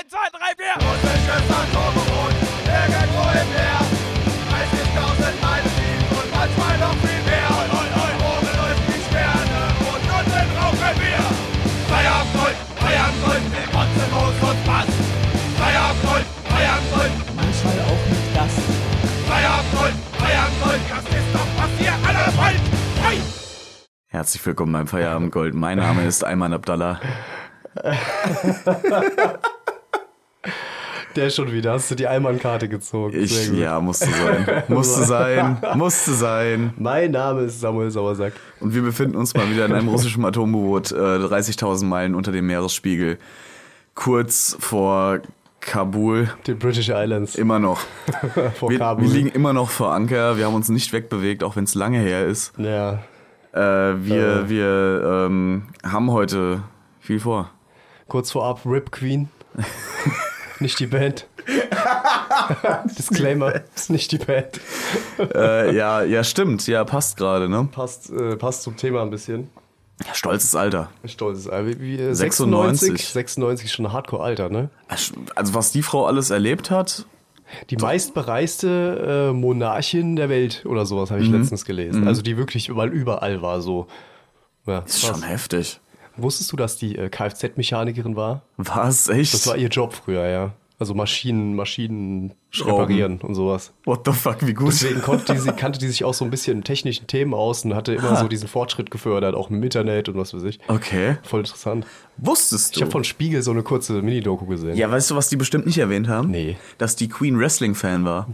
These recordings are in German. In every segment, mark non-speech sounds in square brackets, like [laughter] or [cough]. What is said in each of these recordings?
1, 2, 3, 4. Russisches Atomboot, irgendwo im Meer. 30.000 Meilen und manchmal noch viel mehr. Oben läuft die Sterne und unten rauchen wir. Feierabend Gold, Feierabend Gold, wir kotzen Moos und Bass. Feierabend Gold, Feierabend Gold, Manchmal auch mit Gast. Feierabend Gold, Feierabend Gold. Das ist doch, was ihr alle wollt. Hey! Herzlich willkommen beim Feierabend Gold. Mein Name ist Ayman Abdallah. [laughs] Der schon wieder. Hast du die Allmann-Karte gezogen? Ich, ja, musste sein. Musste sein. Musste sein. Mein Name ist Samuel Sauersack. Und wir befinden uns mal wieder in einem russischen Atomboot, äh, 30.000 Meilen unter dem Meeresspiegel. Kurz vor Kabul. Die British Islands. Immer noch. [laughs] vor Wir, Kabul. wir liegen immer noch vor Anker. Wir haben uns nicht wegbewegt, auch wenn es lange her ist. ja. Äh, wir wir ähm, haben heute viel vor. Kurz vorab, Rip Queen. [laughs] nicht die Band. [laughs] Disclaimer, ist nicht die Band. äh, ja, ja, stimmt. Ja, passt gerade, ne? Passt, äh, passt zum Thema ein bisschen. Ja, stolzes Alter. Stolzes Alter. Wie, wie, äh, 96. 96. 96 ist schon ein Hardcore-Alter, ne? Also was die Frau alles erlebt hat, Die meistbereiste äh, Monarchin der Welt oder sowas habe ich letztens gelesen. Also die wirklich überall, überall war so. Ja, ist krass. schon heftig. Wusstest du, dass die äh, Kfz-Mechanikerin war? Was? Echt? Das war ihr Job früher, ja. Also Maschinen, Maschinen Schrauben. reparieren und sowas. What the fuck, wie gut. Deswegen [laughs] konnte die, sie, kannte die sich auch so ein bisschen in technischen Themen aus und hatte immer so diesen Fortschritt gefördert, auch im Internet und was weiß ich. Okay. Voll interessant. Wusstest Ich du? habe von Spiegel so eine kurze Mini-Doku gesehen. ja, weißt du, was die bestimmt nicht erwähnt haben? Nee. Dass die Queen Wrestling-Fan war.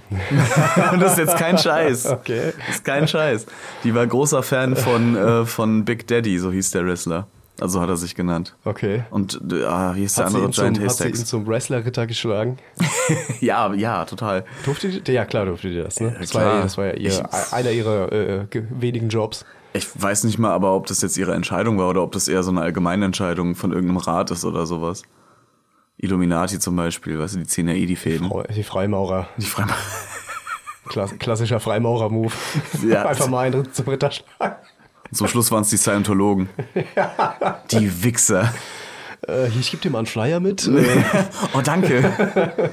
Und [laughs] [laughs] das ist jetzt kein Scheiß. Okay. Das ist kein Scheiß. Die war großer Fan von, äh, von Big Daddy, so hieß der Wrestler. Also hat er sich genannt. Okay. Und äh, ah, wie ist der andere Giant hat sie ihn zum Wrestler-Ritter geschlagen? [laughs] Ja, ja, total. Durfte die? Ja, klar durfte die das. Ne? Ja, das, war ja, das war ja ihr, Ich- einer ihrer äh, ge- wenigen Jobs. Ich weiß nicht mal, aber ob das jetzt ihre Entscheidung war oder ob das eher so eine allgemeine Entscheidung von irgendeinem Rat ist oder sowas. Illuminati zum Beispiel, weißt du, die ziehen ja eh die Fäden. Die Freimaurer. Die Freimaur [laughs] Klass, klassischer Freimaurer-Move. Ja. [laughs] Einfach mal einen zum Ritter schlagen. Zum Schluss waren es die Scientologen. [laughs] Die Wichser. Äh, hier, ich gebe dir mal einen Flyer mit. Äh, Oh, danke.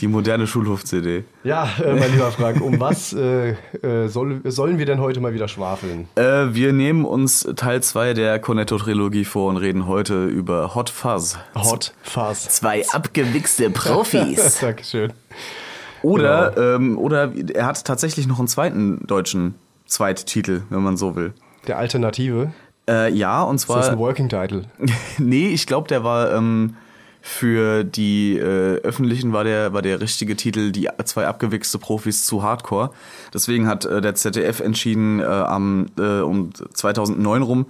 Die moderne Schulhof-CD. ja, äh, mein lieber Frank, um was äh, äh, soll, sollen wir denn heute mal wieder schwafeln? Äh, wir nehmen uns Teil 2 der Cornetto-Trilogie vor und reden heute über Hot Fuzz. Hot Fuzz. Zwei abgewichste Profis. [laughs] Dankeschön. Oder, Genau. ähm, oder er hat tatsächlich noch einen zweiten deutschen Zweittitel, wenn man so will. Der Alternative. Äh, ja, und Das ist ein zwar. Working Title. [laughs] nee, ich glaube, der war ähm, für die äh, öffentlichen war der, war der richtige Titel die zwei abgewichste Profis zu Hardcore. Deswegen hat äh, der ZDF entschieden, äh, am, äh, um 2009 rum,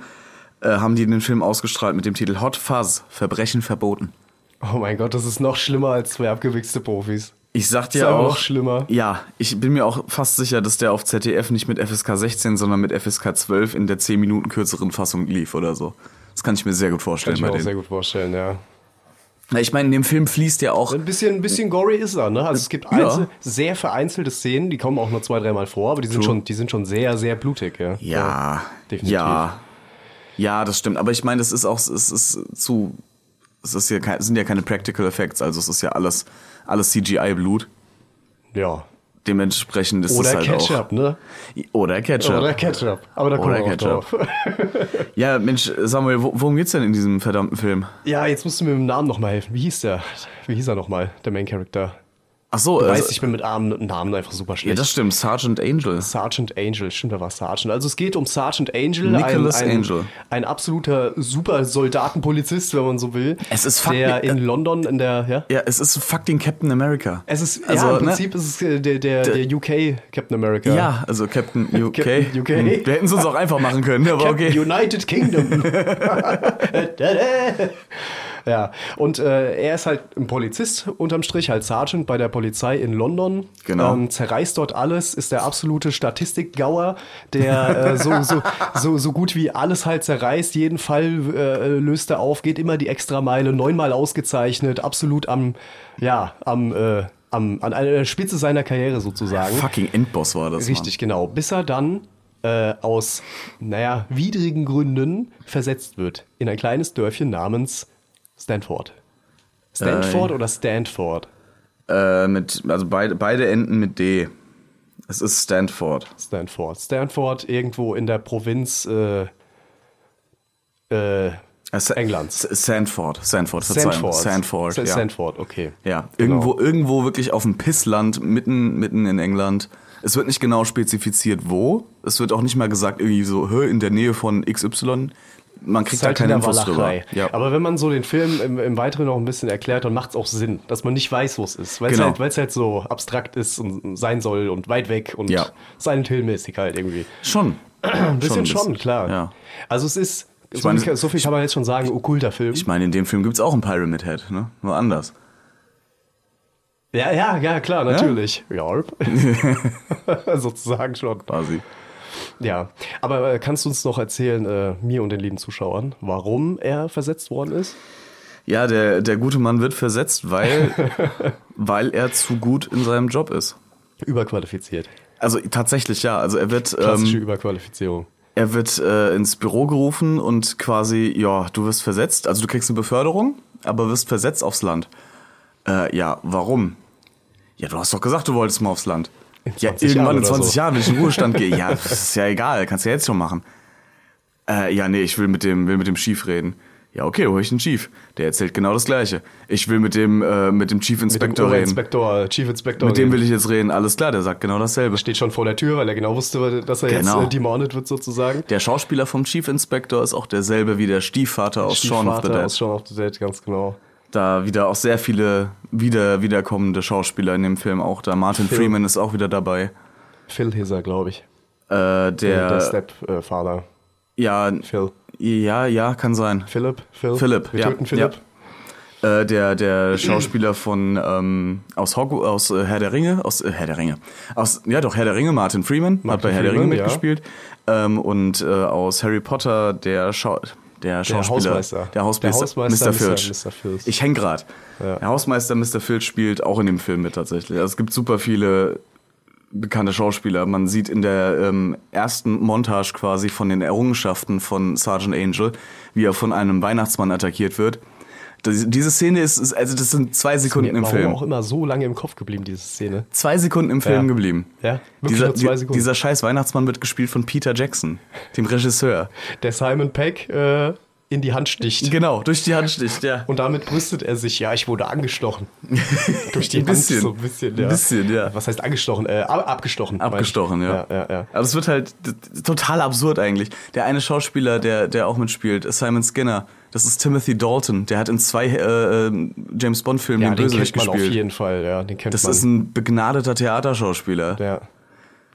äh, haben die den Film ausgestrahlt mit dem Titel Hot Fuzz, Verbrechen verboten. Oh mein Gott, das ist noch schlimmer als zwei abgewichste Profis. Ich sag ist dir auch. noch schlimmer. Ja, ich bin mir auch fast sicher, dass der auf ZDF nicht mit FSK 16, sondern mit FSK 12 in der 10 Minuten kürzeren Fassung lief oder so. Das kann ich mir sehr gut Kann vorstellen ich mir auch denen. sehr gut vorstellen, ja. Ich meine, in dem Film fließt ja auch. Ein bisschen, ein bisschen gory ist er, ne? Also es gibt Ja. einzel, sehr vereinzelte Szenen, die kommen auch nur zwei, dreimal vor, aber die sind, True. schon, die sind schon sehr, sehr blutig, ja. Ja, definitiv. ja, ja, das stimmt. Aber ich meine, das ist auch, es ist zu, es ist ja sind ja keine Practical Effects, also es ist ja alles, alles CGI-Blut. Ja. Dementsprechend ist Oder es halt Ketchup, ne? auch. Oder Ketchup. Oder Ketchup. Aber da kommen Oder wir Ketchup. drauf. [laughs] Ja, Mensch, Samuel, wo, worum geht's denn in diesem verdammten Film? Ja, jetzt musst du mir mit dem Namen nochmal helfen. Wie hieß der? Wie hieß er nochmal, der Main Character? Ach so, Du also, weißt, ich bin mit Namen einfach super ja, schlecht. das stimmt, Sergeant Angel. Sergeant Angel, stimmt, da war Sergeant. Also es geht um Sergeant Angel, Nicholas ein, ein, Angel. ein absoluter super Soldatenpolizist, wenn man so will. Es ist fuck- der in London in der, ja? Ja, es ist fucking Captain America. Es ist, Also, ja, im ne? Prinzip ist es äh, der, der, der UK Captain America. Ja, also Captain [laughs] UK. Captain UK. Hm, Wir hätten es uns auch einfach machen können, aber Captain okay. United Kingdom. [laughs] [laughs] [laughs] ja, und äh, er ist halt ein Polizist unterm Strich, halt Sergeant bei der Polizei in London. Genau. Ähm, zerreißt dort alles, ist der absolute Statistikgauer, der äh, so, so, [laughs] so, so gut wie alles halt zerreißt. Jeden Fall äh, löst er auf, geht immer die Extrameile, neunmal ausgezeichnet, absolut am, ja, am, äh, am, an einer Spitze seiner Karriere sozusagen. Fucking Endboss war das. Richtig, genau. Bis er dann äh, aus, naja, widrigen Gründen versetzt wird in ein kleines Dörfchen namens Stanford. Stanford oder Stanford? Äh, mit, also beide, beide enden mit D. Es ist Stanford. Stanford. Stanford irgendwo in der Provinz äh, äh, Äh, Englands. S- Sanford. Sanford, Verzeihung. Sanford. Sanford, Sa- ja. Sanford, okay. Ja, Genau. irgendwo, irgendwo wirklich auf dem Pissland, mitten, mitten in England. Es wird nicht genau spezifiziert, wo. Es wird auch nicht mal gesagt, irgendwie so, in der Nähe von XY. Man kriegt halt in keine Infos drüber. Ja. Aber wenn man so den Film im, im Weiteren noch ein bisschen erklärt, dann macht es auch Sinn, dass man nicht weiß, wo es ist. Weil es Genau. halt, halt so abstrakt ist und sein soll und weit weg und Ja. Silent Hill-mäßig halt irgendwie. [clears throat] schon. Ein bisschen schon, bisschen. klar. Ja. Also es ist, so, meine, viel, so viel kann man jetzt schon sagen, okkulter Film. Ich meine, in dem Film gibt's auch einen Pyramid Head, ne? Nur anders. ja, ja, ja, klar, natürlich. Ja. [laughs] [laughs] Sozusagen schon. Quasi. Ja, aber äh, kannst du uns noch erzählen, äh, mir und den lieben Zuschauern, warum er versetzt worden ist? Ja, der, der gute Mann wird versetzt, weil, [laughs] weil er zu gut in seinem Job ist. Überqualifiziert. Also tatsächlich ja. Also er wird, Klassische ähm, Überqualifizierung. er wird äh, ins Büro gerufen und quasi, ja, du wirst versetzt. Also du kriegst eine Beförderung, aber wirst versetzt aufs Land. Äh, ja, warum? Ja, du hast doch gesagt, du wolltest mal aufs Land. Ja, 20 irgendwann in oder 20 so. Jahren, wenn ich in den Ruhestand [laughs] gehe. Ja, das ist ja egal, kannst du ja jetzt schon machen. Äh, ja, nee, ich will mit dem, will mit dem Chief reden. Ja, okay, hol ich den Chief. Der erzählt genau das Gleiche. Ich will mit dem, äh, mit dem Chief Inspector reden. Inspektor, Chief Inspector. Mit dem will ich jetzt reden. Alles klar, der sagt genau dasselbe. steht schon vor der Tür, weil er genau wusste, dass er Genau. jetzt äh, demanded wird sozusagen. Der Schauspieler vom Chief Inspector ist auch derselbe wie der Stiefvater aus Shaun of the Stiefvater Dead. Aus Shaun of the Dead, ganz genau. Da wieder auch sehr viele wieder, wiederkommende Schauspieler in dem Film auch da. Martin Phil. Freeman ist auch wieder dabei. Phil Hisser, glaube ich. Äh, Der, der, Stepfather. ja, Phil. ja, ja, kann sein. Philipp? Phil? Philipp, Wir ja, töten Philipp. Äh, der, der Schauspieler von ähm, aus, Hogwarts, aus äh, Herr der Ringe, aus äh, Herr der Ringe, aus ja doch Herr der Ringe, Martin Freeman hat bei Herr der Ringe Freeman, ja. mitgespielt ähm, und äh, aus Harry Potter der Schau der Schauspieler, Hausmeister. der Hausmeister, Der Hausmeister. Mr. Filch. Mr. Filch. Ich häng grad. Ja. Der Hausmeister Mr. Filch spielt auch in dem Film mit tatsächlich. Also es gibt super viele bekannte Schauspieler. Man sieht in der ähm, ersten Montage quasi von den Errungenschaften von Sergeant Angel, wie er von einem Weihnachtsmann attackiert wird. Das, diese Szene ist, ist, also das sind zwei Sekunden Mir im warum Film. auch immer so lange im Kopf geblieben, diese Szene. Zwei Sekunden im Film Ja. geblieben. Ja, wirklich dieser, nur zwei Sekunden. dieser scheiß Weihnachtsmann wird gespielt von Peter Jackson, dem Regisseur. Der Simon Peck äh, in die Hand sticht. Genau, durch die Hand sticht, ja. Und damit brüstet er sich, ja, ich wurde angestochen. Durch die [laughs] Ein bisschen. Hand so ein bisschen, ja. Ein bisschen, ja. Was heißt angestochen? Äh, ab, abgestochen. Abgestochen, ja. Ja, ja, ja. Aber es wird halt total absurd eigentlich. Der eine Schauspieler, der, der auch mitspielt, Simon Skinner, das ist Timothy Dalton. Der hat in zwei äh, äh, James Bond-Filmen Ja, den den Bösewicht kennt man auf gespielt. jeden Fall, ja, den kennt Das man. ist ein begnadeter Theaterschauspieler. ja.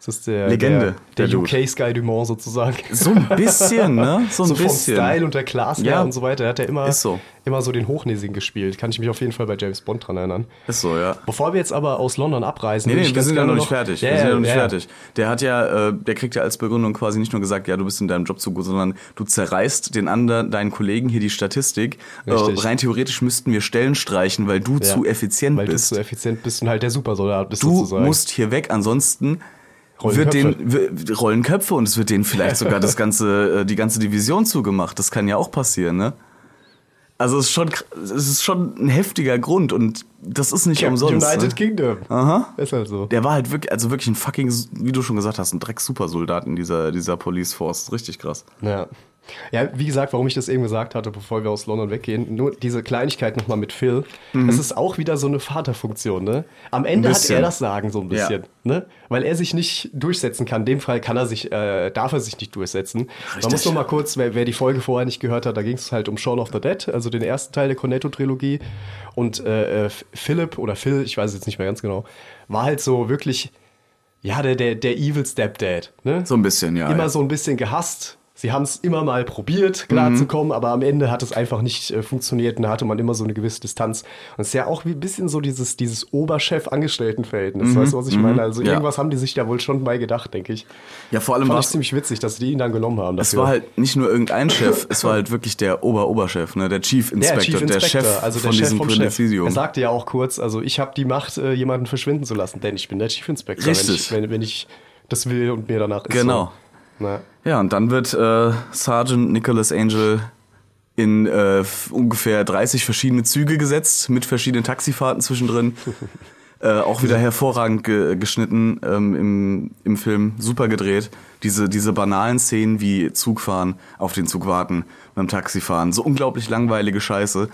Das ist der, Legende, der, der der. UK Sky Dumont sozusagen. So ein bisschen, ne? [laughs] So ein so vom bisschen. Style und der Class Ja. und so weiter. Er hat ja immer, so. immer so den Hochnäsigen gespielt. Kann ich mich auf jeden Fall bei James Bond dran erinnern. Ist so, ja. Bevor wir jetzt aber aus London abreisen, Nee, nee, wir sind ja noch nicht fertig. Ja, wir sind ja noch nicht ja, fertig. Der hat ja, äh, der kriegt ja als Begründung quasi nicht nur gesagt, ja, du bist in deinem Job zu gut, sondern du zerreißt den anderen, deinen Kollegen hier die Statistik. Äh, rein theoretisch müssten wir Stellen streichen, weil du Ja. zu effizient Weil bist. du so effizient bist und halt der Supersoldat bist Du sozusagen. musst hier weg, ansonsten wird den rollen Köpfe und es wird denen vielleicht sogar das ganze äh, die ganze Division zugemacht. Das kann ja auch passieren, ne? Also es ist schon es ist schon ein heftiger Grund und das ist nicht umsonst. United ne? Kingdom. Aha. Ist halt so. Der war halt wirklich, also wirklich ein fucking, wie du schon gesagt hast, ein Dreck-Supersoldat in dieser, dieser Police Force. Richtig krass. Ja. Ja, wie gesagt, warum ich das eben gesagt hatte, bevor wir aus London weggehen, nur diese Kleinigkeit nochmal mit Phil. Es ist auch wieder so eine Vaterfunktion, ne? Am Ende hat er das Sagen so ein Ja. bisschen, ne? Weil er sich nicht durchsetzen kann. In dem Fall kann er sich, äh, darf er sich nicht durchsetzen. Man muss noch mal kurz, wer, wer die Folge vorher nicht gehört hat, da ging es halt um Shaun of the Dead, also den ersten Teil der Cornetto-Trilogie. Und äh, äh, Philip oder Phil, ich weiß es jetzt nicht mehr ganz genau, war halt so wirklich, ja, der, der, der Evil Stepdad, ne? So ein bisschen, ja. immer ja. so ein bisschen gehasst. Sie haben es immer mal probiert, klarzukommen, aber am Ende hat es einfach nicht äh, funktioniert und da hatte man immer so eine gewisse Distanz. Und es ist ja auch wie ein bisschen so dieses, dieses Oberchef-Angestellten-Verhältnis. Weißt du, was ich meine? Also Ja. irgendwas haben die sich da wohl schon bei gedacht, denke ich. Ja, vor allem Fand war ich es, ziemlich witzig, dass die ihn dann genommen haben. es Dafür. war halt nicht nur irgendein Chef, [laughs] es war halt wirklich der Ober-Oberchef, ne? Der Chief der Inspector, Chief der, Inspector, Chef also der von Chef diesem. Präsidium. Er sagte ja auch kurz, also ich habe die Macht, äh, jemanden verschwinden zu lassen, denn ich bin der Chief Inspector, wenn Richtig. ich, wenn, wenn ich das will und mir danach ist. Genau. So. Na. Ja, und dann wird äh, Sergeant Nicholas Angel in äh, ungefähr 30 verschiedene Züge gesetzt, mit verschiedenen Taxifahrten zwischendrin. [laughs] Äh, auch wieder hervorragend ge geschnitten ähm, im, im Film, super gedreht. Diese, diese banalen Szenen wie Zugfahren, auf den Zug warten, beim Taxifahren, so unglaublich langweilige Scheiße,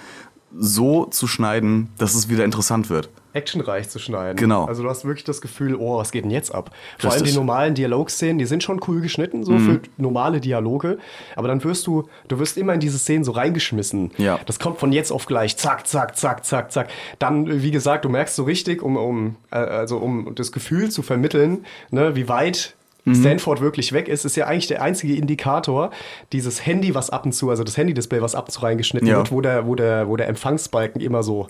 so zu schneiden, dass es wieder interessant wird. Actionreich zu schneiden. Genau. Also du hast wirklich das Gefühl, oh, was geht denn jetzt ab? Vor allem Richtig. die normalen Dialogszenen, die sind schon cool geschnitten, so Mhm. für normale Dialoge. Aber dann wirst du, du wirst immer in diese Szenen so reingeschmissen. Ja. Das kommt von jetzt auf gleich, zack, zack, zack, zack, zack. Dann, wie gesagt, du merkst so richtig, um, um, äh, also um das Gefühl zu vermitteln, ne, wie weit Mhm. Stanford wirklich weg ist, ist ja eigentlich der einzige Indikator, dieses Handy, was ab und zu, also das Handy-Display, was ab und zu reingeschnitten Ja. wird, wo der, wo der, wo der Empfangsbalken immer so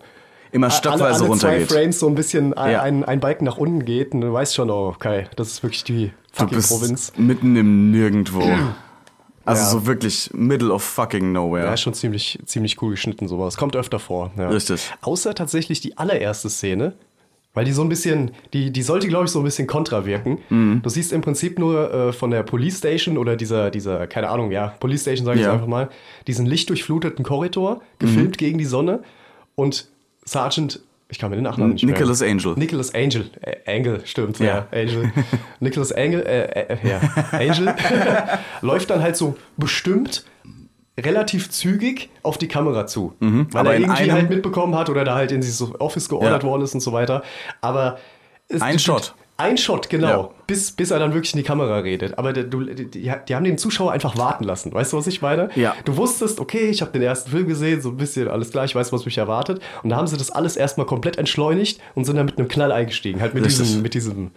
Immer alle, stückweise alle zwei runtergeht. Frames so ein bisschen ein, Ja. ein, ein Balken nach unten geht und du weißt schon, oh, okay, das ist wirklich die Du fucking bist Provinz. mitten im Nirgendwo. [clears throat] Also Ja. so wirklich middle of fucking nowhere. Ja, ist schon ziemlich, ziemlich cool geschnitten, sowas. Kommt öfter vor. Ja. Richtig. Außer tatsächlich die allererste Szene, weil die so ein bisschen, die, die sollte, glaube ich, so ein bisschen kontra wirken. Mhm. Du siehst im Prinzip nur äh, von der Police Station oder dieser, dieser, keine Ahnung, ja, Police Station, sage ich Ja. einfach mal, diesen lichtdurchfluteten Korridor, Mhm. gefilmt gegen die Sonne und Sergeant, ich kann mir den Nachnamen nicht. Nicholas Angel. Nicholas Angel. Äh, Angel, stimmt, ja. Ja. Angel. [laughs] Nicholas Angel, äh, äh, ja. Angel [laughs] läuft dann halt so bestimmt relativ zügig auf die Kamera zu. Weil Mhm. aber er irgendwie halt mitbekommen hat oder da halt in dieses Office geordert Ja. worden ist und so weiter. Aber Ein Shot. Ein Shot, genau. Ja. Bis, bis er dann wirklich in die Kamera redet. Aber der, du, die, die haben den Zuschauer einfach warten lassen. Weißt du, was ich meine? Ja. Du wusstest, okay, ich habe den ersten Film gesehen, so ein bisschen alles klar, ich weiß, was mich erwartet. Und da haben sie das alles erstmal komplett entschleunigt und sind dann mit einem Knall eingestiegen. Halt mit Richtig. diesem, mit diesem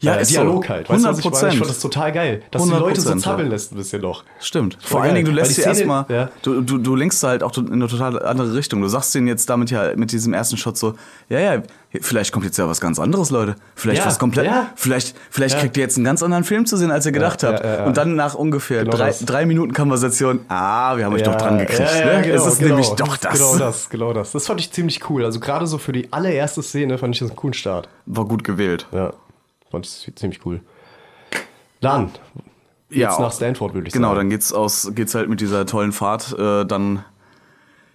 Ja, äh, ist so. Dialog halt. Weißt du, was ich? Ich 100%. fand das total geil. Dass die Leute so 100%, zappeln lässt ein bisschen noch. Stimmt. Vor geil. allen Dingen, du lässt sie erstmal, ja. du, du, du lenkst halt auch in eine total andere Richtung. Du sagst denen jetzt damit ja mit diesem ersten Shot so, ja, ja, vielleicht kommt jetzt ja was ganz anderes, Leute. Vielleicht Ja, was komplett, ja. vielleicht, vielleicht Ja. kriegt ihr jetzt einen ganz anderen Film zu sehen, als ihr gedacht habt. Und dann nach ungefähr Genau drei, drei Minuten Konversation, ah, wir haben euch doch dran gekriegt. Ne? genau, es ist genau. nämlich doch das. Genau das, genau das. Das fand ich ziemlich cool. Also gerade so für die allererste Szene fand ich das einen coolen Start. War gut gewählt. Ja, fand ich ziemlich cool. Dann, Ja, jetzt nach Stanford, würde ich Genau, sagen. dann geht's aus, geht's halt mit dieser tollen Fahrt äh, dann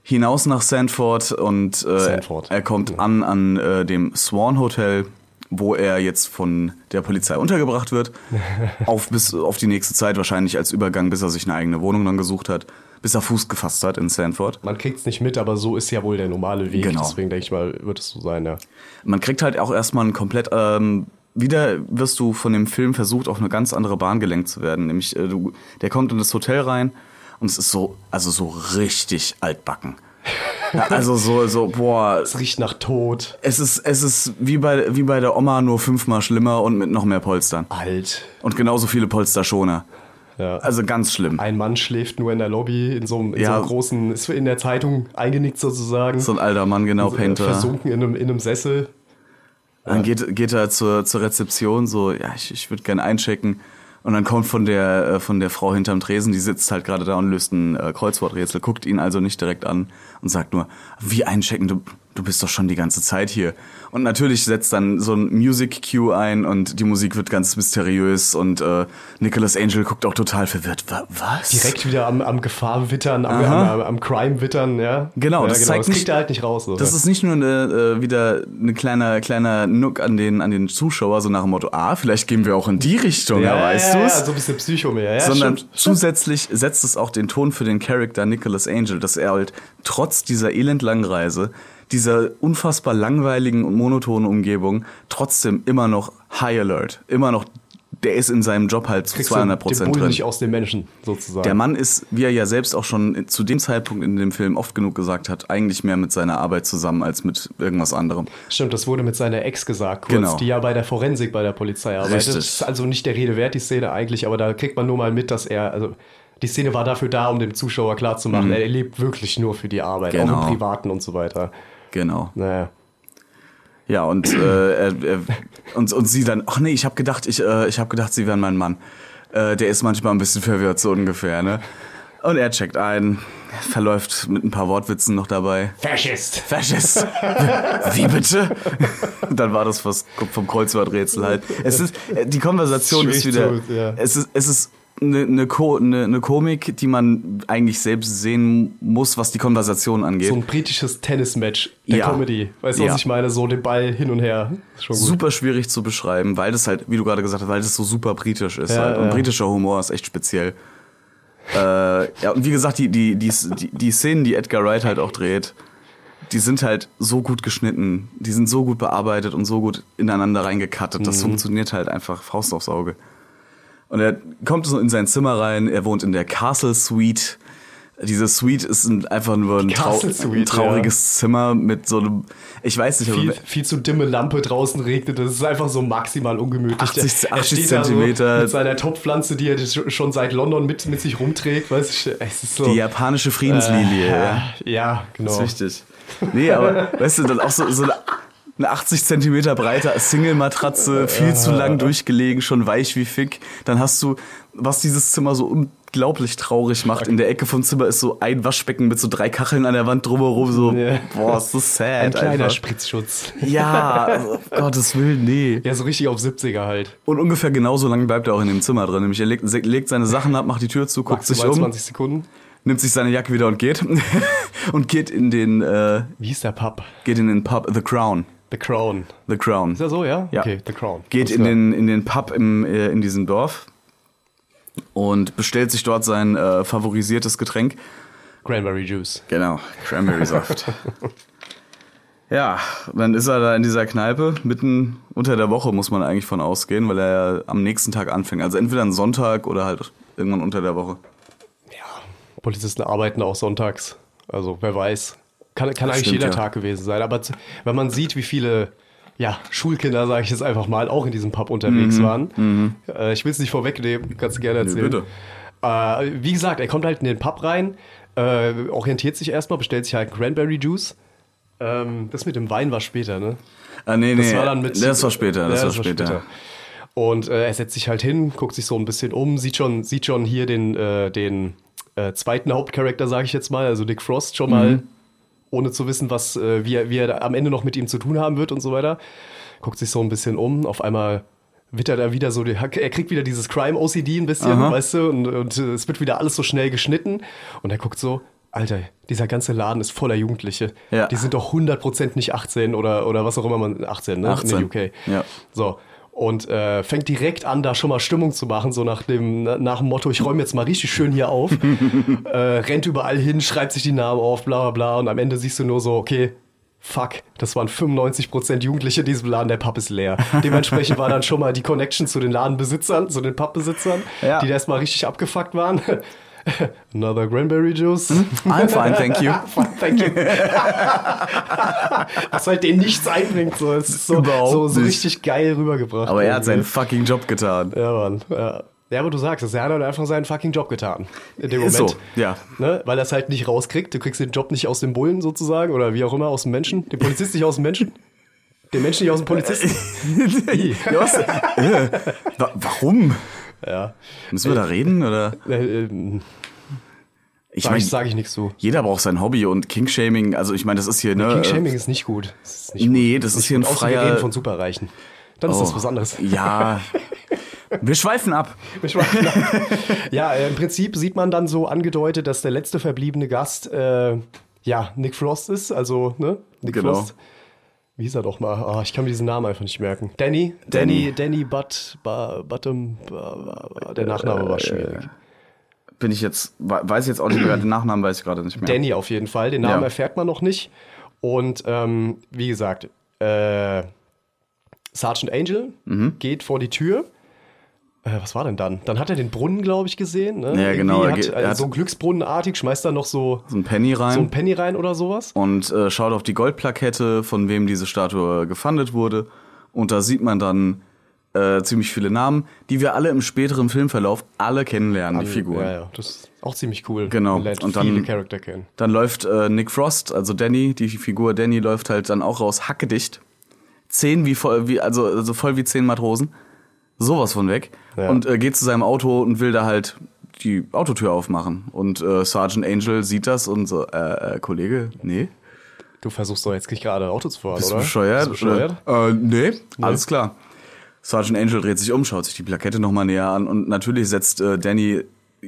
hinaus nach Sanford und äh, Sanford. er kommt an an äh, dem Swan Hotel, wo er jetzt von der Polizei untergebracht wird, [laughs] auf bis auf die nächste Zeit wahrscheinlich als Übergang, bis er sich eine eigene Wohnung dann gesucht hat, bis er Fuß gefasst hat in Sanford. Man kriegt es nicht mit, aber so ist ja wohl der normale Weg. Genau. Deswegen denke ich mal, wird es so sein, ja. Man kriegt halt auch erstmal ein komplett ähm, wieder wirst du von dem Film versucht, auf eine ganz andere Bahn gelenkt zu werden. Nämlich, äh, du, der kommt in das Hotel rein und es ist so, also so richtig altbacken. Ja, also so, so, boah, [laughs] Es riecht nach Tod. es ist, es ist wie bei, wie bei der Oma, nur fünfmal schlimmer und mit noch mehr Polstern. Alt. Und genauso viele Polsterschoner. Ja. Also ganz schlimm. Ein Mann schläft nur in der Lobby, in so einem, in Ja. so einem großen, ist in der Zeitung eingenickt sozusagen. So ein alter Mann, genau, Äh, Painter. Versunken in einem, in einem Sessel. Dann geht, geht er zur, zur Rezeption, so, ja, ich, ich würde gerne einchecken. Und dann kommt von der, äh, von der Frau hinterm Tresen, die sitzt halt gerade da und löst ein äh, Kreuzworträtsel, guckt ihn also nicht direkt an und sagt nur, wie einchecken, du, du bist doch schon die ganze Zeit hier. Und natürlich setzt dann so ein Music Cue ein und die Musik wird ganz mysteriös und äh, Nicholas Angel guckt auch total verwirrt. Wa was? Direkt wieder am, am Gefahr wittern, am, am, am Crime wittern, ja. Genau, ja, das zeigt das nicht- er halt nicht raus. So. Das ist nicht nur eine, äh, wieder eine kleiner kleiner Nook an den an den Zuschauer, so nach dem Motto, ah, vielleicht gehen wir auch in die Richtung, ja, weißt ja, du's? Ja, so ein bisschen Psycho mehr, ja. sondern stimmt. zusätzlich setzt es auch den Ton für den Charakter Nicholas Angel, dass er halt trotz dieser elendlangen Reise, dieser unfassbar langweiligen und monotonen Umgebung trotzdem immer noch High Alert, immer noch, der ist in seinem Job halt zu Kriegst du 200 den Prozent drin. nicht aus den Menschen, sozusagen. Der Mann ist, wie er ja selbst auch schon zu dem Zeitpunkt in dem Film oft genug gesagt hat, eigentlich mehr mit seiner Arbeit zusammen als mit irgendwas anderem. Stimmt, das wurde mit seiner Ex gesagt, kurz, Genau. die ja bei der Forensik bei der Polizei arbeitet. Richtig. Das ist also nicht der Rede wert, die Szene eigentlich, aber da kriegt man nur mal mit, dass er, also die Szene war dafür da, um dem Zuschauer klarzumachen, er lebt wirklich nur für die Arbeit, auch Mhm. Genau. im Privaten und so weiter. Genau. Naja. Ja, und, äh, er, er, und, und sie dann, ach nee, ich habe gedacht, ich, äh, ich habe gedacht, sie wären mein Mann. Äh, der ist manchmal ein bisschen verwirrt, so ungefähr, ne? Und er checkt ein, verläuft mit ein paar Wortwitzen noch dabei. Faschist! Faschist. [laughs] Wie bitte? Und [laughs] dann war das was vom Kreuzworträtsel halt. Es ist, äh, die Konversation ist wieder, zu- ja. es ist, es ist eine, eine, Ko eine, eine Komik, die man eigentlich selbst sehen muss, was die Konversation angeht. So ein britisches Tennismatch der Ja. Comedy. Weißt du, Ja. was ich meine? So den Ball hin und her. Ist schon gut. super schwierig zu beschreiben, weil das halt, wie du gerade gesagt hast, weil das so super britisch ist. Ja, halt. Und britischer Humor ist echt speziell. Äh, ja, und wie gesagt, die, die, die, die, die Szenen, die Edgar Wright halt auch dreht, die sind halt so gut geschnitten, die sind so gut bearbeitet und so gut ineinander reingekattet. Das funktioniert halt einfach Faust aufs Auge. Und er kommt so in sein Zimmer rein, er wohnt in der Castle Suite. Diese Suite ist ein- einfach nur ein, trau Suite, ein trauriges Zimmer mit so einem, ich weiß nicht, viel, viel zu dimme Lampe draußen regnet. Das ist einfach so maximal ungemütlich. 80 er 80 steht da so Zentimeter. mit seiner Topfpflanze, die er sch- schon seit London mit, mit sich rumträgt. Weißt du, es ist so. die japanische Friedenslilie. ja. äh, ja, genau. Das ist wichtig. Nee, aber weißt du, dann auch so, so eine, eine 80 Zentimeter breite Single-Matratze, viel zu lang durchgelegen, schon weich wie Fick. Dann hast du, was dieses Zimmer so unglaublich traurig macht, in der Ecke vom Zimmer ist so ein Waschbecken mit so drei Kacheln an der Wand drumherum, so, Ja. boah, ist das sad Ein kleiner einfach. Spritzschutz. Ja, also, [laughs] Gottes Willen, nee. Ja, so richtig auf 70er halt. Und ungefähr genauso lange bleibt er auch in dem Zimmer drin. Nämlich er legt, legt seine Sachen ab, macht die Tür zu, guckt sich Maximal um, 20 Sekunden. nimmt sich seine Jacke wieder und geht. [laughs] und geht in den, äh, Wie hieß der Pub? geht in den Pub The Crown. The Crown. The Crown. Ist er so, ja? Ja. Okay, The Crown. Geht in den, in den Pub im, äh, in diesem Dorf und bestellt sich dort sein äh, favorisiertes Getränk. Cranberry Juice. Genau, Cranberry Saft. [laughs] ja, dann ist er da in dieser Kneipe, mitten unter der Woche muss man eigentlich von ausgehen, weil er ja am nächsten Tag anfängt. Also entweder ein Sonntag oder halt irgendwann unter der Woche. Polizisten arbeiten auch sonntags. Also wer weiß. Kann, kann eigentlich stimmt, jeder ja. Tag gewesen sein. Aber wenn man sieht, wie viele ja, Schulkinder, sage ich jetzt einfach mal, auch in diesem Pub unterwegs waren. Äh, ich will es nicht vorwegnehmen, kannst du gerne erzählen. bitte. Äh, wie gesagt, er kommt halt in den Pub rein, äh, orientiert sich erstmal, bestellt sich halt Cranberry Juice. Ähm, das mit dem Wein war später, ne? Ah, nee, Das nee, war dann mit. das war später, das, Ja, war später. Und äh, er setzt sich halt hin, guckt sich so ein bisschen um, sieht schon, sieht schon hier den, äh, den äh, zweiten Hauptcharakter, sage ich jetzt mal, also Dick Frost, schon mal, ohne zu wissen, was, äh, wie, er, wie er am Ende noch mit ihm zu tun haben wird und so weiter. Guckt sich so ein bisschen um, auf einmal wittert er wieder so, die, er kriegt wieder dieses Crime-OCD ein bisschen, Aha. weißt du, und, und äh, es wird wieder alles so schnell geschnitten und er guckt so, Alter, dieser ganze Laden ist voller Jugendliche. Ja. Die sind doch 100% nicht 18 oder, oder was auch immer man, 18, ne? 18, In der UK. ja. So. Und äh, fängt direkt an, da schon mal Stimmung zu machen, so nach dem, nach dem Motto, ich räume jetzt mal richtig schön hier auf. [laughs] äh, rennt überall hin, schreibt sich die Namen auf, bla bla bla. Und am Ende siehst du nur so, okay, fuck, das waren 95% Jugendliche in diesem Laden, der Pub ist leer. [laughs] Dementsprechend war dann schon mal die Connection zu den Ladenbesitzern, zu den Pubbesitzern, Ja. die da erstmal richtig abgefuckt waren. [laughs] Another Cranberry Juice. I'm fine, thank you. [laughs] Thank you. [laughs] Was halt denen nichts einbringt. So. Es ist so, so, so richtig geil rübergebracht. Aber er hat seinen fucking Job getan. Ja, Mann. Ja. ja, aber du sagst es, er hat halt einfach seinen fucking Job getan. In dem Moment. so, ja. Ne? Weil er es halt nicht rauskriegt. Du kriegst den Job nicht aus dem Bullen sozusagen oder wie auch immer, aus dem Menschen. Den Polizist nicht aus dem Menschen. Den Menschen nicht aus dem Polizisten. Ja, was? Äh, wa- warum? Ja. Müssen wir da reden? Oder? [laughs] Äh, ähm, Ich meine, ich, sag ich nicht so. jeder braucht sein Hobby und King-Shaming, also ich meine, das ist hier, ne? King Shaming ist nicht gut. Das ist nicht Nee, gut. das ist nicht hier ein. Außer wir freier- reden von Superreichen. Dann ist das was anderes. Oh, Ja. [laughs] Wir schweifen ab. Ich weiß nicht. ja, äh, im Prinzip sieht man dann so angedeutet, dass der letzte verbliebene Gast äh, ja Nick Frost ist. Also, ne? Nick Genau. Frost. Wie hieß er doch mal? Ah, ich kann mir diesen Namen einfach nicht merken. Danny? Danny. Danny, Danny Butt, Ba- der Nachname war schwierig. Bin ich jetzt, we- weiß ich jetzt auch nicht mehr, den Nachnamen weiß ich gerade nicht mehr. Danny auf jeden Fall. Den Namen Ja. erfährt man noch nicht. Und ähm, wie gesagt, äh, Sergeant Angel Mhm. geht vor die Tür. Äh, was war denn dann? Dann hat er den Brunnen, glaube ich, gesehen. Ne? Ja, genau, Irgendwie er Hat, er also so Glücksbrunnenartig, schmeißt da noch so, So ein Penny rein. so ein Penny rein oder sowas. und äh, schaut auf die Goldplakette, von wem diese Statue gefundet wurde. Und da sieht man dann äh, ziemlich viele Namen, die wir alle im späteren Filmverlauf alle kennenlernen, die Figuren. Ja, ja, das ist auch ziemlich cool. Genau. Und dann- viele Charakter kennen. Dann läuft äh, Nick Frost, also Danny, die Figur Danny läuft halt dann auch raus, hackedicht. Zehn wie voll, wie, also, also voll wie zehn Matrosen. Sowas von weg. Ja. Und äh, geht zu seinem Auto und will da halt die Autotür aufmachen. Und äh, Sergeant Angel sieht das und so, äh, äh Kollege, nee. Du versuchst doch jetzt nicht gerade Auto zu fahren, Bist du oder? bescheuert? Bist du bescheuert? Äh, nee, alles klar. Sergeant Angel dreht sich um, schaut sich die Plakette nochmal näher an und natürlich setzt äh, Danny,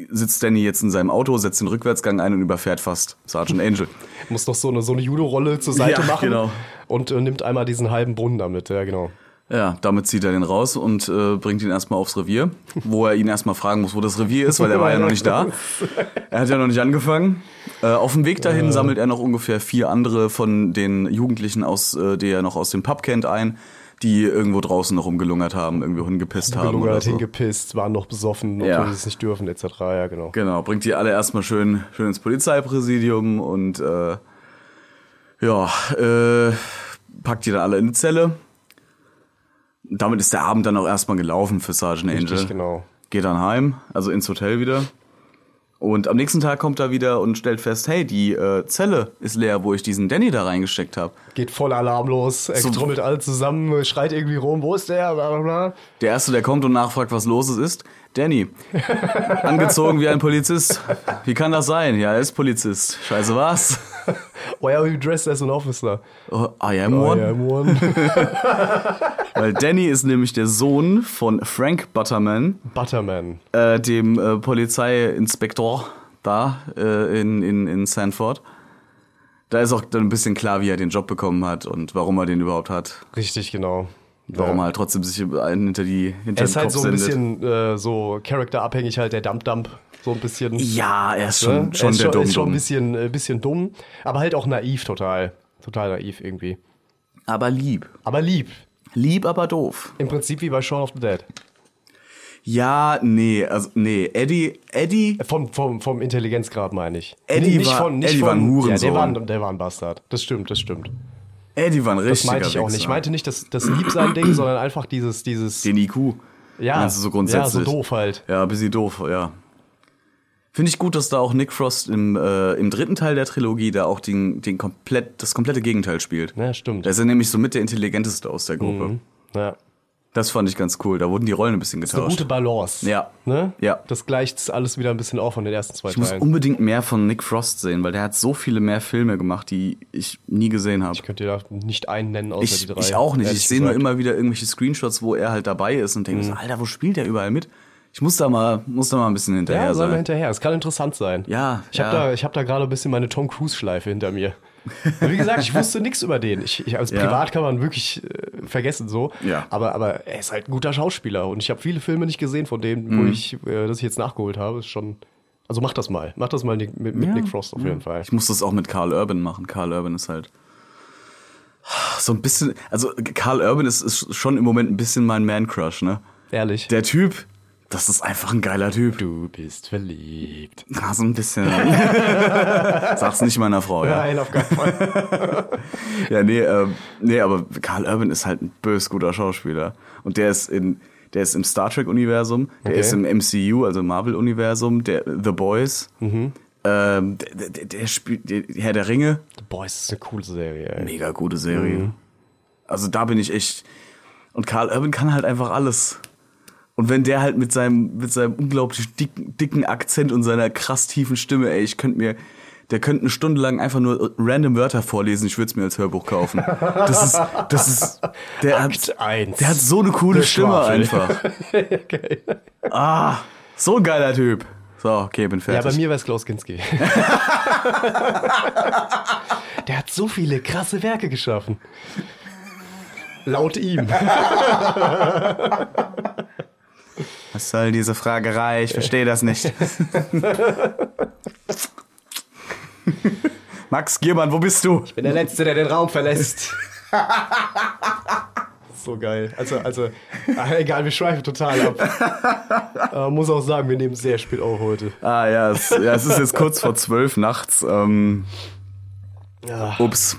sitzt Danny jetzt in seinem Auto, setzt den Rückwärtsgang ein und überfährt fast Sergeant [laughs] Angel. Muss noch so eine, so eine Judo-Rolle zur Seite Ja, machen. genau. Und äh, nimmt einmal diesen halben Brunnen damit, ja, genau. Ja, damit zieht er den raus und äh, bringt ihn erstmal aufs Revier, wo er ihn erstmal fragen muss, wo das Revier ist, weil er war ja noch nicht da. Er hat ja noch nicht angefangen. Äh, auf dem Weg dahin sammelt er noch ungefähr vier andere von den Jugendlichen aus, äh, die er noch aus dem Pub kennt, ein, die irgendwo draußen noch rumgelungert haben, irgendwie hingepisst haben oder Gelungert, so. hingepisst, waren noch besoffen, Ja. obwohl sie es nicht dürfen, etc. Ja, genau. Genau, bringt die alle erstmal schön, schön ins Polizeipräsidium und äh, ja, äh, packt die dann alle in die Zelle. Damit ist der Abend dann auch erstmal gelaufen für Sergeant Angel. Richtig, genau. Geht dann heim, also ins Hotel wieder. Und am nächsten Tag kommt er wieder und stellt fest, hey, die äh, Zelle ist leer, wo ich diesen Danny da reingesteckt habe. Geht voll Alarm los, er So- trommelt alle zusammen, schreit irgendwie rum, wo ist der? Bla, bla, bla. Der Erste, der kommt und nachfragt, was los ist, ist Danny. [laughs] Angezogen wie ein Polizist. Wie kann das sein? Ja, er ist Polizist. Scheiße, was? [laughs] Why are you dressed as an officer? Oh, I am Oh, one. yeah, I'm one. [laughs] Weil Danny ist nämlich der Sohn von Frank Butterman, Butterman. äh, dem äh, Polizeiinspektor da äh, in, in, in Sanford. Da ist auch dann ein bisschen klar, wie er den Job bekommen hat und warum er den überhaupt hat. Richtig, genau. Warum Ja. er halt trotzdem sich einen hinter die hinter Er ist halt Kopf so ein sendet. bisschen äh, so charakterabhängig, halt der Dump-Dump. So ein bisschen. Ja, er ist ne? schon, Er schon ist der schon, ist schon ein Dumm. bisschen, äh, bisschen dumm, aber halt auch naiv total. Total naiv irgendwie. Aber lieb. Aber lieb. Lieb, aber doof. Im Prinzip wie bei Shaun of the Dead. Ja, nee, also nee, Eddie, Eddie, Vom, vom, vom Intelligenzgrad meine ich. Eddie nicht war- von, nicht Eddie von, war ein Hurensohn. Ja, der war, ein- der war ein Bastard. Das stimmt, das stimmt. Eddie war ein Das richtiger meinte ich auch nicht. Ich meinte nicht das, das Liebsein-Ding, sondern einfach dieses, dieses. den IQ. ja, so ja, grundsätzlich? so doof halt. Ja, ein bisschen doof, ja. Finde ich gut, dass da auch Nick Frost im, äh, im dritten Teil der Trilogie da auch den, den komplett, das komplette Gegenteil spielt. Ja, stimmt. Da ist er nämlich so mit der intelligenteste aus der Gruppe. Mhm. Ja. Das fand ich ganz cool. Da wurden die Rollen ein bisschen Das ist eine getauscht. gute Balance. Ja. Ne? Ja. Das gleicht alles wieder ein bisschen auf von den ersten zwei Ich muss Teilen. unbedingt mehr von Nick Frost sehen, weil der hat so viele mehr Filme gemacht, die ich nie gesehen habe. ich könnte dir da nicht einen nennen, außer Ich, die drei. ich auch nicht. Ich sehe nur. Mhm. immer wieder irgendwelche Screenshots, wo er halt dabei ist und denke so, Alter, wo spielt der überall mit? Ich muss da mal, muss da mal ein bisschen hinterher Ja, sein. hinterher. Es kann interessant sein. Ja, Ich habe ja. da, ich hab da gerade ein bisschen meine Tom Cruise-Schleife hinter mir. [laughs] Wie gesagt, ich wusste nichts über den. Ich, ich, als Ja. Privat kann man wirklich äh, vergessen so. Ja. Aber, aber er ist halt ein guter Schauspieler. Und ich habe viele Filme nicht gesehen von denen, Mhm. wo ich, äh, das ich jetzt nachgeholt habe. Ist schon. Also mach das mal. Mach das mal mit, mit Ja, Nick Frost auf jeden Fall. Ich muss das auch mit Carl Urban machen. Carl Urban ist halt so ein bisschen, also Carl Urban ist, ist schon im Moment ein bisschen mein Man-Crush, ne? Ehrlich. Der Typ, das ist einfach ein geiler Typ. du bist verliebt. [laughs] Ah, so ein bisschen. [laughs] Sag's nicht meiner Frau, ja. Nein, auf keinen Fall. [laughs] Ja, nee, ähm, nee, aber Carl Urban ist halt ein bös guter Schauspieler. Und der ist in, der ist im Star Trek-Universum, der Okay. ist im MCU, also Marvel-Universum, der The Boys. Mhm. Ähm, der, der, der spielt der Herr der Ringe. Boah, ist das eine coole Serie, ey. Mega gute Serie. Mhm. Also da bin ich echt. Und Carl Urban kann halt einfach alles. Und wenn der halt mit seinem, mit seinem unglaublich dicken, dicken Akzent und seiner krass tiefen Stimme, ey, ich könnte mir, der könnte eine Stunde lang einfach nur random Wörter vorlesen, ich würde es mir als Hörbuch kaufen. Das ist, das ist, der hat, Akt eins. der hat so eine coole Der Stimme einfach. [laughs] Ah, so ein geiler Typ. So, okay, bin Ja, fertig. bei mir wäre es Klaus Kinski. [laughs] Der hat so viele krasse Werke geschaffen. Laut ihm. [laughs] Was soll diese Fragerei? Ich verstehe das nicht. [laughs] Max Giermann, wo bist du? bin der Letzte, der den Raum verlässt. [laughs] so geil. Also, also, ach, egal, wir schweifen total ab. Aber [laughs] muss auch sagen, wir nehmen sehr spät auf heute. Ah ja es, ja, es ist jetzt kurz vor zwölf nachts. Ähm, Ja, ups.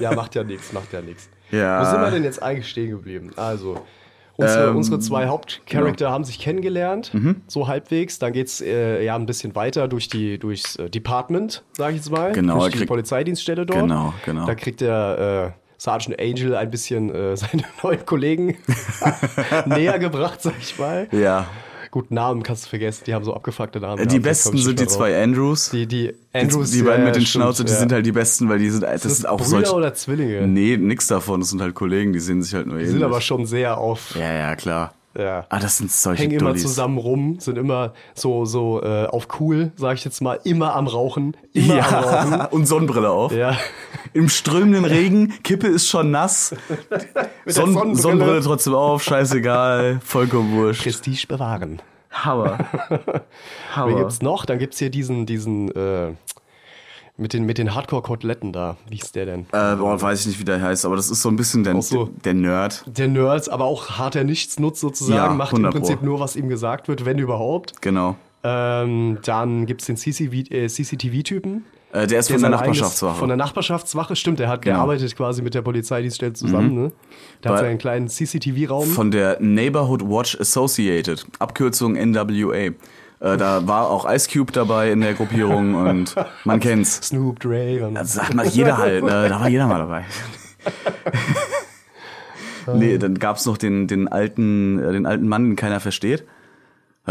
ja macht ja nichts, macht ja nichts. Ja. Wo sind wir denn jetzt eigentlich stehen geblieben? Also, unsere, Ähm, unsere zwei Hauptcharakter haben sich kennengelernt, so halbwegs. Dann geht's äh, ja ein bisschen weiter durch die, durchs äh, Department, sag ich jetzt mal. Genau, Durch die kriegt- Polizeidienststelle dort. Genau, genau. Da kriegt der äh, Sergeant Angel ein bisschen äh, [laughs] seine neuen Kollegen [laughs] [laughs] näher gebracht, sag ich mal. Ja. Gut, Namen kannst du vergessen, die haben so abgefuckte Namen. Die besten sind die zwei Andrews. Die, die Die- Andrews, die beiden ja, mit den stimmt, Schnauze, die ja. sind halt die besten, weil die sind, das, sind auch Brüder solche. oder Zwillinge? Nee, nix davon. Das sind halt Kollegen, die sehen sich halt nur Die ähnlich. sind aber schon sehr auf. ja, ja, klar. Ja. Ah, das sind solche hängen immer Dullis. zusammen rum, sind immer so, so äh, auf cool, sag ich jetzt mal, immer am Rauchen. Immer am Rauchen. Ja, [laughs] und Sonnenbrille auf. Ja. Im strömenden Regen, Kippe ist schon nass. [laughs] Sonn Sonnenbrille. Sonnenbrille trotzdem auf, scheißegal, vollkommen wurscht. Prestige bewahren. Hammer. [laughs] Hammer. gibt's noch? Dann gibt's hier diesen, diesen, äh, mit den, mit den Hardcore-Koteletten da. Wie ist der denn? Äh, boah, weiß ich nicht, wie der heißt, aber das ist so ein bisschen der, so. der Nerd. Der Nerds, aber auch harter Nichtsnutz sozusagen, Ja, macht im 100 Pro. Prinzip nur, was ihm gesagt wird, wenn überhaupt. Genau. Ähm, dann gibt's den CCV äh, CCTV-Typen. Äh, der ist Der von der sein eigenes- Nachbarschaftswache. Von der Nachbarschaftswache, stimmt. Der hat Genau. Mhm. gearbeitet quasi mit der Polizeidienststelle zusammen. Ne? Der hat Weil- seinen kleinen CCTV-Raum. Von der Neighborhood Watch Associated, Abkürzung NWA. Äh, da war auch Ice Cube dabei in der Gruppierung und man kennt's. [laughs] Snoop Dre. Und Das sagt mal jeder halt, ne? da war jeder mal dabei. [laughs] nee, dann gab's noch den, den alten, äh, den alten Mann, den keiner versteht.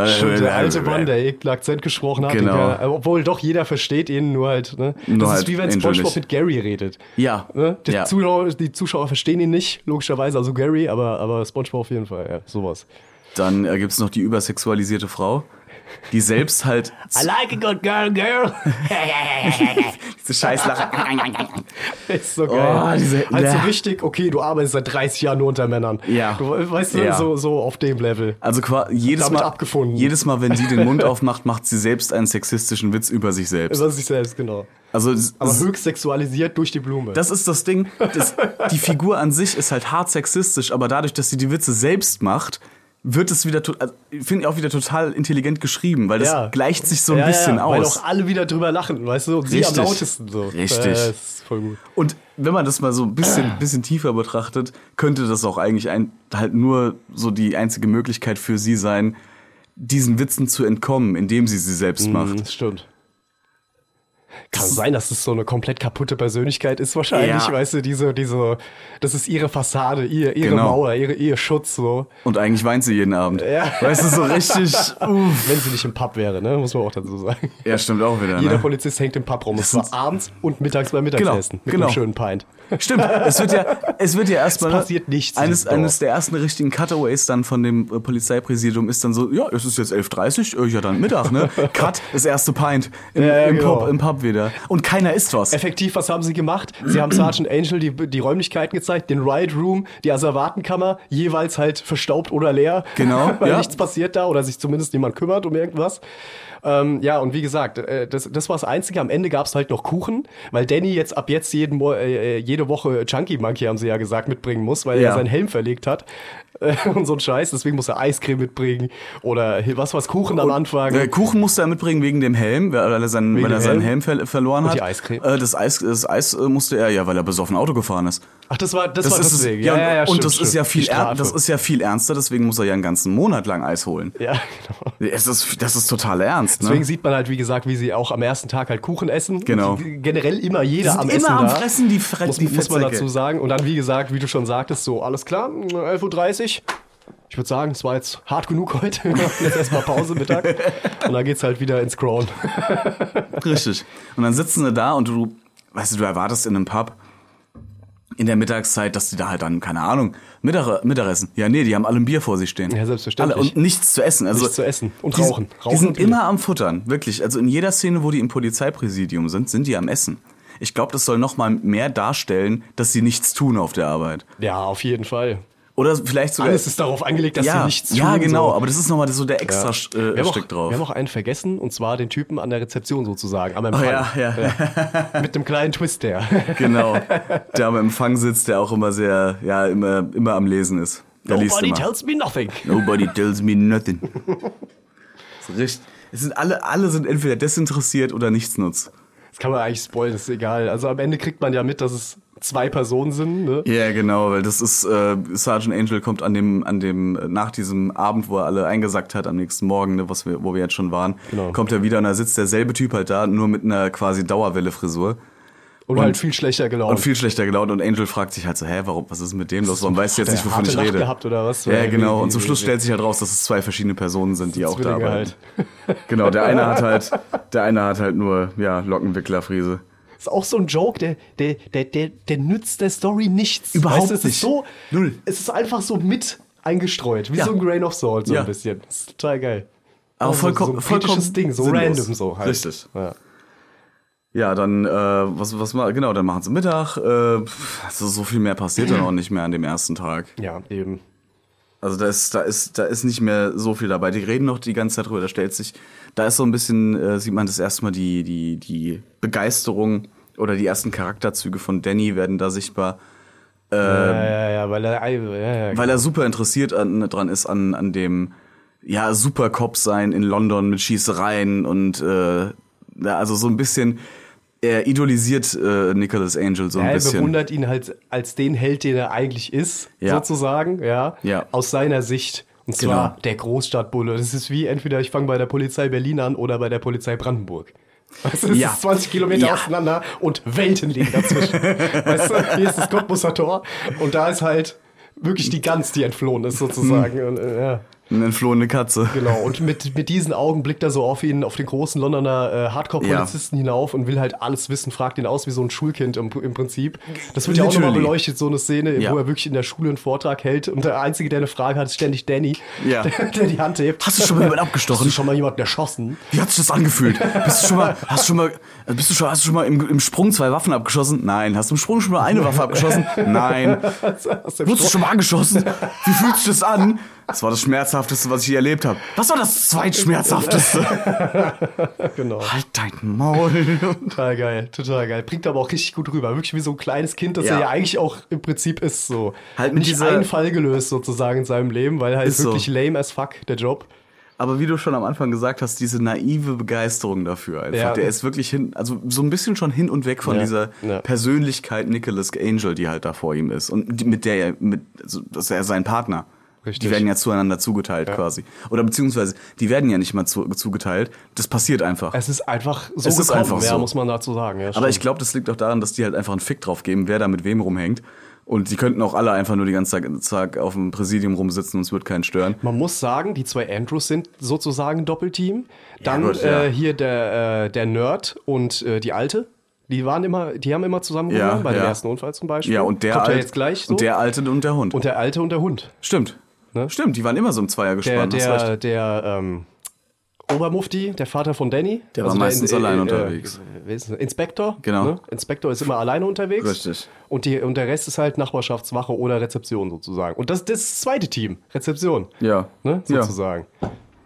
Stimmt, der alte Mann, der irgendeinen Akzent gesprochen hat. Genau. keiner- obwohl doch jeder versteht ihn, nur halt. Ne? Nur das halt ist wie wenn SpongeBob mit Gary redet. Ja. Ne? Die, ja. Zuschauer, die Zuschauer verstehen ihn nicht, logischerweise, also Gary, aber, aber SpongeBob auf jeden Fall, ja, sowas. Dann äh, gibt's noch die übersexualisierte Frau, die selbst halt like a good girl, girl. [laughs] diese Scheißlache. ist so geil. Oh, diese- halt so richtig, okay, du arbeitest seit 30 Jahren nur unter Männern. Ja. Du, weißt du, Ja. so, so auf dem Level. Also jedes Damit Mal, abgefunden. jedes Mal, wenn sie den Mund [laughs] aufmacht, macht sie selbst einen sexistischen Witz über sich selbst. Über sich selbst, genau. Also Aber das, höchst sexualisiert durch die Blume. das ist das Ding. Das, die Figur an sich ist halt hart sexistisch, aber dadurch, dass sie die Witze selbst macht, wird es wieder, also, finde ich auch wieder total intelligent geschrieben, weil das Ja. gleicht sich so ein ja, bisschen ja, Weil aus. auch alle wieder drüber lachen, weißt du? Und sie am lautesten so. Richtig. Äh, das ist voll gut. Und wenn man das mal so ein bisschen, bisschen tiefer betrachtet, könnte das auch eigentlich ein, halt nur so die einzige Möglichkeit für sie sein, diesen Witzen zu entkommen, indem sie sie selbst macht. Mhm, Das stimmt. Kann sein, dass es so eine komplett kaputte Persönlichkeit ist wahrscheinlich, Ja. weißt du, diese, diese, das ist ihre Fassade, ihr, ihre Genau. Mauer, ihre, ihr Schutz, so. Und eigentlich weint sie jeden Abend. Ja. Weißt du, so richtig. [laughs] Uff. Wenn sie nicht im Pub wäre, ne, muss man auch dazu sagen. Ja, stimmt auch wieder. Jeder Ne? Polizist hängt im Pub rum, und Das zwar sind- abends und mittags beim Mittagessen. mit genau. einem schönen Pint. Stimmt, es wird ja, es wird ja erstmal. Es passiert nichts in Eines, eines der ersten richtigen Cutaways dann von dem äh, Polizeipräsidium ist dann so, ja, es ist jetzt 11.30 Uhr, ja dann Mittag, ne? Cut, das erste Pint im, ja, im, genau. Pub, im Pub wieder. Und keiner isst was. Effektiv, was haben sie gemacht? Sie haben Sergeant Angel die, die Räumlichkeiten gezeigt, den Riot Room, die Asservatenkammer, jeweils halt verstaubt oder leer. Genau, [laughs] Weil ja. nichts passiert da oder sich zumindest niemand kümmert um irgendwas. Ähm, ja, und wie gesagt, äh, das, das war das Einzige. Am Ende gab es halt noch Kuchen, weil Danny jetzt ab jetzt jeden, Mo- äh, jede Woche Chunky Monkey, haben sie ja gesagt, mitbringen muss, weil Ja. er seinen Helm verlegt hat. [laughs] Und so ein Scheiß. Deswegen muss er Eiscreme mitbringen. Oder was war's, Kuchen am Anfang. Äh, Kuchen musste er mitbringen wegen dem Helm, weil er seinen, weil er seinen Helm? Ver verloren Und hat. die Eiscreme? Äh, das Eis, das Eis äh, musste er ja, weil er besoffen Auto gefahren ist. Ach, das war, das Das war ist es, deswegen. ja, und stimmt, das ist stimmt. ja Die viel das ist ja viel ernster, deswegen muss er ja einen ganzen Monat lang Eis holen. Ja, genau. Es ist, das ist total ernst, ne? Deswegen sieht man halt, wie gesagt, wie sie auch am ersten Tag halt Kuchen essen. Genau. Und generell immer jeder am immer Essen am. Fressen, die Fre- muss, die muss man dazu sagen. Und dann, wie gesagt, wie du schon sagtest, so, alles klar, 11.30 Uhr. Ich würde sagen, es war jetzt hart genug heute. [laughs] Jetzt erstmal Pause Mittag. Und dann geht's halt wieder ins Crown. [laughs] Richtig. Und dann sitzen sie da und du, weißt du, du erwartest in einem Pub in der Mittagszeit, dass die da halt dann, keine Ahnung, Mittag, Mittagessen. Ja, nee, die haben alle ein Bier vor sich stehen. Ja, selbstverständlich. Alle, und nichts zu essen. Also, Nichts zu essen. Und die, rauchen. Die Rauchen und sind immer am Futtern, wirklich. Also in jeder Szene, wo die im Polizeipräsidium sind, sind die am Essen. Ich glaube, das soll noch mal mehr darstellen, dass sie nichts tun auf der Arbeit. Ja, auf jeden Fall. Oder vielleicht sogar. Alles ist darauf angelegt, dass ja, sie nichts tun. ja, genau. So. Aber das ist noch mal so der extra Ja. Äh, Stück auch, drauf. wir haben auch einen vergessen, und zwar den Typen an der Rezeption sozusagen, am Oh, Empfang. ja, ja. Mit dem kleinen Twist der. [laughs] Genau. Der am Empfang sitzt, der auch immer sehr, ja, immer, immer am Lesen ist. Der liest Nobody immer. tells me nothing. Nobody tells me nothing. [laughs] Richtig. Es sind alle, alle sind entweder desinteressiert oder nichtsnutz. Das kann man eigentlich spoilen, ist egal. Also am Ende kriegt man ja mit, dass es zwei Personen sind. Ne? Ja, genau, weil das ist, äh, Sergeant Angel kommt an dem, an dem, äh, nach diesem Abend, wo er alle eingesackt hat, am nächsten Morgen, ne, was wir, wo wir jetzt schon waren, Genau. kommt er wieder und da sitzt derselbe Typ halt da, nur mit einer quasi Dauerwelle-Frisur. Und, halt viel schlechter gelaunt. Und viel schlechter gelaunt. Und Angel fragt sich halt so, hä, warum, was ist mit dem los? Warum weißt du jetzt nicht, wovon ich Nacht rede? gehabt oder was? Ja, genau. Und zum Schluss stellt sich halt raus, dass es zwei verschiedene Personen sind, die auch da arbeiten. halt. Genau, der eine hat [laughs] halt, der eine hat halt nur, ja, Lockenwicklerfriese. Ist auch so ein Joke, der, der, der, der, der nützt der Story nichts. Überhaupt weißt, du, es nicht. Ist so, Null. Es ist einfach so mit eingestreut, wie Ja. so ein Grain of Salt, so Ja. ein bisschen. Das ist total geil. Aber Also vollkommen, so ein vollkommen Ding, so sinnlos. random so halt. Richtig. Ja. Ja, dann, äh, was, was mal, genau, dann machen sie Mittag. Äh, also so viel mehr passiert dann [clears throat] auch nicht mehr an dem ersten Tag. ja, eben. Also da ist, da ist, da ist nicht mehr so viel dabei. Die reden noch die ganze Zeit drüber. Da stellt sich, da ist so ein bisschen, äh, sieht man das erstmal die, die, die Begeisterung oder die ersten Charakterzüge von Danny werden da sichtbar, ja, ja, ja, weil er, ja, ja, weil er super interessiert an, dran ist an, an dem, ja, Supercop sein in London mit Schießereien und, äh, ja, also so ein bisschen, er idolisiert äh, Nicholas Angel so ein Ja, er bisschen. bewundert ihn halt als den Held, den er eigentlich ist, Ja. sozusagen, ja, Ja. aus seiner Sicht. Und Genau. zwar der Großstadtbulle. Das ist wie entweder ich fange bei der Polizei Berlin an oder bei der Polizei Brandenburg. Weißt du, das Ja. ist 20 Kilometer Ja. auseinander und Welten liegen dazwischen. [laughs] weißt du, hier ist das Cottbusser Tor und da ist halt wirklich die Gans, die entflohen ist, sozusagen. Hm. Und, äh, ja. Eine entflohene Katze. Genau, und mit, mit diesen Augen blickt er so auf ihn, auf den großen Londoner äh, Hardcore-Polizisten hinauf und will halt alles wissen, fragt ihn aus wie so ein Schulkind im, im Prinzip. Das wird ja auch nochmal Literally. beleuchtet, so eine Szene, Ja. wo er wirklich in der Schule einen Vortrag hält und der Einzige, der eine Frage hat, ist ständig Danny, Ja. [laughs] der, der die Hand hebt. Hast du schon mal jemanden abgestochen? Hast du schon mal jemanden erschossen? Wie hat sich das angefühlt? Bist du schon mal, hast du schon mal, bist du schon, hast du schon mal im, im Sprung zwei Waffen abgeschossen? Nein. Hast du im Sprung schon mal eine Waffe abgeschossen? Nein. [laughs] Wurdest du schon mal angeschossen? Wie fühlt sich das an? Das war das Schmerzhafteste, was ich je erlebt habe. Was war das zweitschmerzhafteste? [laughs] Genau. halt dein Maul. Total geil, total geil. Bringt aber auch richtig gut rüber. Wirklich wie so ein kleines Kind, das Ja. er ja eigentlich auch im Prinzip ist. So. Halt mit Nicht einen Fall gelöst sozusagen in seinem Leben, weil halt Ist so. wirklich lame as fuck, der Job. Aber wie du schon am Anfang gesagt hast, diese naive Begeisterung dafür einfach. Ja. Der ist wirklich hin, also so ein bisschen schon hin und weg von Ja. dieser Ja. Persönlichkeit Nicholas Angel, die halt da vor ihm ist. Und die, mit der er, mit, also, das ist er sein Partner. Richtig. Die werden ja zueinander zugeteilt quasi. Oder beziehungsweise, die werden ja nicht mal zu, zugeteilt. Das passiert einfach. Es ist einfach so Es ist einfach ja, so. muss man dazu sagen. Ja, Aber ich glaube, das liegt auch daran, dass die halt einfach einen Fick drauf geben, wer da mit wem rumhängt. Und die könnten auch alle einfach nur die ganze Zeit auf dem Präsidium rumsitzen und es wird keinen stören. Man muss sagen, die zwei Andrews sind sozusagen Doppelteam. Dann gut, ja. äh, hier der, äh, der Nerd und äh, die Alte. Die waren immer, die haben immer zusammen Ja, bei dem ja. ersten Unfall zum Beispiel. Ja, und der Kommt ja Alt- jetzt gleich so. Und der Alte und der Hund. Und der Alte und der Hund. Stimmt. Ne? Stimmt, die waren immer so im Zweier Der, der, der ähm, Obermufti, der Vater von Danny. also Der war meistens In- allein äh, unterwegs. das? Inspektor. Genau. Ne? Inspektor ist immer alleine unterwegs. Richtig. Und, die, und der Rest ist halt Nachbarschaftswache oder Rezeption sozusagen. Und das, das ist das zweite Team, Rezeption. Ja. Ne? Ja. Sozusagen.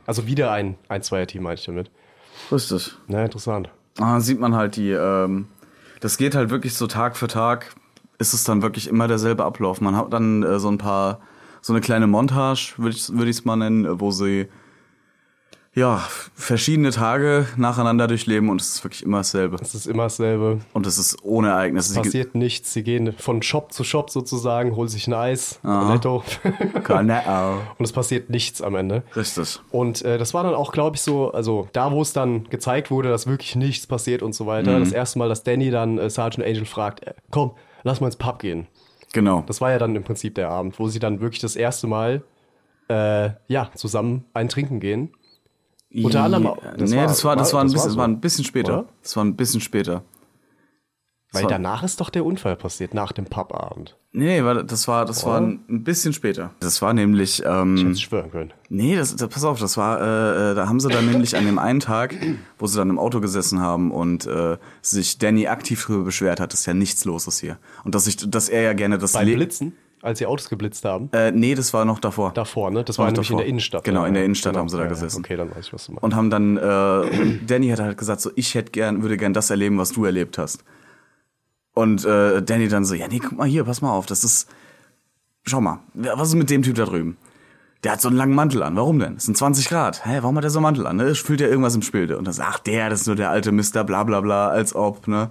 Also wieder ein, ein Zweier-Team, meine ich damit. Richtig. Na, interessant. Ah, sieht man halt die, ähm, das geht halt wirklich so Tag für Tag, ist es dann wirklich immer derselbe Ablauf. Man hat dann äh, so ein paar, so eine kleine Montage, würde ich es würd mal nennen, wo sie ja, verschiedene Tage nacheinander durchleben und es ist wirklich immer dasselbe. Es ist immer dasselbe. Und es ist ohne Ereignisse. Sie- Passiert nichts. Sie gehen von Shop zu Shop sozusagen, holen sich ein Eis, Aha. netto. Genau. und es passiert nichts am Ende. Richtig. Und äh, das war dann auch, glaube ich, so, also da, wo es dann gezeigt wurde, dass wirklich nichts passiert und so weiter. Mhm. Das erste Mal, dass Danny dann äh, Sergeant Angel fragt, äh, komm, lass mal ins Pub gehen. Genau. Das war ja dann im Prinzip der Abend, wo sie dann wirklich das erste Mal äh, ja, zusammen ein Trinken gehen. Unter anderem Das nee, war- das war, das war, ein das war bisschen, so. war ein bisschen später. Oder? Das war ein bisschen später. Weil war- danach ist doch der Unfall passiert, nach dem Pubabend. Nee, war, das war, das war ein, bisschen später. Das war nämlich, ähm, Hätte ich schwören können. Nee, das, das, pass auf, das war, äh, äh, da haben sie dann nämlich an dem einen Tag, wo sie dann im Auto gesessen haben und äh, sich Danny aktiv darüber beschwert hat, dass ja nichts los ist hier. Und dass ich, dass er ja gerne das Beim Le- Blitzen, als sie Autos geblitzt haben, Äh, nee, das war noch davor. davor, ne? Das War war, nämlich in davor. der Innenstadt. Genau, in der Innenstadt Genau. haben sie da gesessen. Okay, dann weiß ich, was du meinst. Und haben dann, äh, [clears throat] Danny hat halt gesagt, so, ich hätte gern, würde gern das erleben, was du erlebt hast. Und äh, Danny dann so, ja, nee, guck mal hier, pass mal auf, das ist, schau mal, was ist mit dem Typ da drüben? Der hat so einen langen Mantel an. Warum denn? Es sind 20 Grad. Hä, warum hat er so einen Mantel an? Ne? Fühlt ja irgendwas im Spilde. Und dann sagt, ach, der, das ist nur der alte Mister, bla bla bla, als ob, ne?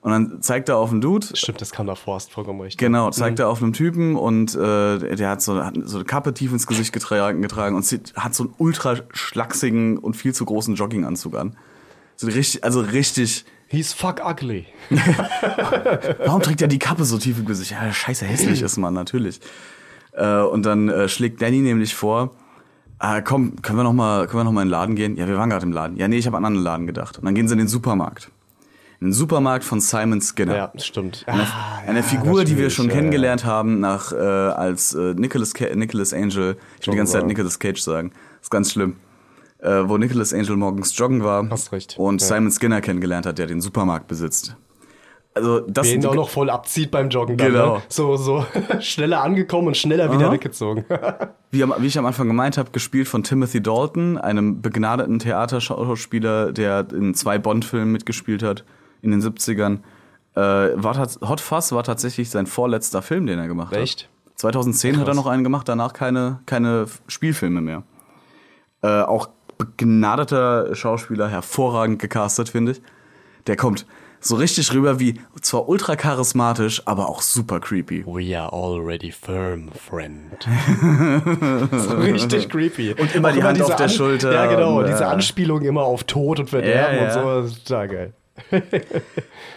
Und dann zeigt er auf einen Dude, Stimmt, das kam davor, hast vollkommen recht. Genau, zeigt er auf einem Typen und äh, der hat so, hat so eine Kappe tief ins Gesicht getragen, getragen und sieht, hat so einen ultra schlachsigen und viel zu großen Jogginganzug an. So richtig, also richtig. He's fuck ugly. [laughs] Warum trägt er die Kappe so tief im Gesicht? Ja, scheiße hässlich ist man, natürlich. Äh, und dann äh, schlägt Danny nämlich vor, ah, komm, können wir noch mal, können wir noch mal in den Laden gehen? Ja, wir waren gerade im Laden. Ja, nee, ich habe an einen anderen Laden gedacht. Und dann gehen sie in den Supermarkt. In den Supermarkt von Simon Skinner. Ja, stimmt. Eine, Ah, eine ja, Figur, die wir schon ja, kennengelernt haben, nach äh, als äh, Nicholas, Nicholas Angel. Ich will die ganze Zeit. Nicholas Cage sagen. ist ganz schlimm. Äh, wo Nicholas Angel morgens joggen war Hast recht. und Ja. Simon Skinner kennengelernt hat, der den Supermarkt besitzt. Also das sind auch noch voll abzieht beim Joggen. Dann, Genau. Ne? So, so [laughs] schneller angekommen und schneller wieder Aha. weggezogen. [laughs] wie, wie ich am Anfang gemeint habe, gespielt von Timothy Dalton, einem begnadeten Theaterschauspieler, der in zwei Bond-Filmen mitgespielt hat in den 70ern. Äh, war Hot Fuzz war tatsächlich sein vorletzter Film, den er gemacht Echt? hat. 2010 hat er Krass. noch einen gemacht, danach keine, keine Spielfilme mehr. Äh, auch begnadeter Schauspieler, hervorragend gecastet, finde ich. Der kommt so richtig rüber wie zwar ultra charismatisch, aber auch super creepy. We are already firm, friend. [laughs] [laughs] so richtig creepy. Und immer Auch die Hand auf diese der Schulter Ja, genau. und, diese äh, Anspielung immer auf Tod und Verderben Ja, ja. und so. Das ist total geil. [laughs]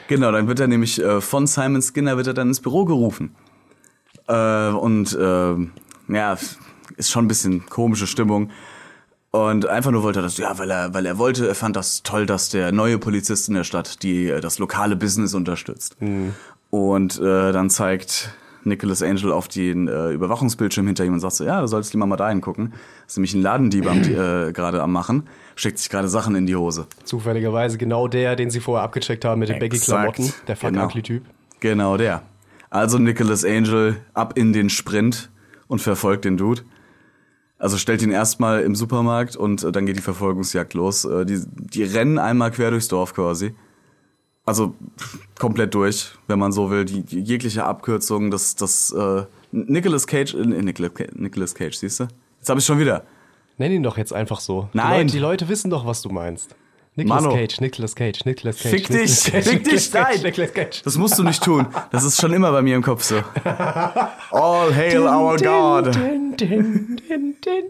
Genau, dann wird er nämlich äh, von Simon Skinner wird er dann ins Büro gerufen. Äh, und äh, ja, ist schon ein bisschen komische Stimmung. Und einfach nur wollte er das, ja, weil er, weil er wollte, er fand das toll, dass der neue Polizist in der Stadt die äh, das lokale Business unterstützt. Und äh, dann zeigt Nicholas Angel auf den äh, Überwachungsbildschirm hinter ihm und sagt so, ja, du solltest lieber mal da hingucken. Das ist nämlich ein Ladendieb am, äh, gerade am machen, steckt sich gerade Sachen in die Hose. Zufälligerweise genau der, den sie vorher abgecheckt haben mit den. Baggy-Klamotten. Der fuck Genau. Typ. Genau der. Also Nicholas Angel ab in den Sprint und verfolgt den Dude. Also stellt ihn erstmal im Supermarkt und äh, dann geht die Verfolgungsjagd los. Äh, die, die rennen einmal quer durchs Dorf quasi. Also komplett durch, wenn man so will. Die, die jegliche Abkürzung, das, das äh, Nicholas Cage, äh, Nicholas, Ca- Nicholas Cage, siehst du? Jetzt habe ich schon wieder. Nenn ihn doch jetzt einfach so. Nein. Die Leute, die Leute wissen doch, was du meinst. Nicolas Mano. Cage, Nicolas Cage, Nicolas Cage. Fick Nicolas dich, Cage, fick dich, Nicolas Cage, nein. Nicolas Cage. Das musst du nicht tun. Das ist schon immer bei mir im Kopf so. All hail our God. Din, din, din, din.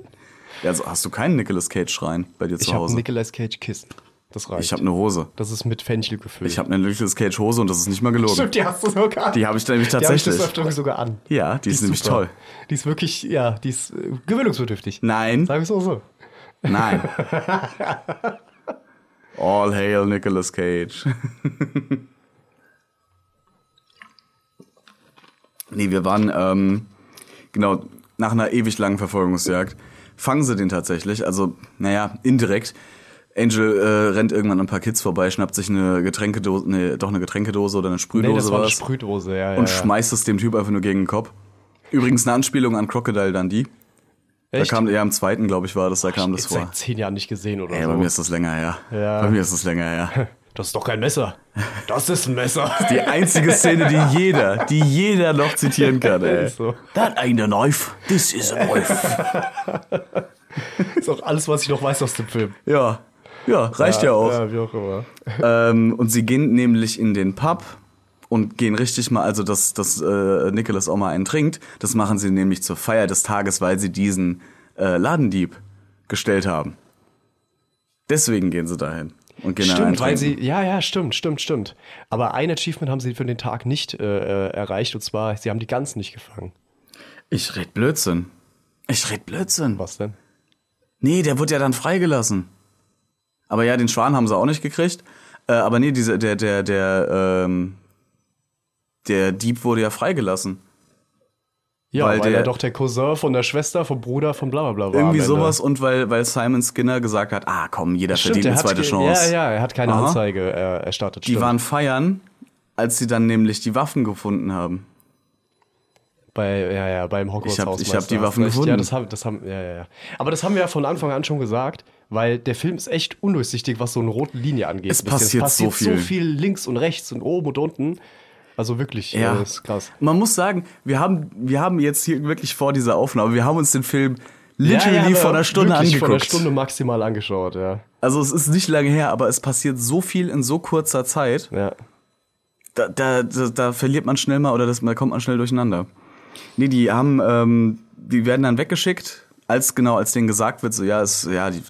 Also hast du keinen Nicolas Cage Schrein bei dir zu Ich habe Hause? Nicolas Cage Kissen. Das reicht. Ich habe eine Hose. das ist mit Fenchel gefüllt. Ich habe eine Nicolas Cage Hose und das ist nicht mal gelogen. Stimmt, die hast du sogar. Die habe ich nämlich Die habe ich tatsächlich. sogar an. ja, die, ist nämlich super. toll. Die ist wirklich, ja, die ist äh, gewöhnungsbedürftig. Nein, Sag ich auch so. nein. [laughs] All hail Nicolas Cage. [laughs] nee, wir waren, ähm, genau, nach einer ewig langen Verfolgungsjagd fangen sie den tatsächlich. Also, naja, indirekt. Angel äh, rennt irgendwann an ein paar Kids vorbei, schnappt sich eine Getränkedose, nee, doch eine Getränkedose oder eine Sprühdose Nee, das war eine. Sprühdose, ja, ja. und ja. schmeißt es dem Typ einfach nur gegen den Kopf. Übrigens eine Anspielung an Crocodile Dundee. Echt? Da kam ja im zweiten, glaube ich, war das, da kam das vor. seit zehn Jahren nicht gesehen oder Ey, so. bei mir ist das länger her. Ja. Bei mir ist das länger her. [laughs] Das ist doch kein Messer. Das ist ein Messer. Die einzige Szene, die jeder, die jeder noch zitieren kann, [laughs] ey. Ist so. That ain't a knife, this is a knife. [laughs] ist auch alles, was ich noch weiß aus dem Film. Ja, ja, reicht ja, auch. Ja, wie auch immer. Ähm, und sie gehen nämlich in den Pub und gehen richtig mal, also dass, dass äh, Nicholas auch mal einen trinkt. Das machen sie nämlich zur Feier des Tages, weil sie diesen äh, Ladendieb gestellt haben. Deswegen gehen sie dahin und gehen Stimmt, weil sie, ja, ja, stimmt, stimmt, stimmt. Aber ein Achievement haben sie für den Tag nicht äh, äh, erreicht und zwar, sie haben die Gans nicht gefangen. Ich red Blödsinn. Ich red Blödsinn. Was denn? Nee, der wurde ja dann freigelassen. Aber ja, den Schwan haben sie auch nicht gekriegt. Äh, aber nee, diese, der, der, der, ähm, der Dieb wurde ja freigelassen. Ja, Weil weil, der- er doch der Cousin von der Schwester, vom Bruder, von bla bla bla war. Irgendwie sowas und weil, weil Simon Skinner gesagt hat, ah komm, jeder Stimmt, verdient er eine zweite Chance. Ja, ja, er hat keine Aha. Anzeige äh, erstattet. Die stimmt. waren feiern, als sie dann nämlich die Waffen gefunden haben. Bei, ja, ja, beim Hogwarts Ich hab- ich Hausmeister, hab die Waffen recht. gefunden. Ja, das haben, das haben, ja, ja, ja. Aber das haben wir ja von Anfang an schon gesagt, weil der Film ist echt undurchsichtig, was so eine rote Linie angeht. Es Ein bisschen. passiert so viel. so viel links und rechts und oben und unten. Also wirklich, Ja. äh, ist krass. Man muss sagen, wir haben, wir haben jetzt hier wirklich vor dieser Aufnahme, wir haben uns den Film literally Ja, ja, vor einer Stunde angeguckt. Vor einer Stunde maximal angeschaut, ja. Also es ist nicht lange her, aber es passiert so viel in so kurzer Zeit. ja. da, da, da, da verliert man schnell mal oder das, da kommt man schnell durcheinander. Nee, die haben, ähm, die werden dann weggeschickt, als genau, als denen gesagt wird, so ja, es, ja, die,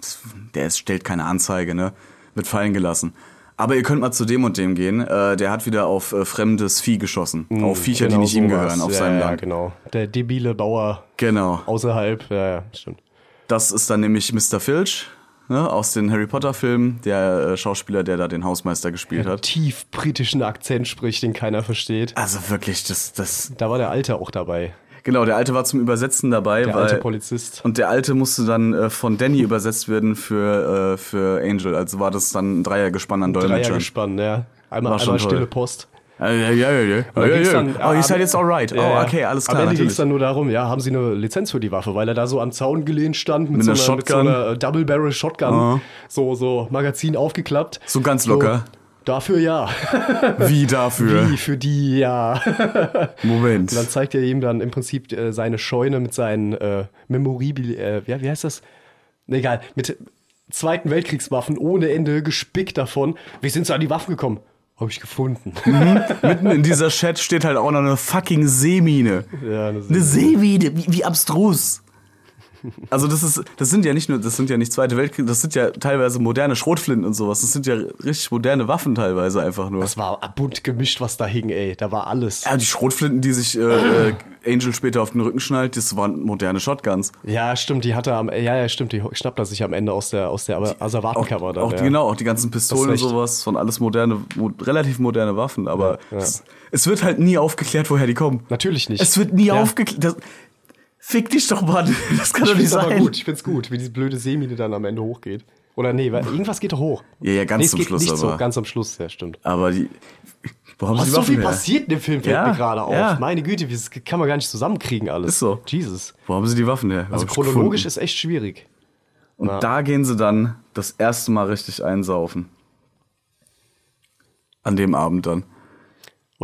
der ist, stellt keine Anzeige, ne? wird fallen gelassen. Aber ihr könnt mal zu dem und dem gehen. Äh, der hat wieder auf äh, fremdes Vieh geschossen. auf Viecher, die Genau nicht ihm sowas. gehören, auf ja, seinem ja, Land. genau. Der debile Bauer Genau. außerhalb, ja, ja, stimmt. Das ist dann nämlich Mr. Filch ne, aus den Harry Potter-Filmen, der äh, Schauspieler, der da den Hausmeister gespielt hat. Tief britischen Akzent spricht, den keiner versteht. Also wirklich, das, das. Da war der Alte auch dabei, Genau, der Alte war zum Übersetzen dabei, der weil. alte Polizist. Und der Alte musste dann äh, von Danny übersetzt werden für, äh, für Angel. Also war das dann ein Dreiergespann an Dolmetschern. Dreiergespann, ja. Einmal, War schon einmal stille Post. Ja, ja, ja, ja. ja. Ja, ja. dann- oh, ihr seid jetzt alright. Ja, oh, okay, alles klar. Am Ende ging es dann nur darum, ja, haben sie eine Lizenz für die Waffe, weil er da so am Zaun gelehnt stand mit, Mit so, einer mit so einer äh, Double Barrel Shotgun, Aha. so so Magazin aufgeklappt. So ganz locker. Dafür ja. [laughs] Wie dafür? Wie für die ja. [laughs] Moment. Und dann zeigt er ihm dann im Prinzip äh, seine Scheune mit seinen äh, Memoribil, äh, wie, wie heißt das? Egal, mit Zweiten Weltkriegswaffen ohne Ende gespickt davon. Wie sind sie an die Waffen gekommen? Habe ich gefunden. Mitten in dieser Chat steht halt auch noch eine fucking Seemine. ja, das Eine Seemine, wie, wie abstrus. Also das ist, das sind ja nicht nur, das sind ja nicht Zweite Weltkrieg, das sind ja teilweise moderne Schrotflinten und sowas. Das sind ja richtig moderne Waffen teilweise einfach nur. Das war bunt gemischt, was da hing, ey. Da war alles. Ja, die Schrotflinten, die sich äh, äh, Angel später auf den Rücken schnallt, das waren moderne Shotguns. Ja, stimmt, die hat er am, ja, ja, stimmt, die schnappt er sich am Ende aus der, aus der Asservatenkammer dann. auch ja. genau, auch die ganzen Pistolen und sowas, waren alles moderne, mo relativ moderne Waffen, aber Es, es wird halt nie aufgeklärt, woher die kommen. Natürlich nicht. Es wird nie Ja. aufgeklärt. Fick dich doch, Mann. [laughs] Das kann Ich doch nicht find's aber sein. gut, ich find's gut, wie diese blöde Seemine dann am Ende hochgeht. Oder nee, weil irgendwas geht doch hoch. Ja, ja, ganz nee, zum geht Schluss nicht aber. so, ganz am Schluss, ja, stimmt. Aber die. Sie Was die so viel her? passiert in dem Film, fällt Ja, mir gerade auf. ja. Meine Güte, das kann man gar nicht zusammenkriegen alles. Ist so. Jesus. Wo haben sie die Waffen her? Also chronologisch gefunden. ist echt schwierig. Und da gehen sie dann das erste Mal richtig einsaufen. An dem Abend dann.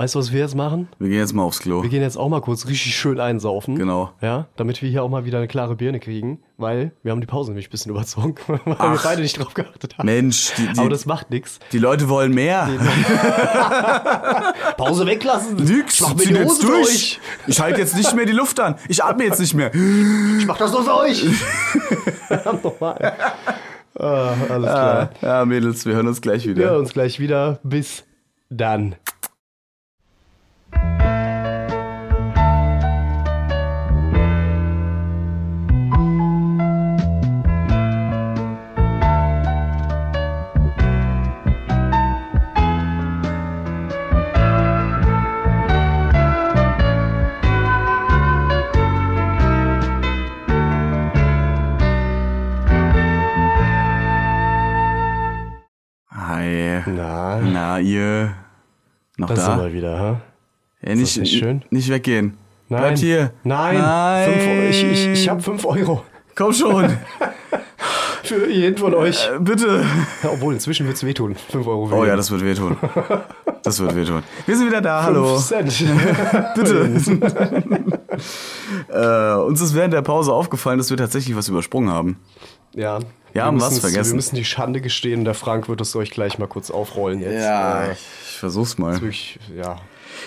Weißt du, was wir jetzt machen? Wir gehen jetzt mal aufs Klo. Wir gehen jetzt auch mal kurz richtig schön einsaufen. Genau. Ja, damit wir hier auch mal wieder eine klare Birne kriegen, weil wir haben die Pause nämlich ein bisschen überzogen, [laughs] weil wir Ach. beide nicht drauf geachtet haben. Mensch, die, die, Aber das macht nichts. die Leute wollen mehr. [laughs] Pause weglassen. Nix, Ich mach mir die jetzt Hose durch. euch. Ich halte jetzt nicht mehr die Luft an. Ich atme jetzt nicht mehr. Ich mach das nur für euch. Nochmal. Ah, alles klar. Ja, Mädels, wir hören uns gleich Wir wieder. hören uns gleich wieder. Bis dann. Noch das da? sind wir wieder, ha? Ja, nicht, nicht schön? nicht weggehen. Nein. Bleibt hier. Nein. Nein. Fünf, ich ich, ich habe 5 Euro Komm schon. [laughs] für jeden von euch. Äh, Bitte. Ja, obwohl, inzwischen wird's wehtun. 5 Euro für Oh ja, das wird wehtun. Das wird wehtun. Wir sind wieder da. Hallo. 5 Cent. [laughs] Bitte. [laughs] äh, uns ist während der Pause aufgefallen, dass wir tatsächlich was übersprungen haben. Ja. Wir haben was vergessen. Wir müssen die Schande gestehen. Der Frank wird es euch gleich mal kurz aufrollen jetzt. Äh, ich, versuch's mal. wirklich, ja.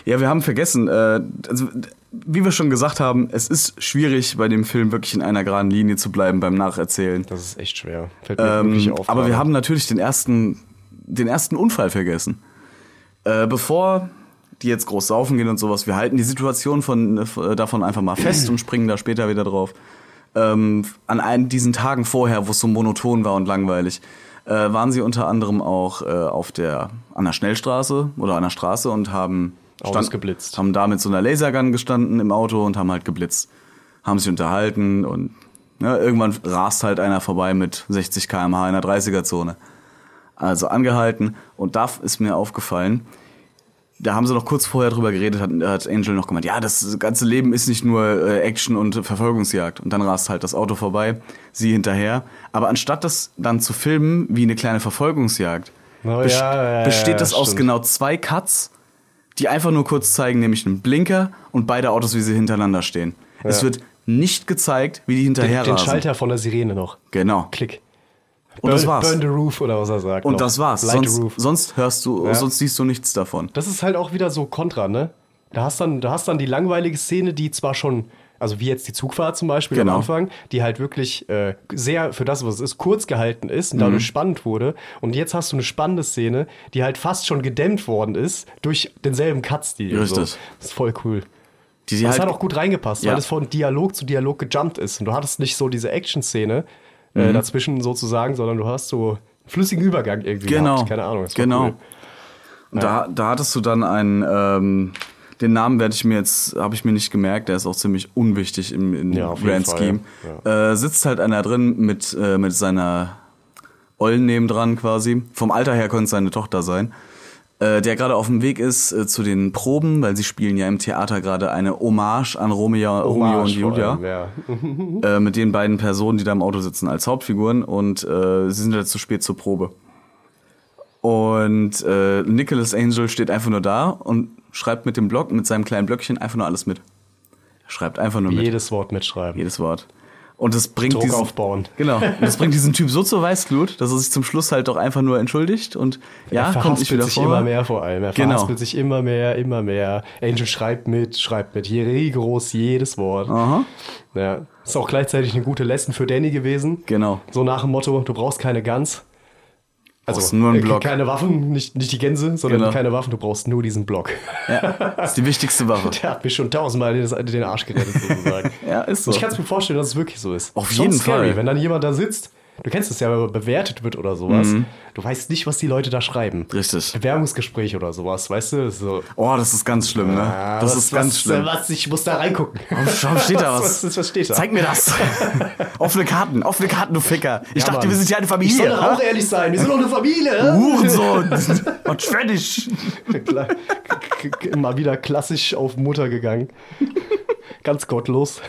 Ja, wir haben vergessen, äh, also, wie wir schon gesagt haben, es ist schwierig, bei dem Film wirklich in einer geraden Linie zu bleiben beim Nacherzählen. Das ist echt schwer. Fällt mir wirklich Ähm, auf. aber wir haben natürlich den ersten, den ersten Unfall vergessen. Äh, bevor die jetzt groß saufen gehen und sowas, wir halten die Situation von, äh, davon einfach mal fest und springen da später wieder drauf. Ähm, an einen diesen Tagen vorher, wo es so monoton war und langweilig, äh, waren sie unter anderem auch äh, auf der an der Schnellstraße oder an der Straße und haben Autos geblitzt. haben da mit so einer Lasergun gestanden im Auto und haben halt geblitzt. Haben sich unterhalten und ne, irgendwann rast halt einer vorbei mit 60 km/h in der 30er-Zone. Also angehalten und da ist mir aufgefallen, da haben sie noch kurz vorher drüber geredet, hat, hat Angel noch gemeint, ja, das ganze Leben ist nicht nur äh, Action und Verfolgungsjagd. Und dann rast halt das Auto vorbei, sie hinterher. Aber anstatt das dann zu filmen wie eine kleine Verfolgungsjagd, Oh, best- ja, ja, ja, besteht das aus stimmt. genau zwei Cuts, die einfach nur kurz zeigen, nämlich einen Blinker und beide Autos, wie sie hintereinander stehen. Es wird nicht gezeigt, wie die hinterher den, den rasen. Schalter von der Sirene noch. Genau. Klick. Und das war's. Burn the roof oder was er sagt. Und noch. das war's. Light Sonst, the roof. sonst hörst du, Ja. sonst siehst du nichts davon. Das ist halt auch wieder so kontra, ne? Da hast dann, da hast dann die langweilige Szene, die zwar schon, also wie jetzt die Zugfahrt zum Beispiel Genau. am Anfang, die halt wirklich äh, sehr für das, was es ist, kurz gehalten ist und Mhm. dadurch spannend wurde. Und jetzt hast du eine spannende Szene, die halt fast schon gedämmt worden ist durch denselben Cut-Stil. und So. Richtig. Das ist voll cool. Die Das halt, hat auch gut reingepasst, Ja. weil es von Dialog zu Dialog gejumpt ist. Und du hattest nicht so diese Action-Szene äh, Mhm. dazwischen sozusagen, sondern du hast so einen flüssigen Übergang irgendwie Genau. gehabt. Keine Ahnung. Genau. Cool. Da, da hattest du dann einen, ähm, den Namen werde ich mir jetzt, habe ich mir nicht gemerkt, der ist auch ziemlich unwichtig im, im Ja, Grand Fall, Scheme. Äh, sitzt halt einer drin mit, äh, mit seiner Ollen nebendran quasi. Vom Alter her könnte es seine Tochter sein. Äh, der gerade auf dem Weg ist äh, zu den Proben, weil sie spielen ja im Theater gerade eine Hommage an Romeo, Romeo und Julia. allem, ja. [laughs] Äh, mit den beiden Personen, die da im Auto sitzen als Hauptfiguren und äh, sie sind jetzt zu spät zur Probe. Und äh, Nicholas Angel steht einfach nur da und schreibt mit dem Block, mit seinem kleinen Blöckchen einfach nur alles mit. Er schreibt einfach nur mit. Jedes Wort mitschreiben. Jedes Wort. Und das bringt Druck diesen, aufbauen. Genau. Und das bringt diesen Typ so zur Weißglut, dass er sich zum Schluss halt doch einfach nur entschuldigt und ja, er kommt nicht wieder sich vor. immer mehr vor allem. Er Genau. sich immer mehr, immer mehr. Angel schreibt mit, schreibt mit. Hier rigoros jedes Wort. Aha. Ja. Ist auch gleichzeitig eine gute Lesson für Danny gewesen. Genau. So nach dem Motto, du brauchst keine Guns. Also Brauchst nur einen äh, Block. keine Waffen, nicht, nicht die Gänse, sondern Genau. keine Waffen, du brauchst nur diesen Block. Das ist die wichtigste Waffe. [laughs] Der hat mir schon tausendmal den, den Arsch gerettet, sozusagen. [laughs] Ja, ist so. Ich kann es mir vorstellen, dass es wirklich so ist. Auf Schon jeden scary, Fall. wenn dann jemand da sitzt. Du kennst es ja, wenn man bewertet wird oder sowas. Mhm. Du weißt nicht, was die Leute da schreiben. Richtig. Bewerbungsgespräch oder sowas, weißt du? So, Oh, das ist ganz schlimm, ne? ah, das was, ist ganz was, schlimm. Was, ich muss da reingucken. Warum steht da [laughs] was? Was, was, steht da? Zeig mir das. [laughs] offene Karten, offene Karten, du Ficker. Ich Ja, dachte, Mann. wir sind ja eine Ich soll Familie. doch auch ehrlich sein. Wir sind doch eine Familie. Hurensohn. [laughs] Und fertig. K- Mal wieder klassisch auf Mutter gegangen. Ganz gottlos.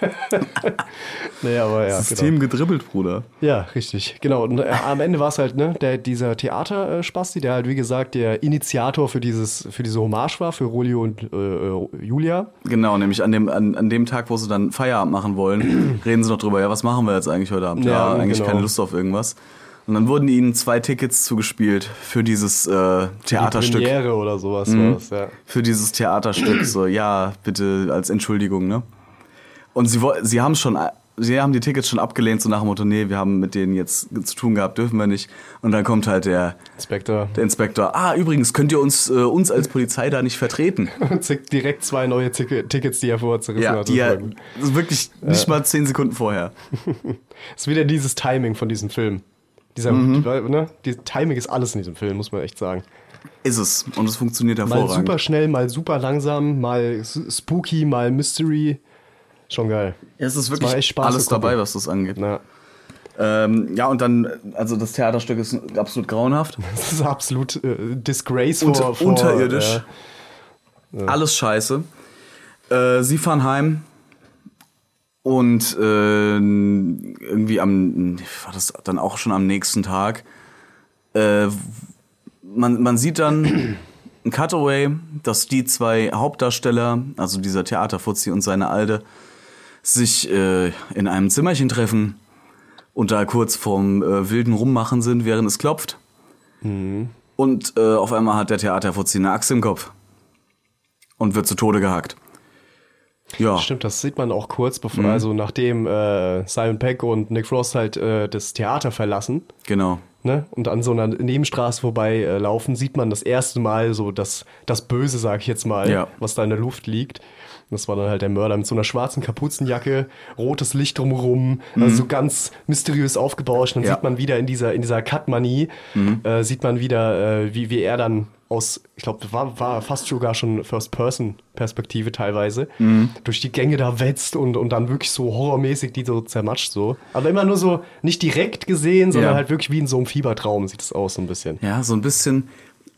[laughs] nee, aber ja. Genau. System gedribbelt, Bruder. Ja, richtig. Genau. Und äh, am Ende war es halt, ne, der, dieser Theaterspasti, der halt, wie gesagt, der Initiator für dieses, für diese Hommage war, für Rolio und äh, äh, Julia. Genau, nämlich an dem, an, an dem Tag, wo sie dann Feierabend machen wollen, [clears throat] reden sie noch drüber, ja, was machen wir jetzt eigentlich heute Abend? Ja, Ja, eigentlich genau. keine Lust auf irgendwas. Und dann wurden ihnen zwei Tickets zugespielt für dieses äh, Die Theaterstück. Premiere oder sowas war das, ja. Für dieses Theaterstück. So, ja, bitte als Entschuldigung, ne? Und sie, sie haben schon, sie haben die Tickets schon abgelehnt, so nach dem Motto, nee, wir haben mit denen jetzt zu tun gehabt, dürfen wir nicht. Und dann kommt halt der, Inspektor. der Inspektor, ah, übrigens, könnt ihr uns, äh, uns als Polizei da nicht vertreten? [laughs] Und zickt direkt zwei neue Tick Tickets, die er vorher zerrissen Ja, hat. die ja, wirklich nicht mal zehn Sekunden vorher. [laughs] ist wieder dieses Timing von diesem Film. Dieser, Mhm. ne? Die Timing ist alles in diesem Film, muss man echt sagen. Ist es. Und es funktioniert Mal hervorragend. super schnell, mal super langsam, mal spooky, mal Mystery. Schon geil. Ja, es ist wirklich echt Spaß alles dabei, was das angeht. Na, Ähm, ja, und dann, also das Theaterstück ist absolut grauenhaft. [laughs] das ist absolut äh, Disgrace Unter- vor, unterirdisch. Äh, Alles scheiße. Äh, sie fahren heim und äh, irgendwie am, war das dann auch schon am nächsten Tag, äh, man, man sieht dann ein Cutaway, dass die zwei Hauptdarsteller, also dieser Theaterfuzzi und seine Alde, sich äh, in einem Zimmerchen treffen und da kurz vorm äh, wilden Rummachen sind, während es klopft. Und äh, auf einmal hat der Theaterfuzzi eine Axt im Kopf und wird zu Tode gehackt. Ja, Stimmt, das sieht man auch kurz, bevor, Mhm. also nachdem äh, Simon Peck und Nick Frost halt äh, das Theater verlassen genau. ne, und an so einer Nebenstraße vorbei äh, laufen, sieht man das erste Mal so das, das Böse, sag ich jetzt mal, Ja. was da in der Luft liegt. Das war dann halt der Mörder mit so einer schwarzen Kapuzenjacke, rotes Licht drumherum, also so ganz mysteriös aufgebauscht. Dann Mhm. Ja. sieht man wieder in dieser, in dieser Cut-Manie, äh, sieht man wieder, äh, wie, wie er dann aus, ich glaube, war, war fast sogar schon First-Person-Perspektive teilweise, Mhm. durch die Gänge da wetzt und, und dann wirklich so horrormäßig die so zermatscht so. Aber immer nur so, nicht direkt gesehen, sondern Ja. halt wirklich wie in so einem Fiebertraum sieht es aus so ein bisschen. Ja, so ein bisschen,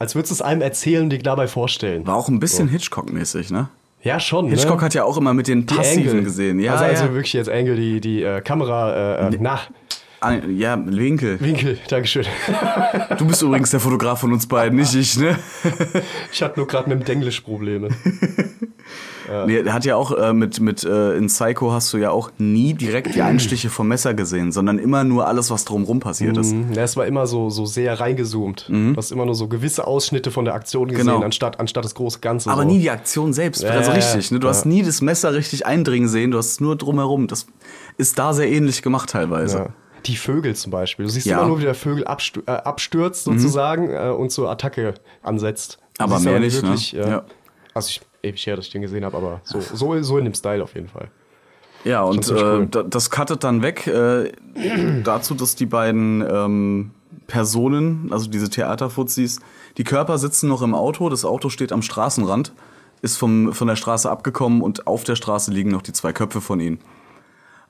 Als würdest du es einem erzählen und dir dabei vorstellen. war auch ein bisschen Hitchcock-mäßig, ne? Ja, schon. Hitchcock ne? hat ja auch immer mit den Passiven gesehen. Ja, also, also ja. wirklich jetzt Angle, die, die äh, Kamera, äh, äh, na, Ah, ja, Winkel. Winkel, Dankeschön. Du bist übrigens der Fotograf von uns beiden, nicht ich, ne? Ich hatte nur gerade mit dem Denglisch Probleme. [laughs] Nee, er hat ja auch äh, mit, mit äh, in Psycho hast du ja auch nie direkt die Einstiche vom Messer gesehen, sondern immer nur alles, was drumrum passiert ist. Mhm. Ja, es war immer so, so sehr reingezoomt. Du hast immer nur so gewisse Ausschnitte von der Aktion gesehen, Genau. anstatt, anstatt das große Ganze. Aber so. nie die Aktion selbst. Ja, also ja, richtig, ne? Du ja. hast nie das Messer richtig eindringen sehen, du hast es nur drumherum. Das ist da sehr ähnlich gemacht teilweise. Die Vögel zum Beispiel. Du siehst Ja. immer nur, wie der Vögel abstü äh, abstürzt sozusagen äh, und zur Attacke ansetzt. Du Aber mehr nicht, ne? äh, Ja. Also ich, ewig her, dass ich den gesehen habe, aber so, so, so in dem Style auf jeden Fall. Ja, und äh, cool. da- das cuttet dann weg äh, dazu, dass die beiden ähm, Personen, also diese Theaterfuzis, die Körper sitzen noch im Auto, das Auto steht am Straßenrand, ist vom, von der Straße abgekommen und auf der Straße liegen noch die zwei Köpfe von ihnen.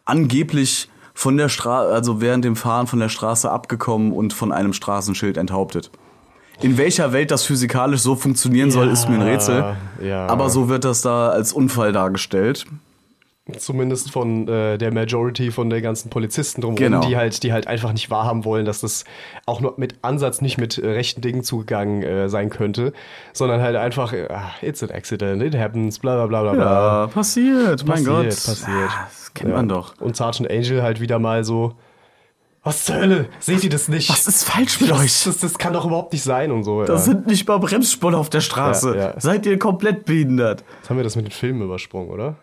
Angeblich von der Straße, also während dem Fahren von der Straße abgekommen und von einem Straßenschild enthauptet. In welcher Welt das physikalisch so funktionieren soll, ist mir ein Rätsel. ja. Aber so wird das da als Unfall dargestellt. Zumindest von äh, der Majority von der ganzen Polizisten drumherum, Genau. die halt, die halt einfach nicht wahrhaben wollen, dass das auch nur mit Ansatz nicht mit äh, rechten Dingen zugegangen äh, sein könnte, sondern halt einfach, äh, ah, it's an accident, it happens, bla bla bla bla bla. Ja, passiert, mein Passiert, Gott. passiert. Ah, Das kennt Ja. man doch. Und Sergeant Angel halt wieder mal so, was zur Hölle, seht ihr das nicht? Was ist falsch mit das, euch? Das, das kann doch überhaupt nicht sein und so. Ja. sind nicht mal Bremsspuren auf der Straße. Ja. Seid ihr komplett behindert? Jetzt haben wir das mit den Filmen übersprungen, oder?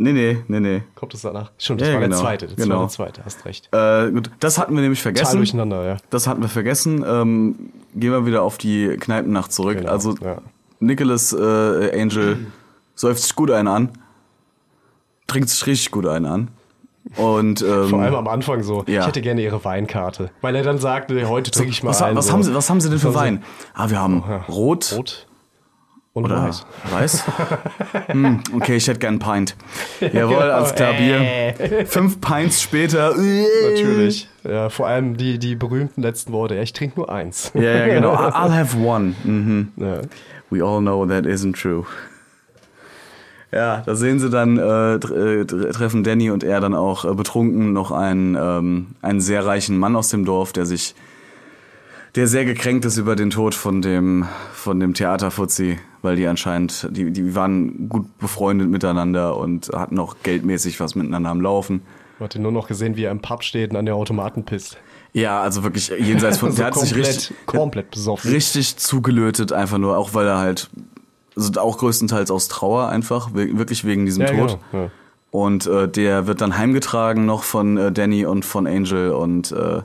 Nee, nee, nee, nee. Kommt das danach? Stimmt, das Ja, war genau, der zweite. Das genau. war der zweite, hast recht. Äh, gut, das hatten wir nämlich Total vergessen. durcheinander, ja. Das hatten wir vergessen. Ähm, gehen wir wieder auf die Kneipennacht zurück. Genau, also ja. Nicholas äh, Angel säuft sich gut einen an. Trinkt sich richtig gut einen an. Und ähm, Vor allem am Anfang so, Ja. ich hätte gerne ihre Weinkarte. Weil er dann sagt, nee, heute trinke ich mal was, ein. was, so. haben sie, was haben sie denn für Wein? Ah, wir haben Rot, Rot und oder Weiß. weiß. [laughs] hm, okay, ich hätte gern ein Pint. [laughs] Jawohl, alles klar, Bier. Fünf Pints später. [laughs] Natürlich. Ja, vor allem die, die berühmten letzten Worte. Ja, ich trinke nur eins. Ja, ja, genau. I'll have one. Mhm. Ja. We all know that isn't true. Ja, da sehen sie dann, äh, äh, tr- treffen Danny und er dann auch äh, betrunken noch einen, ähm, einen sehr reichen Mann aus dem Dorf, der sich, der sehr gekränkt ist über den Tod von dem, von dem Theaterfuzzi, weil die anscheinend, die, die waren gut befreundet miteinander und hatten auch geldmäßig was miteinander am Laufen. Man hat ihn nur noch gesehen, wie er im Pub steht und an der Automaten pisst. Ja, also wirklich jenseits von, [laughs] So der hat sich komplett, richtig, komplett besoffen. richtig zugelötet, einfach nur, auch weil er halt, also auch größtenteils aus Trauer einfach, wirklich wegen diesem ja, Tod. Genau. Ja. Und äh, der wird dann heimgetragen noch von äh, Danny und von Angel und äh,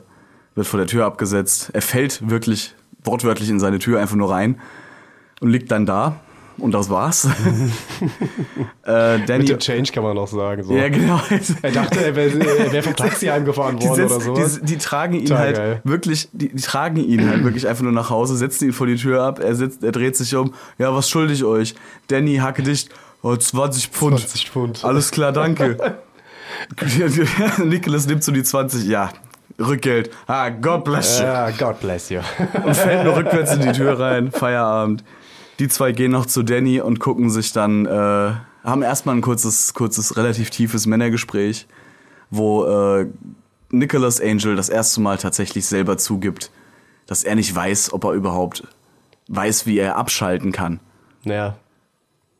wird vor der Tür abgesetzt. Er fällt wirklich wortwörtlich in seine Tür einfach nur rein und liegt dann da. Und das war's. [laughs] äh, Danny. Mit dem Change kann man noch sagen. So. ja, genau. Er dachte, er wäre wär vom Taxi heimgefahren worden setz- oder sowas. die, die tragen ihn Total halt geil. wirklich, die, die tragen ihn halt wirklich einfach nur nach Hause, setzen ihn vor die Tür ab, er sitzt, er dreht sich um, ja, was schulde ich euch? Danny, hacke dicht, oh, 20 Pfund. 20 Pfund. Alles klar, danke. [laughs] [laughs] Nicholas nimmt so die 20, ja, Rückgeld. Ah, God bless you. Ja, God bless you. [laughs] Und fällt nur rückwärts in die Tür rein, Feierabend. Die zwei gehen noch zu Danny und gucken sich dann, äh, haben erstmal ein kurzes, kurzes, relativ tiefes Männergespräch, wo äh, Nicholas Angel das erste Mal tatsächlich selber zugibt, dass er nicht weiß, ob er überhaupt weiß, wie er abschalten kann. Naja,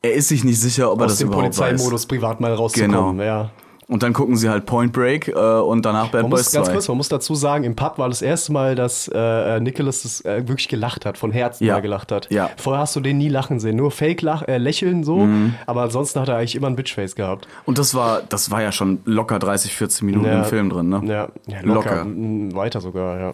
Er ist sich nicht sicher, ob er aus das dem überhaupt weiß. Polizeimodus privat mal rauszukommen. Genau. Ja. Und dann gucken sie halt Point Break äh, und danach Bad Man Boys muss ganz 2. kurz, man muss dazu sagen, im Pub war das erste Mal, dass äh, Nicholas das, äh, wirklich gelacht hat, von Herzen Ja. mal gelacht hat. Ja. Vorher hast du den nie lachen sehen, nur Fake -Lach äh, lächeln so, Mhm. aber ansonsten hat er eigentlich immer ein Bitchface gehabt. Und das war, das war ja schon locker 30, 40 Minuten Ja. im Film drin, ne? Ja, ja locker. Locker. Weiter sogar, ja.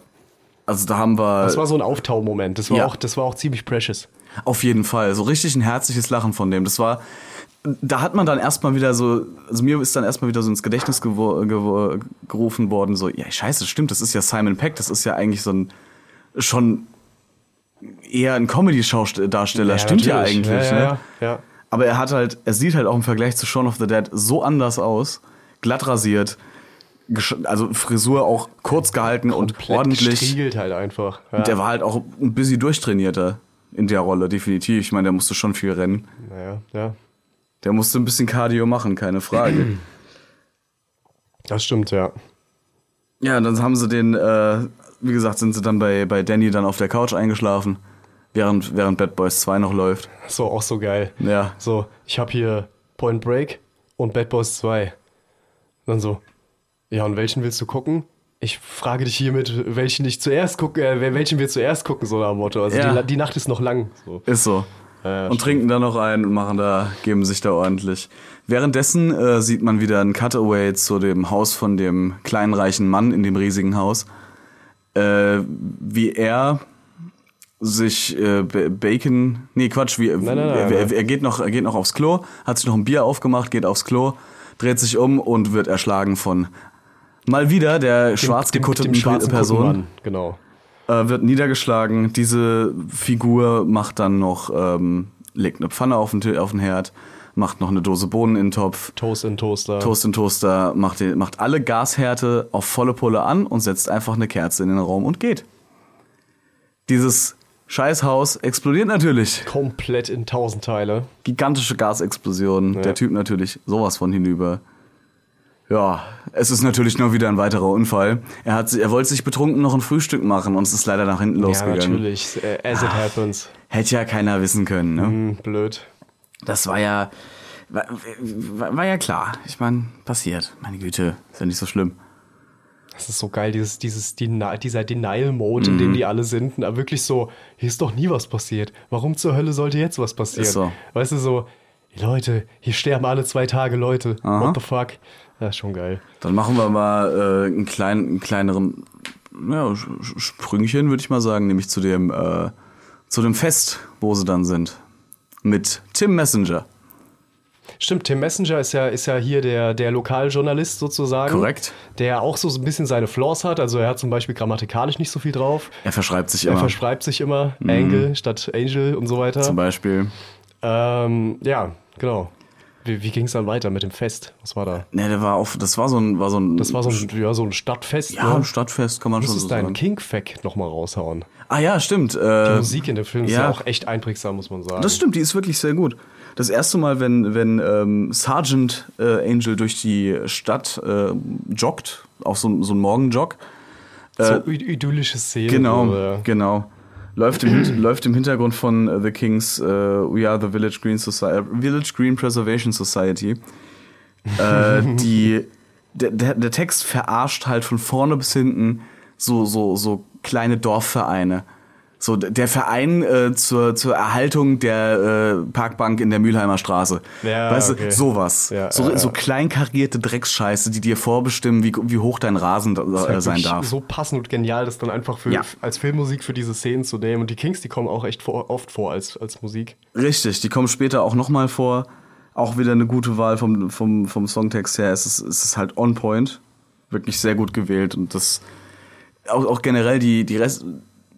Also da haben wir Das war so ein Auftaumoment. Das war Ja. auch, das war auch ziemlich precious. auf jeden Fall so richtig ein herzliches Lachen von dem. Das war, da hat man dann erstmal wieder so, also mir ist dann erstmal wieder so ins Gedächtnis gerufen worden, so, ja, scheiße, das stimmt, das ist ja Simon Peck, das ist ja eigentlich so ein, schon eher ein Comedy-Darsteller, stimmt ja natürlich. eigentlich, ja, ne? ja, ja. Aber er hat halt, er sieht halt auch im Vergleich zu Shaun of the Dead so anders aus, glatt rasiert, also Frisur auch kurz gehalten und Komplett ordentlich. gestriegelt halt einfach. Ja. Und der war halt auch ein bisschen durchtrainierter in der Rolle, definitiv. Ich meine, der musste schon viel rennen. naja, ja. Der musste ein bisschen Cardio machen, keine Frage. [clears throat] Das stimmt, ja. ja, dann haben sie den, äh, wie gesagt, sind sie dann bei, bei Danny dann auf der Couch eingeschlafen, während, während Bad Boys 2 noch läuft. So, auch so geil. Ja. So, ich habe hier Point Break und Bad Boys 2. Dann so, ja, und welchen willst du gucken? Ich frage dich hiermit, welchen ich zuerst gucke, äh, welchen wir zuerst gucken, so nach Motto. Also Ja. die, die Nacht ist noch lang. So. Ist so. Ja, und trinken da noch ein und machen da, geben sich da ordentlich. Währenddessen äh, sieht man wieder ein Cutaway zu dem Haus von dem kleinen reichen Mann in dem riesigen Haus. Äh, wie er sich äh, Ba- Bacon, nee Quatsch, wie, nein, er, nein, er, nein. er geht noch, er geht noch aufs Klo, hat sich noch ein Bier aufgemacht, geht aufs Klo, dreht sich um und wird erschlagen von mal wieder der schwarz gekutteten schwarzen Person Kuttenmann, Genau. Äh, wird niedergeschlagen. Diese Figur macht dann noch, ähm, legt eine Pfanne auf den, auf den Herd, macht noch eine Dose Bohnen in den Topf, Toast in Toaster. Toast in Toaster, macht, die, macht alle Gashärte auf volle Pulle an und setzt einfach eine Kerze in den Raum und geht. Dieses Scheißhaus explodiert natürlich. Komplett in tausend Teile. Gigantische Gasexplosion. Der Typ natürlich sowas von hinüber. Ja, es ist natürlich nur wieder ein weiterer Unfall. Er, hat, er wollte sich betrunken noch ein Frühstück machen und es ist leider nach hinten Ja, losgegangen. natürlich. Äh, As it happens. Hätte ja keiner wissen können, ne? Hm, blöd. Das war ja, war, war, ja klar. Ich meine, passiert. Meine Güte, ist ja nicht so schlimm. Das ist so geil, dieses, dieses, Deni- dieser Denial-Mode, in Mhm. dem die alle sind. Und wirklich so, hier ist doch nie was passiert. Warum zur Hölle sollte jetzt was passieren? Ist so. Weißt du, so, Leute, hier sterben alle zwei Tage Leute. Aha. What the fuck? Das ist schon geil. Dann machen wir mal äh, einen, kleinen, einen kleineren ja, Sprüngchen, würde ich mal sagen, nämlich zu dem, äh, zu dem Fest, wo sie dann sind. Mit Tim Messenger. Stimmt, Tim Messenger ist ja, ist ja hier der, der Lokaljournalist sozusagen. Korrekt. Der auch so ein bisschen seine Flaws hat. Also er hat zum Beispiel grammatikalisch nicht so viel drauf. Er verschreibt sich Er immer. verschreibt sich immer Angle statt Angel und so weiter. Zum Beispiel. Ähm, ja, genau. Wie, wie ging es dann weiter mit dem Fest? Was war da? Ne, der war auf, das war so ein, war so ein, Das war so ein, ja, so ein Stadtfest. ja, ne? ein Stadtfest, kann man Du schon so musstest deinen sagen. King-Fact nochmal raushauen. Ah ja, stimmt. Die Äh, Musik in dem Film ist ja. ja auch echt einprägsam, muss man sagen. Das stimmt, die ist wirklich sehr gut. Das erste Mal, wenn, wenn ähm, Sergeant äh, Angel durch die Stadt äh, joggt, auch so, so ein Morgenjog, so id idyllische Szene. genau, so, ja. genau, läuft im, [clears throat] läuft im Hintergrund von äh, The Kings äh, We Are the Village Green Society, Village Green Preservation Society. äh, [laughs] die, der, der, der Text verarscht halt von vorne bis hinten so, so, so kleine Dorfvereine. So, der Verein äh, zur, zur Erhaltung der äh, Parkbank in der Mülheimer Straße. Ja, weißt okay. du, sowas. Ja, so, ja, so kleinkarierte Drecksscheiße, die dir vorbestimmen, wie, wie hoch dein Rasen äh, sein darf. so passend und genial, das dann einfach für, als Filmmusik für diese Szenen zu nehmen. Und die Kings, die kommen auch echt vor, oft vor als, als Musik. Richtig, die kommen später auch nochmal vor. Auch wieder eine gute Wahl vom, vom, vom Songtext her. Es ist, es ist halt on point. Wirklich sehr gut gewählt. Und das auch, auch generell die, die Rest,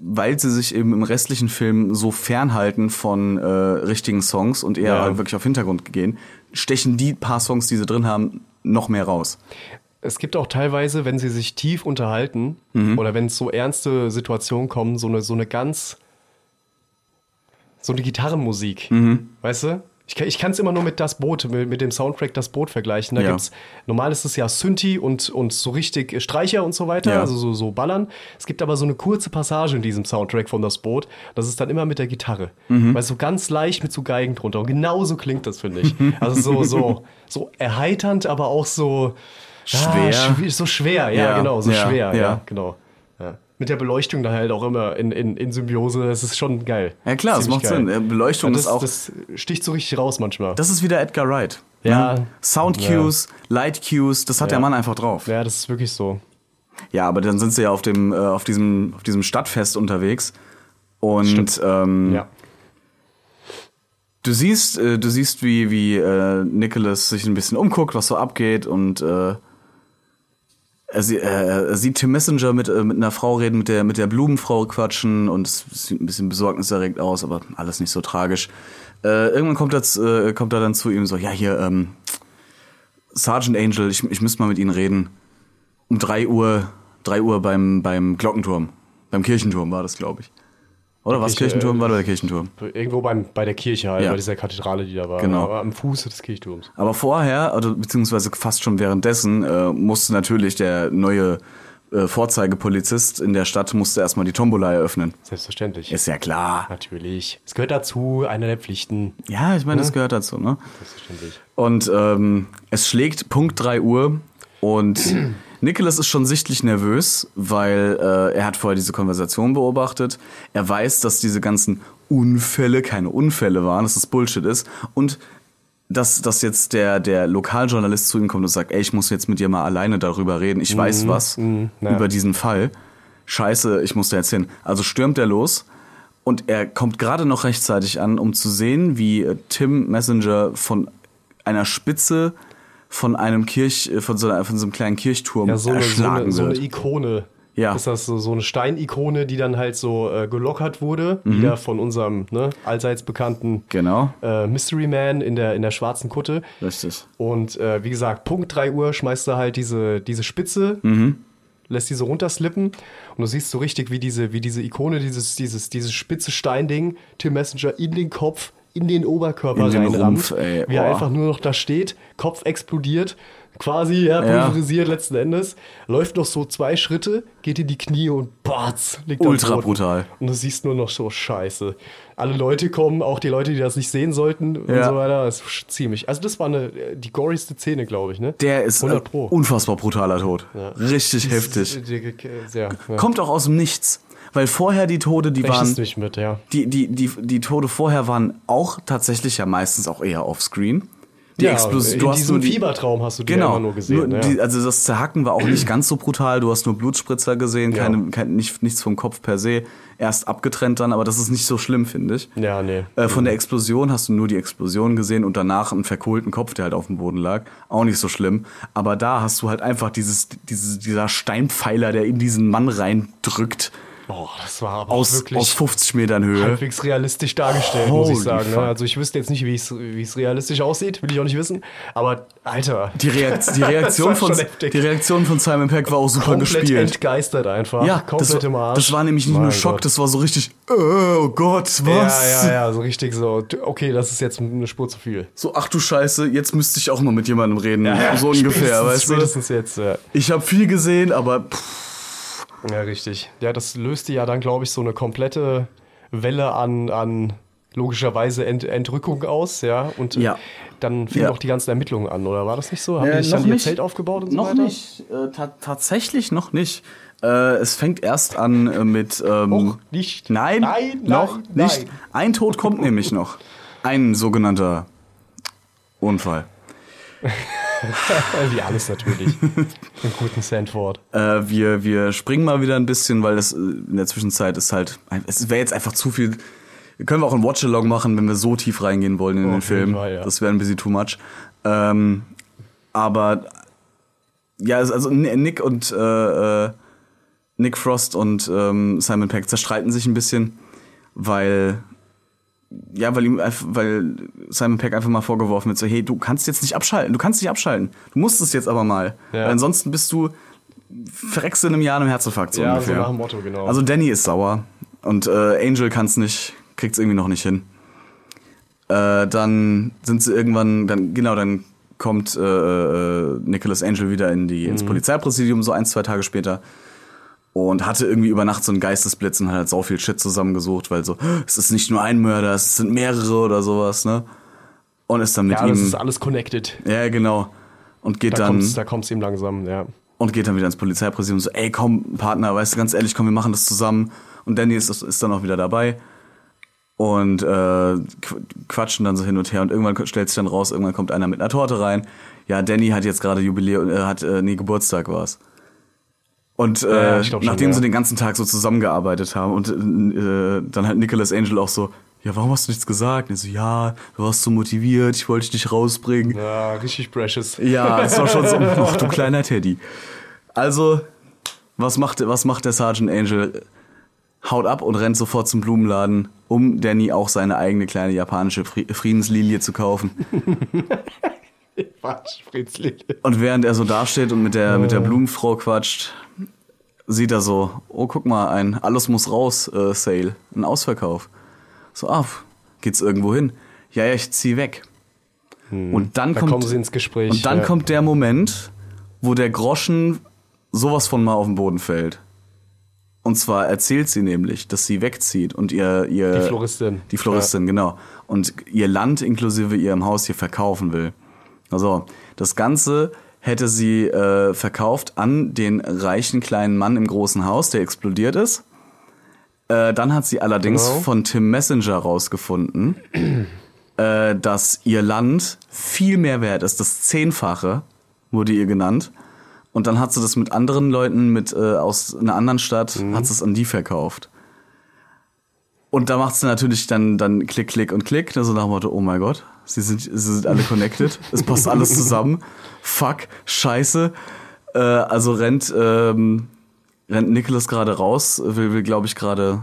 weil sie sich eben im restlichen Film so fernhalten von äh, richtigen Songs und eher Ja. wirklich auf Hintergrund gehen, stechen die paar Songs, die sie drin haben, noch mehr raus. Es gibt auch teilweise, wenn sie sich tief unterhalten Mhm. oder wenn es so ernste Situationen kommen, so eine, so eine ganz. so eine Gitarrenmusik. Mhm. Weißt du? Ich, kann- ich kann es immer nur mit das Boot, mit, mit dem Soundtrack das Boot vergleichen. Da Ja. gibt's, normal ist es ja Synthi und, und so richtig Streicher und so weiter, Ja. also so, so ballern. Es gibt aber so eine kurze Passage in diesem Soundtrack von das Boot. Das ist dann immer mit der Gitarre. Mhm. Weil so ganz leicht mit so Geigen drunter. Und genauso klingt das, finde ich. Also so, so, so erheiternd, aber auch so Schwer. Ah, schw- so schwer, ja, Ja, genau, so schwer, ja. genau. Ja. Mit der Beleuchtung da halt auch immer in, in, in Symbiose, das ist schon geil. Ja, klar, das macht Sinn. Äh, Beleuchtung das, ist auch- Das sticht so richtig raus manchmal. Das ist wieder Edgar Wright. Ja. Ne? Sound Cues, Light Cues, das hat Ja. der Mann einfach drauf. ja, das ist wirklich so. Ja, aber dann sind sie ja auf dem, äh, auf diesem, auf diesem Stadtfest unterwegs. Und Stimmt. ähm, Ja. du siehst, äh, du siehst, wie, wie äh, Nicholas sich ein bisschen umguckt, was so abgeht und äh, er, äh, sieht Tim Messenger mit, äh, mit einer Frau reden, mit der, mit der Blumenfrau quatschen und es sieht ein bisschen besorgniserregt aus, aber alles nicht so tragisch. Äh, irgendwann kommt er, z- äh, kommt er dann zu ihm so, ja hier, ähm, Sergeant Angel, ich, ich müsste mal mit Ihnen reden. Um drei Uhr, drei Uhr beim, beim Glockenturm. Beim Kirchenturm war das, glaube ich. Oder was Kirche, Kirchenturm? äh, War der Kirchenturm? Irgendwo beim, bei der Kirche halt, Ja. bei dieser Kathedrale, die da war. Genau. Aber am Fuße des Kirchturms. Aber vorher, oder beziehungsweise fast schon währenddessen, äh, musste natürlich der neue äh, Vorzeigepolizist in der Stadt musste erstmal die Tombola eröffnen. Selbstverständlich. Ist ja klar. Natürlich. Es gehört dazu, eine der Pflichten. Ja, ich meine, das gehört dazu, ne? Selbstverständlich. Und ähm, es schlägt Punkt 3 Uhr und [clears throat] Nicholas ist schon sichtlich nervös, weil äh, er hat vorher diese Konversation beobachtet. Er weiß, dass diese ganzen Unfälle keine Unfälle waren, dass das Bullshit ist. Und dass, dass jetzt der, der Lokaljournalist zu ihm kommt und sagt, ey, ich muss jetzt mit dir mal alleine darüber reden. Ich weiß was ja. über diesen Fall. Scheiße, ich muss da jetzt hin. Also stürmt er los und er kommt gerade noch rechtzeitig an, um zu sehen, wie äh, Tim Messenger von einer Spitze von einem Kirch, äh, von so, einer, von so einem kleinen Kirchturm Ja, so eine, so, erschlagen eine, so eine. Ikone. Ja. Ist das so, so eine Steinikone, die dann halt so äh, gelockert wurde, Mhm. wieder von unserem ne, allseits bekannten Genau, äh, Mystery Man in der, in der schwarzen Kutte. richtig. Und äh, wie gesagt, Punkt 3 Uhr schmeißt er halt diese, diese Spitze, Mhm. lässt diese runterslippen. Und du siehst so richtig, wie diese, wie diese Ikone, dieses, dieses, dieses spitze Steinding, Tim Messenger in den Kopf, in den Oberkörper In den reinrammt. Rumpf, ey, wie er oh. einfach nur noch da steht, Kopf explodiert, quasi ja, Ja. pulverisiert letzten Endes, läuft noch so zwei Schritte, geht in die Knie und batz, liegt Ultra brutal. Und du siehst nur noch so Scheiße. Alle Leute kommen, auch die Leute, die das nicht sehen sollten und Ja. so weiter. Das ist ziemlich. Also das war eine die gorigste Szene, glaube ich, ne? Der ist 100 ein Pro. unfassbar brutaler Tod. Richtig heftig. Ja. Kommt auch aus dem Nichts. Weil vorher die Tode, die waren. Rechnest nicht mit, ja. Die, die, die, die Tode vorher waren auch tatsächlich ja meistens auch eher offscreen. Die ja, Explosion. in Du hast diesem nur die, Fiebertraum hast du die Genau. immer nur gesehen. Nur ja. die, also das Zerhacken war auch nicht ganz so brutal. Du hast nur Blutspritzer gesehen, Ja. keine, kein, nicht, nichts vom Kopf per se. Erst abgetrennt dann, aber das ist nicht so schlimm, finde ich. ja, nee. Äh, von der Explosion hast du nur die Explosion gesehen und danach einen verkohlten Kopf, der halt auf dem Boden lag. Auch nicht so schlimm. Aber da hast du halt einfach dieses, dieses, dieser Steinpfeiler, der in diesen Mann reindrückt, Oh, das war aber aus, wirklich aus 50 Metern Höhe. halbwegs realistisch dargestellt, muss ich Holy sagen. Ne? fuck. Also ich wüsste jetzt nicht, wie es realistisch aussieht, will ich auch nicht wissen. Aber Alter, Die, Reakt [laughs] die, Reaktion von, heftig. die Reaktion von Simon Peck war auch super komplett gespielt. entgeistert einfach. Ja, komplett das, im Arsch. das war nämlich nicht nur Mein Schock, Gott. das war so richtig, äh, oh Gott, was? Ja, ja, ja, so richtig so. Okay, das ist jetzt eine Spur zu viel. So, ach du Scheiße, jetzt müsste ich auch mal mit jemandem reden. so [laughs] ungefähr, weißt du? Spätestens jetzt, ja. Ich habe viel gesehen, aber pff, Ja, richtig. Ja, das löste ja dann, glaube ich, so eine komplette Welle an, an logischerweise Ent Entrückung aus, ja. Und Ja. dann fingen Ja. auch die ganzen Ermittlungen an, oder war das nicht so? Haben Äh, die sich dann noch ihr nicht. Zelt aufgebaut und so noch weiter? nicht. Äh, ta tatsächlich noch nicht. Äh, es fängt erst an äh, mit. Ähm, Och, nicht. Nein, Nein, noch nein, nicht. nein. Ein Tod kommt nämlich noch. Ein sogenannter Unfall. [laughs] [laughs] Wie alles natürlich. Im guten Sandford. Äh, wir, wir springen mal wieder ein bisschen, weil das äh, in der Zwischenzeit ist halt. Es wäre jetzt einfach zu viel. Können wir auch ein Watch-Along machen, wenn wir so tief reingehen wollen in Oh, den Film. Fall, ja. Das wäre ein bisschen too much. Ähm, aber ja, also Nick und äh, äh, Nick Frost und ähm, Simon Peck zerstreiten sich ein bisschen, weil ja, weil ihm weil Simon Peck einfach mal vorgeworfen wird, so, hey, du kannst jetzt nicht abschalten, du kannst nicht abschalten. Du musst es jetzt aber mal. Ja. Weil ansonsten bist du verreckst in einem Jahr einem Herzinfarkt so Ja, so ungefähr. nach dem Motto, genau. Also Danny ist sauer und äh, Angel kann es nicht, kriegt es irgendwie noch nicht hin. Äh, dann sind sie irgendwann, dann genau, dann kommt äh, äh, Nicholas Angel wieder in die, Mhm. ins Polizeipräsidium, so ein, zwei Tage später. Und hatte irgendwie über Nacht so einen Geistesblitz und hat halt so viel Shit zusammengesucht, weil so, es ist nicht nur ein Mörder, es sind mehrere oder sowas, ne? Und ist dann mit ja, das ihm. ist alles connected. Ja, genau. Und geht Da dann kommt's, da kommt's ihm langsam, ja. und geht dann wieder ins Polizeipräsidium so, ey, komm, Partner, weißt du, ganz ehrlich, komm, wir machen das zusammen. Und Danny ist, ist dann auch wieder dabei. Und äh, qu- quatschen dann so hin und her und irgendwann stellt sich dann raus, irgendwann kommt einer mit einer Torte rein. Ja, Danny hat jetzt gerade Jubiläum, äh, hat, äh, nee, Geburtstag war's. Und Ja, äh, schon, nachdem ja. sie den ganzen Tag so zusammengearbeitet haben und äh, dann hat Nicholas Angel auch so, ja, warum hast du nichts gesagt? Und er so, ja, du warst so motiviert, ich wollte dich rausbringen. Ja, richtig precious. Ja, es war schon so, [laughs] ach du kleiner Teddy. Also, was macht, was macht der Sergeant Angel? Haut ab und rennt sofort zum Blumenladen, um Danny auch seine eigene kleine japanische Fri- Friedenslilie zu kaufen. [laughs] Quatsch, Fritzli. Und während er so dasteht und mit der, mit der Blumenfrau quatscht, sieht er so, oh, guck mal, ein Alles muss raus äh, Sale, ein Ausverkauf. So, ah, geht's irgendwo hin? Ja, ja, ich zieh weg. Und dann Da kommt kommen sie ins Gespräch. Und dann ja. kommt der Moment, wo der Groschen sowas von mal auf den Boden fällt. Und zwar erzählt sie nämlich, dass sie wegzieht und ihr, ihr Die Floristin. die Floristin, genau, und ihr Land inklusive ihrem Haus hier verkaufen will. Also das Ganze hätte sie äh, verkauft an den reichen kleinen Mann im großen Haus, der explodiert ist. Äh, dann hat sie allerdings Genau. von Tim Messenger rausgefunden, [clears throat] äh, dass ihr Land viel mehr wert ist. Das Zehnfache wurde ihr genannt. Und dann hat sie das mit anderen Leuten mit äh, aus einer anderen Stadt, hat sie es an die verkauft. Und da macht sie natürlich dann, dann Klick, Klick und Klick. Also nach dem Motto, oh mein Gott, sie sind, sie sind alle connected. es passt alles zusammen. [laughs] Fuck, scheiße. Äh, also rennt, ähm, rennt Nicholas gerade raus, will, will glaube ich gerade,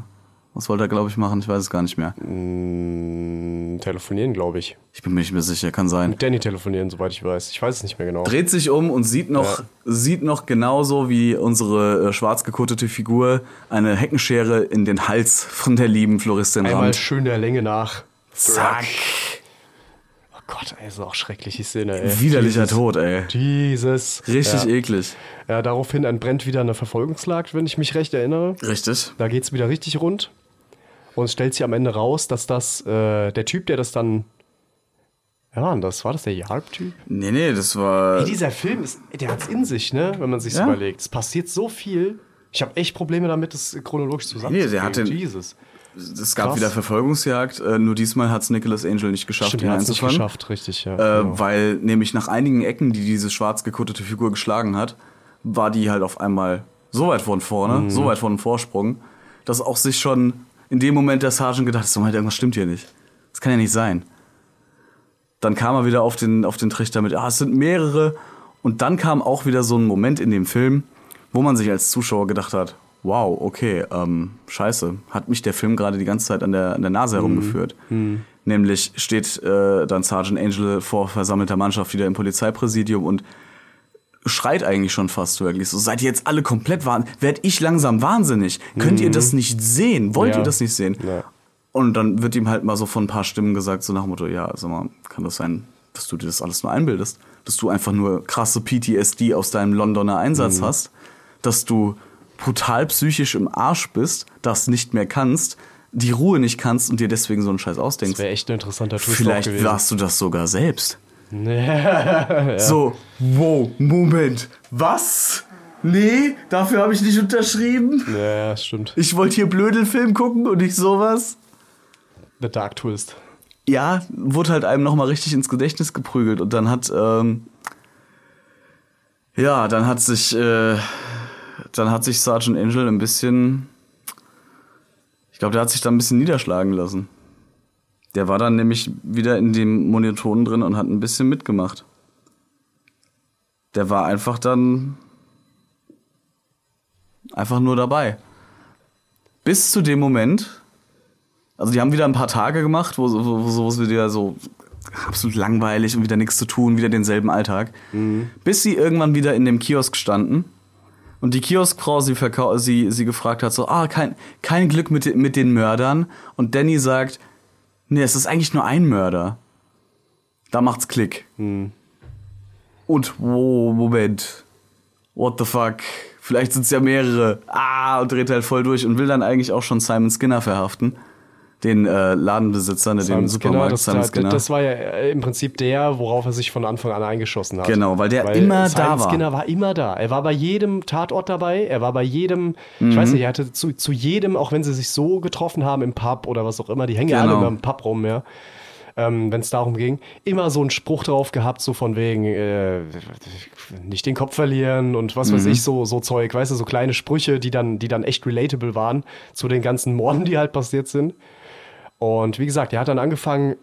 was wollte er glaube ich machen? Ich weiß es gar nicht mehr. Mm, telefonieren, glaube ich. Ich bin mir nicht mehr sicher, kann sein. Mit Danny telefonieren, soweit ich weiß. Ich weiß es nicht mehr genau. dreht sich um und sieht noch, Ja. sieht noch genauso wie unsere äh, schwarz gekottete Figur eine Heckenschere in den Hals von der lieben Floristin Einmal rammt. schön der Länge nach. Zack. Gott, ey, ist auch schrecklich die Szene, ey. Widerlicher Jesus. Tod, ey. Jesus. Richtig ja. eklig. Ja, daraufhin entbrennt wieder eine Verfolgungsjagd, wenn ich mich recht erinnere. Richtig. Da geht's wieder richtig rund. Und es stellt sich am Ende raus, dass das äh, der Typ, der das dann. Ja, und das war das der Yarp-Typ? Nee, nee, das war. Ey, dieser Film, ist, der hat's in sich, ne? Wenn man sich's Ja. überlegt. Es passiert so viel. Ich habe echt Probleme damit, das chronologisch zusammenzubringen. der hat den- Jesus. Es gab krass. wieder Verfolgungsjagd, äh, nur diesmal hat's Nicholas Angel nicht geschafft, Stimmt, ihn hat's nicht einzufangen. geschafft, richtig, ja. Äh, genau. Weil nämlich nach einigen Ecken, die diese schwarz gekottete Figur geschlagen hat, war die halt auf einmal so weit von vorne, Mhm. so weit von Vorsprung, dass auch sich schon in dem Moment der Sergeant gedacht hat, so, Alter, irgendwas stimmt hier nicht. Das kann ja nicht sein. Dann kam er wieder auf den, auf den Trichter mit, ah, es sind mehrere. Und dann kam auch wieder so ein Moment in dem Film, wo man sich als Zuschauer gedacht hat, wow, okay, ähm, scheiße, hat mich der Film gerade die ganze Zeit an der, an der Nase herumgeführt. Nämlich steht äh, dann Sergeant Angel vor versammelter Mannschaft wieder im Polizeipräsidium und schreit eigentlich schon fast wirklich so, seid ihr jetzt alle komplett wahnsinnig? Werd ich langsam wahnsinnig? Könnt ihr das nicht sehen? Wollt Ja. ihr das nicht sehen? Ja. Und dann wird ihm halt mal so von ein paar Stimmen gesagt, so nach dem Motto, ja, sag mal, kann das sein, dass du dir das alles nur einbildest? Dass du einfach nur krasse PTSD aus deinem Londoner Einsatz hast? Dass du brutal psychisch im Arsch bist, das nicht mehr kannst, die Ruhe nicht kannst und dir deswegen so einen Scheiß das ausdenkst? wäre echt ein interessanter Twist Vielleicht warst du das sogar selbst. [laughs] So, wow, Moment, was? Nee, dafür habe ich nicht unterschrieben. Ja, ja, stimmt. Ich wollte hier Blödelfilm gucken und nicht sowas. The Dark Twist. Ja, wurde halt einem nochmal richtig ins Gedächtnis geprügelt und dann hat, ähm, ja, dann hat sich, äh, dann hat sich Sergeant Angel ein bisschen, ich glaube, der hat sich da ein bisschen niederschlagen lassen. Der war dann nämlich wieder in dem Monoton drin und hat ein bisschen mitgemacht. Der war einfach dann einfach nur dabei. Bis zu dem Moment, also die haben wieder ein paar Tage gemacht, wo, sowas wieder so absolut langweilig und wieder nichts zu tun, wieder denselben Alltag. Bis sie irgendwann wieder in dem Kiosk standen und die Kioskfrau sie, sie, sie gefragt hat, so, ah, kein, kein Glück mit, den- mit den Mördern. Und Danny sagt, nee, es ist eigentlich nur ein Mörder. Da macht's Klick. Und, wow, Moment. What the fuck? Vielleicht sind's ja mehrere. Ah, und dreht halt voll durch und will dann eigentlich auch schon Simon Skinner verhaften. Den äh, Ladenbesitzer, ne, den Simon Supermarkt das, Simon das, Skinner. das war ja äh, im Prinzip der, worauf er sich von Anfang an eingeschossen hat. Genau, weil der immer Simon da war. Skinner war immer da. Er war bei jedem Tatort dabei. Er war bei jedem, Mhm. ich weiß nicht, er hatte zu, zu jedem, auch wenn sie sich so getroffen haben im Pub oder was auch immer, die hängen ja alle Genau. immer im Pub rum, ja. Ähm, wenn es darum ging, immer so einen Spruch drauf gehabt, so von wegen, äh, nicht den Kopf verlieren und was Mhm. weiß ich, so, so Zeug, weißt du, so kleine Sprüche, die dann, die dann echt relatable waren zu den ganzen Morden, die halt passiert sind. Und wie gesagt, er hat dann angefangen,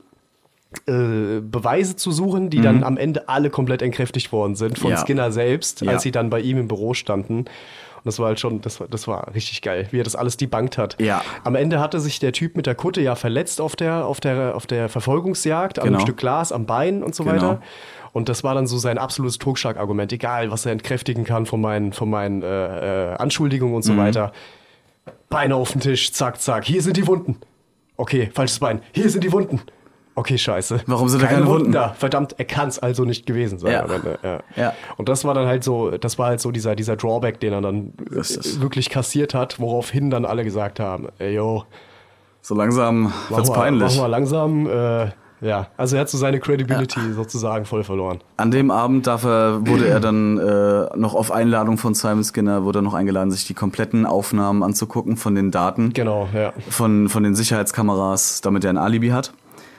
äh, Beweise zu suchen, die dann am Ende alle komplett entkräftigt worden sind von Mhm. Ja. Skinner selbst, Ja. als sie dann bei ihm im Büro standen. Und das war halt schon, das war, das war richtig geil, wie er das alles debunked hat. Ja. Am Ende hatte sich der Typ mit der Kutte ja verletzt auf der, auf der, auf der Verfolgungsjagd, an Genau. einem Stück Glas am Bein und so Genau. weiter. Und das war dann so sein absolutes Totschlagargument, egal was er entkräftigen kann von meinen, von meinen äh, äh, Anschuldigungen und so Mhm. weiter. Beine auf den Tisch, zack, zack, hier sind die Wunden. Okay, falsches Bein, hier sind die Wunden. Okay, scheiße. Warum sind da keine Wunden? da? Verdammt, er kann es also nicht gewesen sein. Ja. ja. Ja. Und das war dann halt so, das war halt so dieser, dieser Drawback, den er dann wirklich kassiert hat, woraufhin dann alle gesagt haben, ey, yo, So langsam wird's peinlich. mach mal langsam, äh, ja. Also er hat so seine Credibility sozusagen voll verloren. An dem Abend darf er, wurde er dann äh, noch auf Einladung von Simon Skinner, wurde er noch eingeladen, sich die kompletten Aufnahmen anzugucken von den Daten, Genau, ja. von, von den Sicherheitskameras, damit er ein Alibi hat.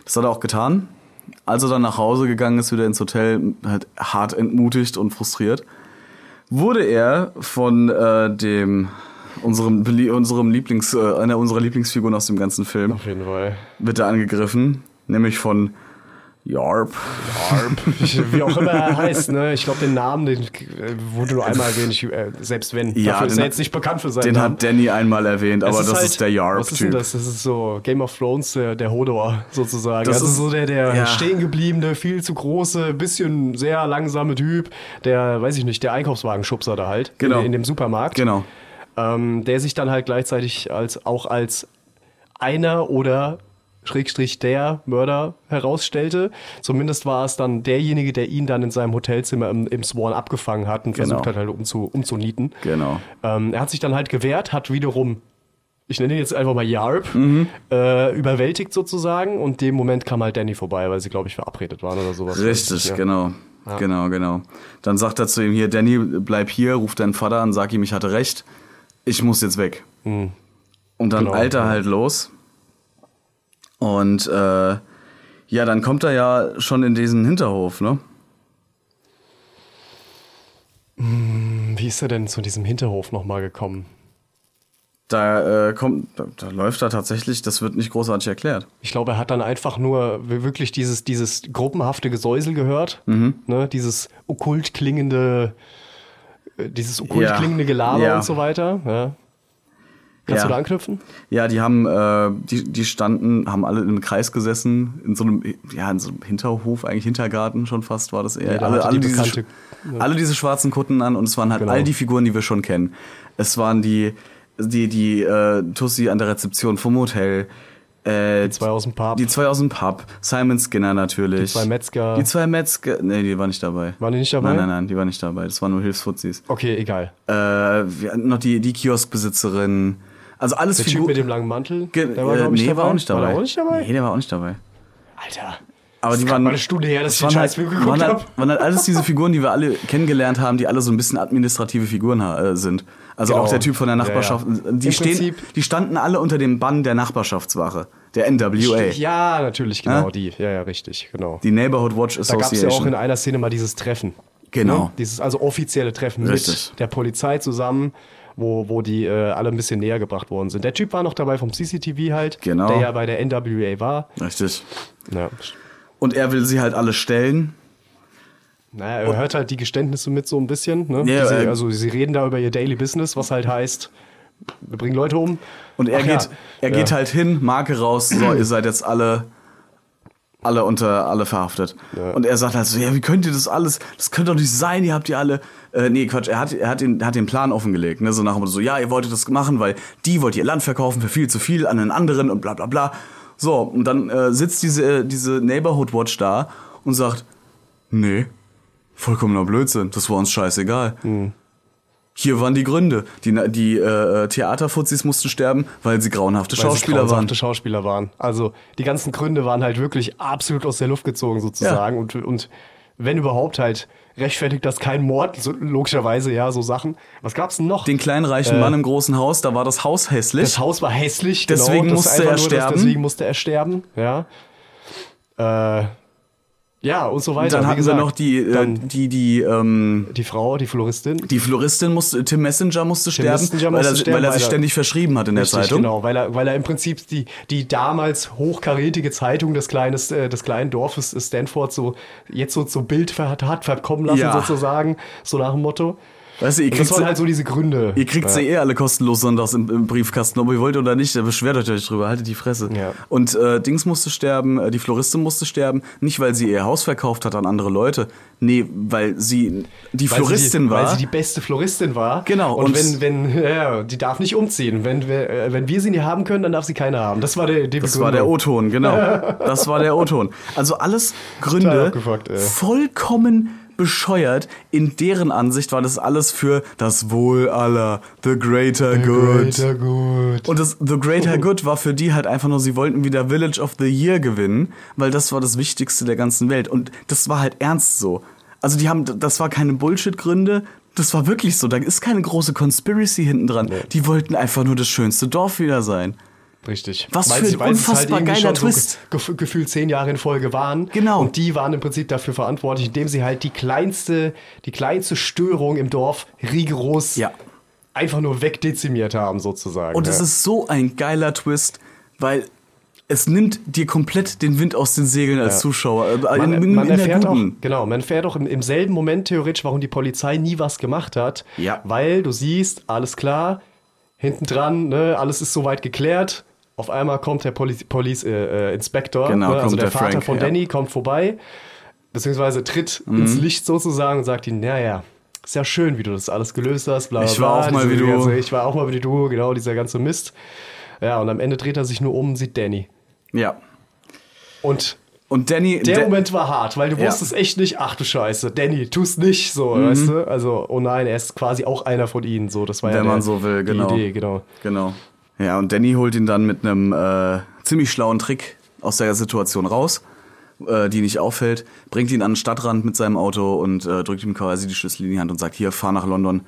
Das hat er auch getan. Als er dann nach Hause gegangen ist, wieder ins Hotel, halt hart entmutigt und frustriert, wurde er von äh, dem unserem, unserem Lieblings, äh, einer unserer Lieblingsfiguren aus dem ganzen Film, Auf jeden Fall. wird er angegriffen, nämlich von Yarp. [laughs] Wie auch immer er heißt, ne? Ich glaube, den Namen, den äh, wurde nur einmal erwähnt, ich, äh, selbst wenn. Ja, Dafür ist er jetzt nicht bekannt für seinen Den Namen. hat Danny einmal erwähnt, aber Es das halt- ist der Was ist denn Yarp-Typ. das? Das ist so Game of Thrones, der, der Hodor sozusagen. Das also ist- so der, der ja. stehengebliebene, viel zu große, bisschen sehr langsame Typ, der, weiß ich nicht, der Einkaufswagenschubser da halt Genau. in, in dem Supermarkt. Genau. Ähm, der sich dann halt gleichzeitig als auch als einer oder Schrägstrich der Mörder herausstellte. Zumindest war es dann derjenige, der ihn dann in seinem Hotelzimmer im, im Swan abgefangen hat und Genau. versucht hat, halt umzu, umzunieten. Genau. Ähm, er hat sich dann halt gewehrt, hat wiederum, ich nenne ihn jetzt einfach mal Yarp, Mhm. äh, überwältigt sozusagen und dem Moment kam halt Danny vorbei, weil sie, glaube ich, verabredet waren oder sowas. Richtig, Ja. genau. Genau, genau. Dann sagt er zu ihm hier, Danny, bleib hier, ruf deinen Vater an, sag ihm, ich hatte recht. Ich muss jetzt weg. Und dann Genau, eilt er ja. halt los. Und äh, ja, dann kommt er ja schon in diesen Hinterhof, ne? Wie ist er denn zu diesem Hinterhof nochmal gekommen? Da äh, kommt, da, da läuft er tatsächlich, das wird nicht großartig erklärt. Ich glaube, er hat dann einfach nur wirklich dieses, dieses gruppenhafte Gesäusel gehört, Mhm. ne? dieses okkult klingende, äh, dieses okkult Ja. klingende Gelaber Ja. und so weiter. Ja. Kannst Ja. du da anknüpfen? Ja, die haben, äh, die, die standen, haben alle in einem Kreis gesessen, in so einem, ja, in so einem Hinterhof, eigentlich Hintergarten schon fast war das eher. Ja, alle, alle, die diese, bekannte- alle diese schwarzen Kutten an und es waren halt Genau. all die Figuren, die wir schon kennen. Es waren die, die, die äh, Tussi an der Rezeption vom Hotel, äh, Die zwei aus dem Pub. die zwei aus dem Pub, Simon Skinner natürlich. Die zwei Metzger. Die zwei Metzger, nee, die war nicht dabei. Waren die nicht dabei? Nein, nein, nein, die war nicht dabei. Das waren nur Hilfsfuzis. Okay, egal. Äh, noch die, die Kioskbesitzerin. Also alles Der Typ Figur- mit dem langen Mantel, der war, äh, nee, dabei. war auch nicht dabei. War der auch nicht dabei? Nee, der war auch nicht dabei. Alter. Aber Das die waren eine Stunde her, dass ich den waren halt, geguckt waren, halt, waren halt alles diese [laughs] Figuren, die wir alle kennengelernt haben, die alle so ein bisschen administrative Figuren äh, sind. Also Genau. auch der Typ von der Ja, Nachbarschaft. ja. Die, Im stehen, Prinzip- die standen alle unter dem Bann der Nachbarschaftswache, der NWA. Ja, natürlich, genau, Ja? die. Ja, ja, richtig, genau. Die Neighborhood Watch Da gab es Association. ja auch in einer Szene mal dieses Treffen. Genau. Ne? Dieses also offizielle Treffen Richtig. mit der Polizei zusammen, wo, wo die äh, alle ein bisschen näher gebracht worden sind. Der Typ war noch dabei vom CCTV halt, Genau. der ja bei der NWA war. Richtig. Ja. Und er will sie halt alle stellen. Naja, er hört halt die Geständnisse mit so ein bisschen. Ne? Die sie, äh, also sie reden da über ihr Daily Business, was halt heißt, wir bringen Leute um. Und er Ach geht, ja. er Ja. geht halt hin, Marke raus, so, [clears throat] ihr seid jetzt alle, alle unter, alle verhaftet. Und er sagt halt so, ja, wie könnt ihr das alles, das könnte doch nicht sein, ihr habt ihr alle, äh, nee, Quatsch, er hat, er hat den, hat den Plan offengelegt, ne, so nach so, ja, ihr wolltet das machen, weil die wollt ihr Land verkaufen für viel zu viel an einen anderen und bla, bla, bla. So, und dann äh, sitzt diese, diese Neighborhood Watch da und sagt, nee, vollkommener Blödsinn, das war uns scheißegal. Hier waren die Gründe. Die, die äh, Theaterfuzis mussten sterben, weil sie grauenhafte Weil sie Schauspieler waren. grauenhafte Schauspieler waren. Also die ganzen Gründe waren halt wirklich absolut aus der Luft gezogen sozusagen. Und, und wenn überhaupt halt rechtfertigt das kein Mord, so, logischerweise, ja, so Sachen. Was gab's denn noch? Den kleinen reichen Mann im großen Haus, da war das Haus hässlich. Äh. das Haus war hässlich, Deswegen genau, musste er nur, sterben. Das, deswegen musste er sterben, ja. Äh, ja, und so weiter. dann hatten gesagt, wir noch die, äh, die, die, ähm, die Frau, die Floristin. die Floristin musste, Tim Messenger musste sterben, Messenger weil, musste er, sterben, weil er sich weil ständig verschrieben hat in der Richtig, Zeitung. Genau, weil er, weil er im Prinzip die, die damals hochkarätige Zeitung des, kleines, äh, des kleinen Dorfes Stanford so jetzt so zu Bild ver- hat verkommen lassen, Ja. sozusagen, so nach dem Motto. Weißt du, ihr Und das kriegt waren sie, halt so diese Gründe. ihr kriegt ja. sie eh alle kostenlos sonntags im, im Briefkasten, ob ihr wollt oder nicht, da beschwert euch euch drüber, haltet die Fresse. Ja. Und äh, Dings musste sterben, äh, die Floristin musste sterben, nicht weil sie ihr Haus verkauft hat an andere Leute, nee, weil sie die Weil Floristin sie die, war. Weil sie die beste Floristin war. Genau, Und, und- wenn, wenn, ja, die darf nicht umziehen. Wenn wir, äh, wenn wir sie nicht haben können, dann darf sie keine haben. Das war der, die Das war der O-Ton, genau. [laughs] Das war der O-Ton. Also alles Gründe, vollkommen bescheuert. In deren Ansicht war das alles für das Wohl aller, the greater good. Greater Good. Und das The Greater [laughs] Good war für die halt einfach nur, sie wollten wieder Village of the Year gewinnen, weil das war das Wichtigste der ganzen Welt. Und das war halt ernst so. Also die haben, das war keine Bullshit-Gründe, das war wirklich so. Da ist keine große Conspiracy hinten dran. Die wollten einfach nur das schönste Dorf wieder sein. Richtig. Was für sie- ein sie es halt unfassbar irgendwie geiler schon so Twist. ge- gef gefühlt zehn Jahre in Folge waren. Genau. Und die waren im Prinzip dafür verantwortlich, indem sie halt die kleinste, die kleinste Störung im Dorf rigoros Ja. einfach nur wegdezimiert haben, sozusagen. Und es ja. ist so ein geiler Twist, weil es nimmt dir komplett den Wind aus den Segeln als Ja. Zuschauer. Äh, man, in, in, man in erfährt auch, genau, man erfährt auch im, im selben Moment theoretisch, warum die Polizei nie was gemacht hat. Ja. Weil du siehst, alles klar, hinten dran, ne, alles ist soweit geklärt. Auf einmal kommt der Police, Police äh, äh, Inspector, Genau, ne, also der, der Vater Frank, von ja. Danny, kommt vorbei, beziehungsweise tritt Mhm. ins Licht sozusagen und sagt ihm, naja, ist ja schön, wie du das alles gelöst hast, bla bla Ich war bla, auch mal wie du. ganze- ich war auch mal wie du, genau, dieser ganze Mist. Ja, und am Ende dreht er sich nur um und sieht Danny. Ja. Und Und Danny. der Da- Moment war hart, weil du Ja. Mhm. wusstest echt nicht, ach du Scheiße, Danny, tu's nicht so, weißt du? Also, oh nein, er ist quasi auch einer von ihnen, so, das war ja Wenn der, man so will, genau. die Idee, genau. Genau. Ja, und Danny holt ihn dann mit einem äh, ziemlich schlauen Trick aus der Situation raus, äh, die nicht auffällt, bringt ihn an den Stadtrand mit seinem Auto und äh, drückt ihm quasi die Schlüssel in die Hand und sagt, hier, fahr nach London,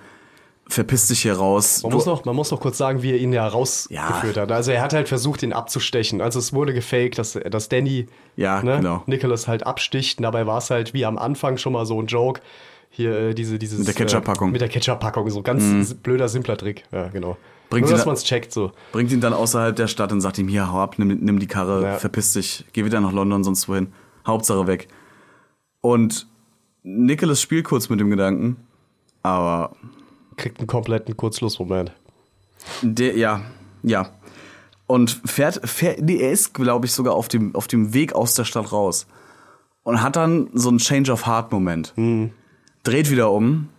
verpiss dich hier raus. Man Du- muss, noch, man muss noch kurz sagen, wie er ihn ja rausgeführt hat. Also er hat halt versucht, ihn abzustechen. Also es wurde gefaked, dass, dass Danny Ja, ne, genau. Nicholas halt absticht. Und dabei war es halt wie am Anfang schon mal so ein Joke. Hier äh, diese, dieses, Mit der Ketchup-Packung. Äh, mit der Ketchup-Packung, so ganz blöder, simpler Trick. Ja, genau. Bringt Nur, ihn dass da- man es checkt so. bringt ihn dann außerhalb der Stadt und sagt ihm, hier, hau ab, nimm, nimm die Karre, Ja. verpiss dich, geh wieder nach London, sonst wohin. Hauptsache weg. Und Nicholas spielt kurz mit dem Gedanken, aber Kriegt einen kompletten Kurzschlussmoment. Der, ja, ja. Und fährt, fährt nee, er ist, glaube ich, sogar auf dem, auf dem Weg aus der Stadt raus. Und hat dann so einen Change of Heart-Moment. Dreht wieder um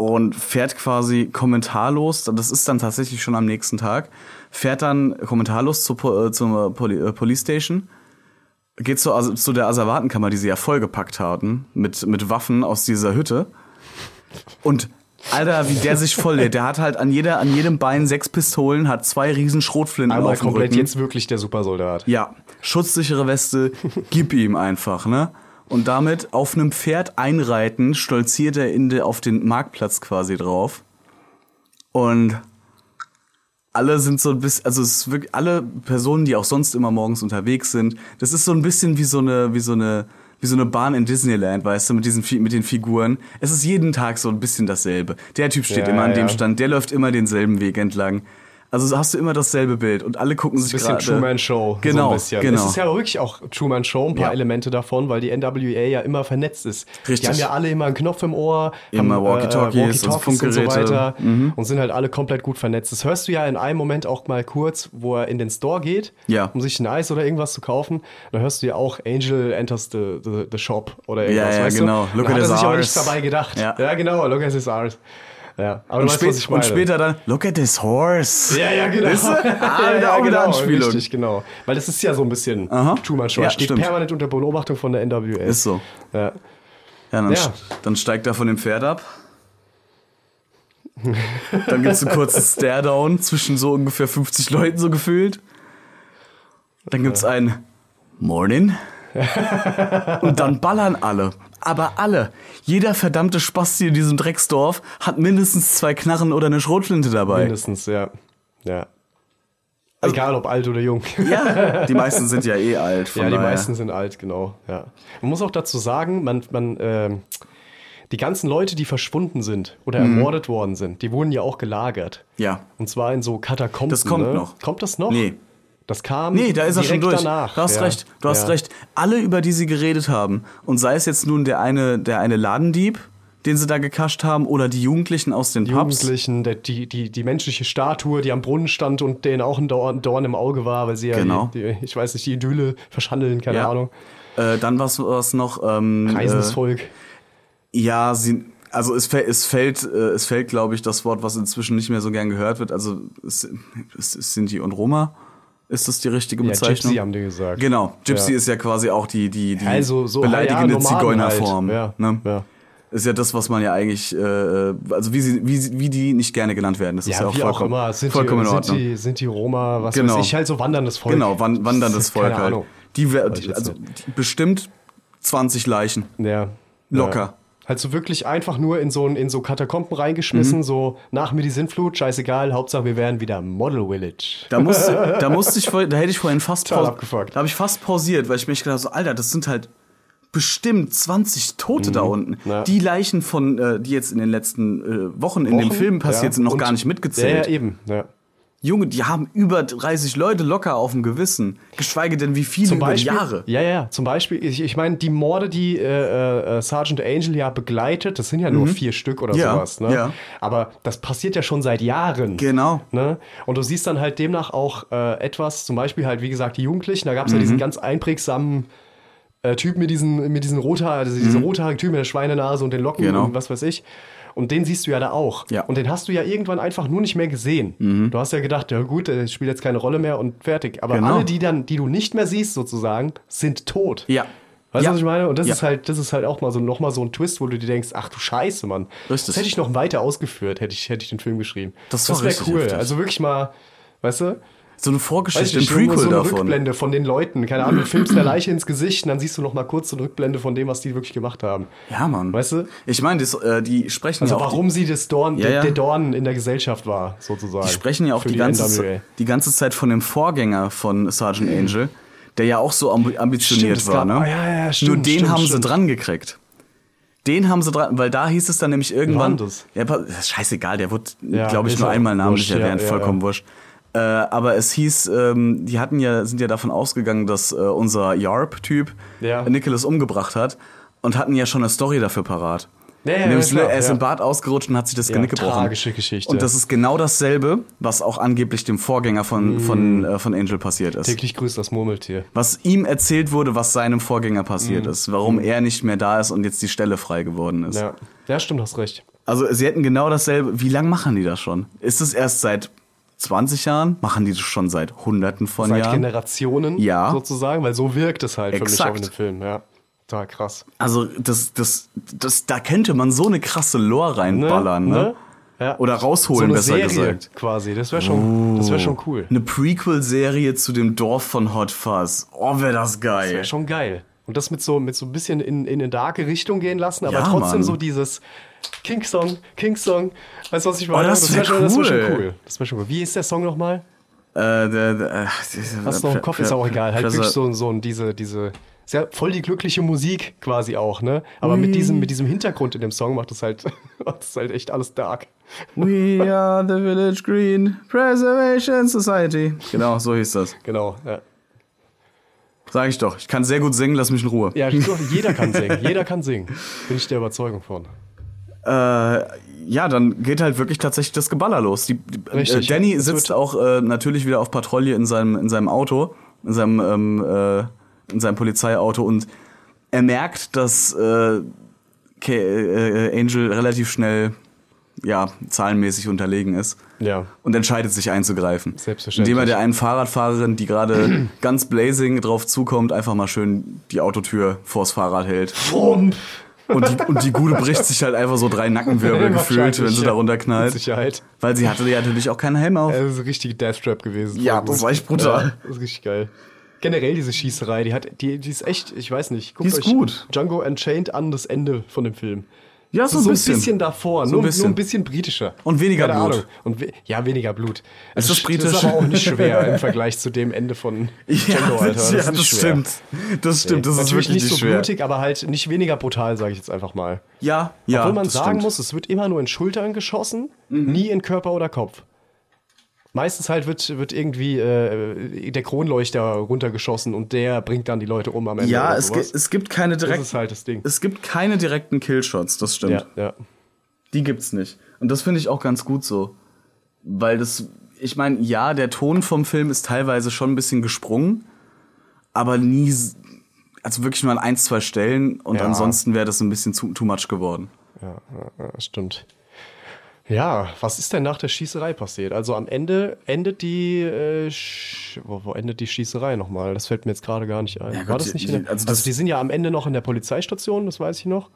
und fährt quasi kommentarlos, das ist dann tatsächlich schon am nächsten Tag, fährt dann kommentarlos zur, Po- äh, zur Poli äh, Police Station, geht zu, also zu der Asservatenkammer, die sie ja vollgepackt hatten, mit, mit Waffen aus dieser Hütte. Und Alter, wie der sich voll lädt. Der hat halt an, jeder, an jedem Bein sechs Pistolen, hat zwei riesen Schrotflinten Einmal auf dem komplett Rücken. jetzt wirklich der Supersoldat. Ja, schutzsichere Weste, gib ihm einfach, ne? Und damit auf einem Pferd einreiten, stolziert er in de, auf den Marktplatz quasi drauf. Und alle sind so ein bisschen, also es ist wirklich, alle Personen, die auch sonst immer morgens unterwegs sind, das ist so ein bisschen wie so eine, wie so eine, wie so eine Bahn in Disneyland, weißt du, mit diesen, mit den Figuren. Es ist jeden Tag so ein bisschen dasselbe. Der Typ steht Ja, immer an dem ja. Stand, der läuft immer denselben Weg entlang. Also so hast du immer dasselbe Bild und alle gucken sich bisschen gerade. Truman Show. Genau, so ein bisschen. genau. Es ist ja wirklich auch Truman Show, ein paar Ja. Elemente davon, weil die NWA ja immer vernetzt ist. Richtig. Die haben ja alle immer einen Knopf im Ohr, Immer haben, Walkie-Talkies und und so Funkgeräte. Mhm. weiter und sind halt alle komplett gut vernetzt. Das hörst du ja in einem Moment auch mal kurz, wo er in den Store geht, Ja. um sich ein Eis oder irgendwas zu kaufen. Da hörst du ja auch Angel enters the, the, the shop oder irgendwas, ja, weißt genau. du? Look da at hat er his sich aber arse. nichts dabei gedacht. Ja. Ja, genau, look at his arse. Ja, aber Und, weißt, spät, und später dann, look at this horse. Ja, ja, genau. Weißt du? [laughs] Ah, ja, ja, auch genau, Anspielung. Richtig, genau. Weil das ist ja so ein bisschen Aha. Truman Show. Ja, Er steht stimmt. permanent unter Beobachtung von der NWA. Ist so. Ja. Ja, dann, Ja. dann steigt er von dem Pferd ab. Dann gibt's einen kurzen Stare-Down zwischen so ungefähr 50 Leuten so gefühlt. Dann gibt's ein Morning. [laughs] Und dann ballern alle. Aber alle. Jeder verdammte Spasti in diesem Drecksdorf hat mindestens zwei Knarren oder eine Schrotflinte dabei. Mindestens, ja. Ja. Egal ob alt oder jung. Ja, die meisten sind ja eh alt. Ja, die daher. meisten sind alt, genau. Ja. Man muss auch dazu sagen, man, man, ähm, die ganzen Leute, die verschwunden sind oder ermordet worden sind, die wurden ja auch gelagert. Ja. Und zwar in so Katakomben. Das kommt ne? noch. Kommt das noch? Nee. Das kam Nee, da ist er schon durch. danach. Du hast ja. recht, du hast ja. recht. Alle, über die sie geredet haben, und sei es jetzt nun der eine, der eine Ladendieb, den sie da gekascht haben, oder die Jugendlichen aus den Die Pubs. Jugendlichen, der, die, die, die menschliche Statue, die am Brunnen stand und denen auch ein Dorn, Dorn im Auge war, weil sie ja, Genau. die, die, ich weiß nicht, die Idylle verschandeln, keine Ja. Ahnung. Äh, dann was was noch. Ähm, Reisendes äh, Volk. Ja, sie, also es, es fällt, äh, es fällt, glaube ich, das Wort, was inzwischen nicht mehr so gern gehört wird. Also es, es, es Sinti und Roma. Ist das die richtige Ja, Bezeichnung? Gypsy haben die gesagt. Genau, Gypsy Ja. ist ja quasi auch die, die, die Also so beleidigende ja, Nomaden Zigeunerform. Halt. Ja, Ne? ja. Ist ja das, was man ja eigentlich, äh, also wie, sie, wie, wie die nicht gerne genannt werden. Das ist ja Ja, auch auch vollkommen, immer. Sind, vollkommen die, in sind, Ordnung. die, sind die Roma, was Genau. weiß ich, halt so wanderndes Volk. genau, wan wanderndes Volk Keine halt. Ahnung. Die, also die, bestimmt 20 Leichen. Ja. Locker. Halt so wirklich einfach nur in so, in so Katakomben reingeschmissen, Mhm. so nach mir die Sintflut, scheißegal, Hauptsache wir werden wieder Model Village. Da musste, da musste ich, da hätte ich vorhin fast Total. Da habe ich fast pausiert, weil ich mich gedacht habe, so, Alter, das sind halt bestimmt 20 Tote da unten. Mhm. Ja. Die Leichen von, äh, die jetzt in den letzten äh, Wochen in dem Wochen, Film passiert ja. sind, noch Und- gar nicht mitgezählt. Ja, eben. Ja. Junge, die haben über 30 Leute locker auf dem Gewissen. Geschweige denn, wie viele Zum über Beispiel, die Jahre. Ja, ja, zum Beispiel, ich, ich meine, die Morde, die äh, äh, Sergeant Angel ja begleitet, das sind ja nur vier Stück oder Mhm. Ja, sowas. Ne? ja. Aber das passiert ja schon seit Jahren. Genau. Ne? Und du siehst dann halt demnach auch äh, etwas, zum Beispiel halt, wie gesagt, die Jugendlichen, da gab es ja Mhm. diesen ganz einprägsamen äh, Typ mit diesen, mit diesen also diese rothaarigen Typ mit der Schweinenase und den Locken Mhm. Genau. und was weiß ich. Und den siehst du ja da auch. Ja. Mhm. Und den hast du ja irgendwann einfach nur nicht mehr gesehen. Du hast ja gedacht, ja gut, der spielt jetzt keine Rolle mehr und fertig. Aber Genau. alle, die dann, die du nicht mehr siehst, sozusagen, sind tot. Ja. Weißt du, Ja. was ich meine? Und das Ja. ist halt, das ist halt auch mal so nochmal so ein Twist, wo du dir denkst, ach du Scheiße, Mann. Richtig. Das hätte ich noch weiter ausgeführt, hätte ich, hätte ich den Film geschrieben. Das war wäre cool. heftig. Also wirklich mal, weißt du? So eine Vorgeschichte, ich ein Prequel so eine davon. Rückblende von den Leuten. Keine Ahnung, du filmst der Leiche ins Gesicht und dann siehst du noch mal kurz so eine Rückblende von dem, was die wirklich gemacht haben. Ja, Mann. Weißt du? Ich meine, äh, die sprechen Also ja warum sie das Dorn, Ja, der, ja. der Dorn in der Gesellschaft war, sozusagen. Die sprechen ja auch Für die, ganze, die ganze Zeit von dem Vorgänger von Sergeant Angel, der ja auch so ambi- ambitioniert Stimmt, war. Ne? ah, ja, ja, stimmt, Nur den stimmt, haben sie stimmt. dran gekriegt. Den haben sie dran, weil da hieß es dann nämlich irgendwann. War das? Ja, scheißegal, der wurde, Ja, glaube ich, nur einmal namentlich wurscht, erwähnt, vollkommen wurscht. Äh, aber es hieß, ähm, die hatten ja, sind ja davon ausgegangen, dass äh, unser Yarp-Typ Ja. Nicholas umgebracht hat und hatten ja schon eine Story dafür parat. Ja, ja, Sinne, klar, er ist im Bad ausgerutscht und hat sich das Genick gebrochen. tragische Geschichte. Und das ist genau dasselbe, was auch angeblich dem Vorgänger von, Mm. von, äh, von Angel passiert ist. Täglich grüßt das Murmeltier. Was ihm erzählt wurde, was seinem Vorgänger passiert Mm. ist. Warum er nicht mehr da ist und jetzt die Stelle frei geworden ist. Ja. ja, stimmt, hast recht. Also sie hätten genau dasselbe. Wie lange machen die das schon? Ist es erst seit 20 Jahren? Machen die das schon seit Hunderten von Seit Jahren? Generationen Ja. sozusagen, weil so wirkt es halt für mich Exakt. auch in dem Film. Ja, total krass. Also das, das, das, da könnte man so eine krasse Lore reinballern, ne? Ja. Oder rausholen, so eine besser Serie gesagt. quasi. Das wäre schon, das wäre schon cool. Eine Prequel-Serie zu dem Dorf von Hot Fuzz. Oh, wäre das Das geil. wäre schon geil. Und das mit so, mit so ein bisschen in, in eine darke Richtung gehen lassen, aber Ja, trotzdem Mann. so dieses King-Song, King-Song. Weißt du, was ich meine? Oh, das wär schon, das wär schon cool. cool. Das wäre schon cool. Wie ist der Song nochmal? Äh, der, der, Hast du noch im Kopf? Ist auch egal. Halt wirklich so, so diese, diese, ist ja voll die glückliche Musik quasi auch, ne? Aber mit diesem, mit diesem Hintergrund in dem Song macht das halt, [laughs] macht das halt echt alles dark. We are the Village Green Preservation Society. Genau, so hieß das. Genau, ja. Sag ich doch. Ich kann sehr gut singen, lass mich in Ruhe. Ja, jeder kann [laughs] singen. Jeder kann singen. Bin ich der Überzeugung von. Äh, ja, dann geht halt wirklich tatsächlich das Geballer los. Die, äh, Richtig. Danny Es sitzt auch äh, natürlich wieder auf Patrouille in seinem, in seinem Auto, in seinem, ähm, äh, in seinem Polizeiauto und er merkt, dass äh, K äh, Angel relativ schnell ja, zahlenmäßig unterlegen ist. Ja. und entscheidet sich einzugreifen. Selbstverständlich. Indem er der einen Fahrradfahrerin, die gerade [clears throat] ganz blazing drauf zukommt, einfach mal schön die Autotür vors Fahrrad hält. Und die, und die Gute bricht sich halt einfach so drei Nackenwirbel [laughs] gefühlt, wenn sie ja. da Mit. Sicherheit. Weil sie hatte ja natürlich auch keinen Helm auf. Das ist ein richtige Deathtrap gewesen. Ja, das war echt brutal. Ja, das ist richtig geil. Generell diese Schießerei, die hat, die, die ist echt, ich weiß nicht. Guckt Die ist euch gut. Django Unchained an, das Ende von dem Film. Ja, Das ist so ein bisschen, davor, So ein nur, bisschen. nur ein bisschen britischer. Und weniger Keine Blut. Ahnung. Und we ja, weniger Blut. Ist das sch- britisch? Das ist aber auch nicht schwer [laughs] im Vergleich zu dem Ende von Django, Alter. das, ist ja, nicht das stimmt. Das stimmt, das ist Natürlich wirklich nicht so schwer. blutig, aber halt nicht weniger brutal, sage ich jetzt einfach mal. Ja, ja. Obwohl man das sagen stimmt. Mhm. muss, es wird immer nur in Schultern geschossen, nie in Körper oder Kopf. Meistens halt wird, wird irgendwie äh, der Kronleuchter runtergeschossen und der bringt dann die Leute um am Ende. Ja, es, es gibt keine das direkten. ist halt das Ding. Es gibt keine direkten Killshots, das stimmt. Ja, ja. Die gibt's nicht. Und das finde ich auch ganz gut so. Weil das, ich meine, ja, der Ton vom Film ist teilweise schon ein bisschen gesprungen, aber nie, also wirklich nur an ein, zwei Stellen und Ja. ansonsten wäre das ein bisschen zu, too much geworden. Ja, ja, ja, stimmt. Ja, was ist denn nach der Schießerei passiert? Also am Ende endet die, äh, wo, wo endet die Schießerei nochmal? Das fällt mir jetzt gerade gar nicht ein. Ja, War Gott, das nicht die- der, also also, das- die sind ja am Ende noch in der Polizeistation, das weiß ich noch.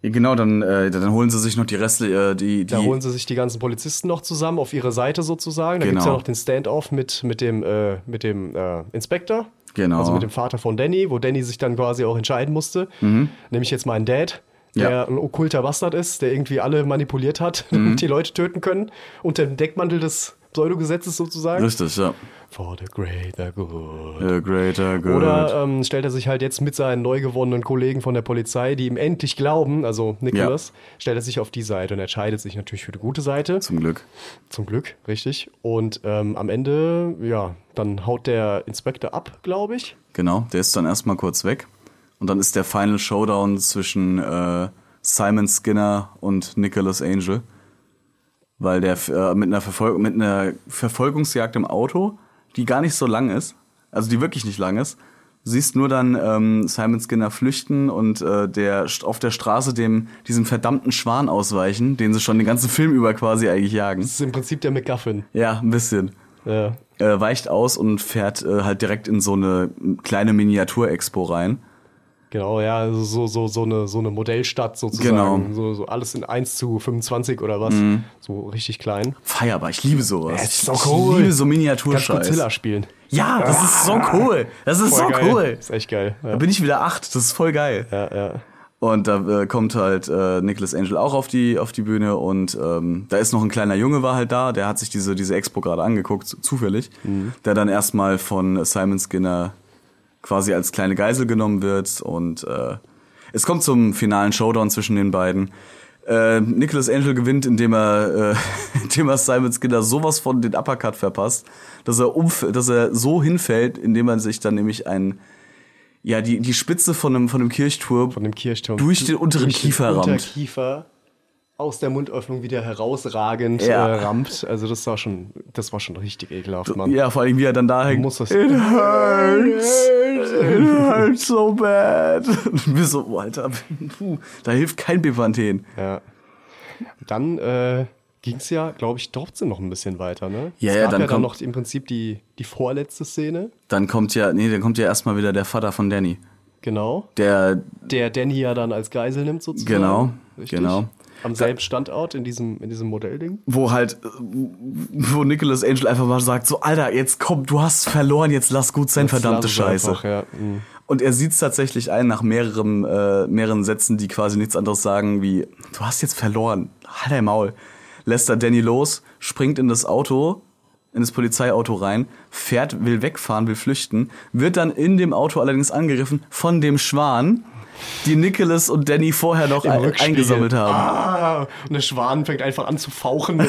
Genau, dann, äh, dann holen sie sich noch die Reste, äh, die, die Da holen sie sich die ganzen Polizisten noch zusammen auf ihre Seite sozusagen. Da Genau. gibt's ja noch den Standoff mit, mit dem, äh, mit dem äh, Inspektor. Genau. Also mit dem Vater von Danny, wo Danny sich dann quasi auch entscheiden musste. Nämlich jetzt meinen Dad, der Mhm. Ja. ein okkulter Bastard ist, der irgendwie alle manipuliert hat [laughs] Mhm. und die Leute töten können. Unter dem Deckmantel des Pseudogesetzes sozusagen. Richtig, ja. For the greater good. The greater good. Oder ähm, stellt er sich halt jetzt mit seinen neu gewonnenen Kollegen von der Polizei, die ihm endlich glauben, also Nicholas, stellt er sich auf die Seite und entscheidet sich natürlich für die gute Seite. Zum Glück. Zum Glück, richtig. Und ähm, am Ende, ja, dann haut der Inspektor ab, glaube ich. Genau, der ist dann erstmal kurz weg. Und dann ist der Final Showdown zwischen äh, Simon Skinner und Nicholas Angel. Weil der äh, mit, einer Verfol mit einer Verfolgungsjagd im Auto, die gar nicht so lang ist, also die wirklich nicht lang ist, du siehst nur dann ähm, Simon Skinner flüchten und äh, der auf der Straße dem diesem verdammten Schwan ausweichen, den sie schon den ganzen Film über quasi eigentlich jagen. Das ist im Prinzip der McGuffin. Ja, ein bisschen Ja. äh, weicht aus und fährt äh, halt direkt in so eine kleine Miniatur-Expo rein. Genau, ja, also so, so, so, eine, so eine Modellstadt sozusagen. Genau. So, so alles in 1 zu 25 oder was. So richtig klein. Feierbar, ich liebe sowas. Ja, ist so ich cool. liebe so Kannst Miniaturscheiß. Godzilla spielen. Ja, das ist so cool. Das ist so geil. cool. Ist echt geil. Da Ja, bin ich wieder acht, das ist voll geil. ja. ja. Und da äh, kommt halt äh, Nicholas Angel auch auf die, auf die Bühne und ähm, da ist noch ein kleiner Junge war halt da, der hat sich diese, diese Expo gerade angeguckt, zu- zufällig, der dann erstmal von Simon Skinner quasi als kleine Geisel genommen wird und äh, es kommt zum finalen Showdown zwischen den beiden. Äh, Nicholas Angel gewinnt, indem er, äh, [laughs] indem er Simon Skinner sowas von den Uppercut verpasst, dass er umf dass er so hinfällt, indem er sich dann nämlich ein ja, die, die Spitze von einem, von einem Kirchturm Von dem Kirchturm. durch den unteren Durch Kiefer den rammt. Unterkiefer aus der Mundöffnung wieder herausragend Ja. äh, rammt. Also das war schon, das war schon richtig ekelhaft, Mann. Ja, vor allem wie er dann da hängt. muss das- It hurts. It hurts so bad. [laughs] Und wir so, oh, Alter, puh, da hilft kein Bepanthen. Ja. Dann äh, ging es ja, glaube ich, trotzdem noch ein bisschen weiter, ne? Ja, es ja, gab dann ja dann noch im Prinzip die, die vorletzte Szene. Dann kommt ja, nee, dann kommt ja erstmal wieder der Vater von Danny. Genau. Der, Der Danny ja dann als Geisel nimmt sozusagen. Genau, Richtig? genau. Am selben Standort in diesem, in diesem Modellding. wo halt, wo Nicholas Angel einfach mal sagt, so, Alter, jetzt komm, du hast verloren, jetzt lass gut sein, verdammte Lass es Scheiße. einfach, ja. mhm. Und er sieht es tatsächlich ein nach mehreren, äh, mehreren Sätzen, die quasi nichts anderes sagen wie, du hast jetzt verloren, halt dein Maul. Lässt er Danny los, springt in das Auto, in das Polizeiauto rein, fährt, will wegfahren, will flüchten, wird dann in dem Auto allerdings angegriffen von dem Schwan, die Nicholas und Danny vorher noch ein, eingesammelt haben. Ah, und der Schwan fängt einfach an zu fauchen. [laughs]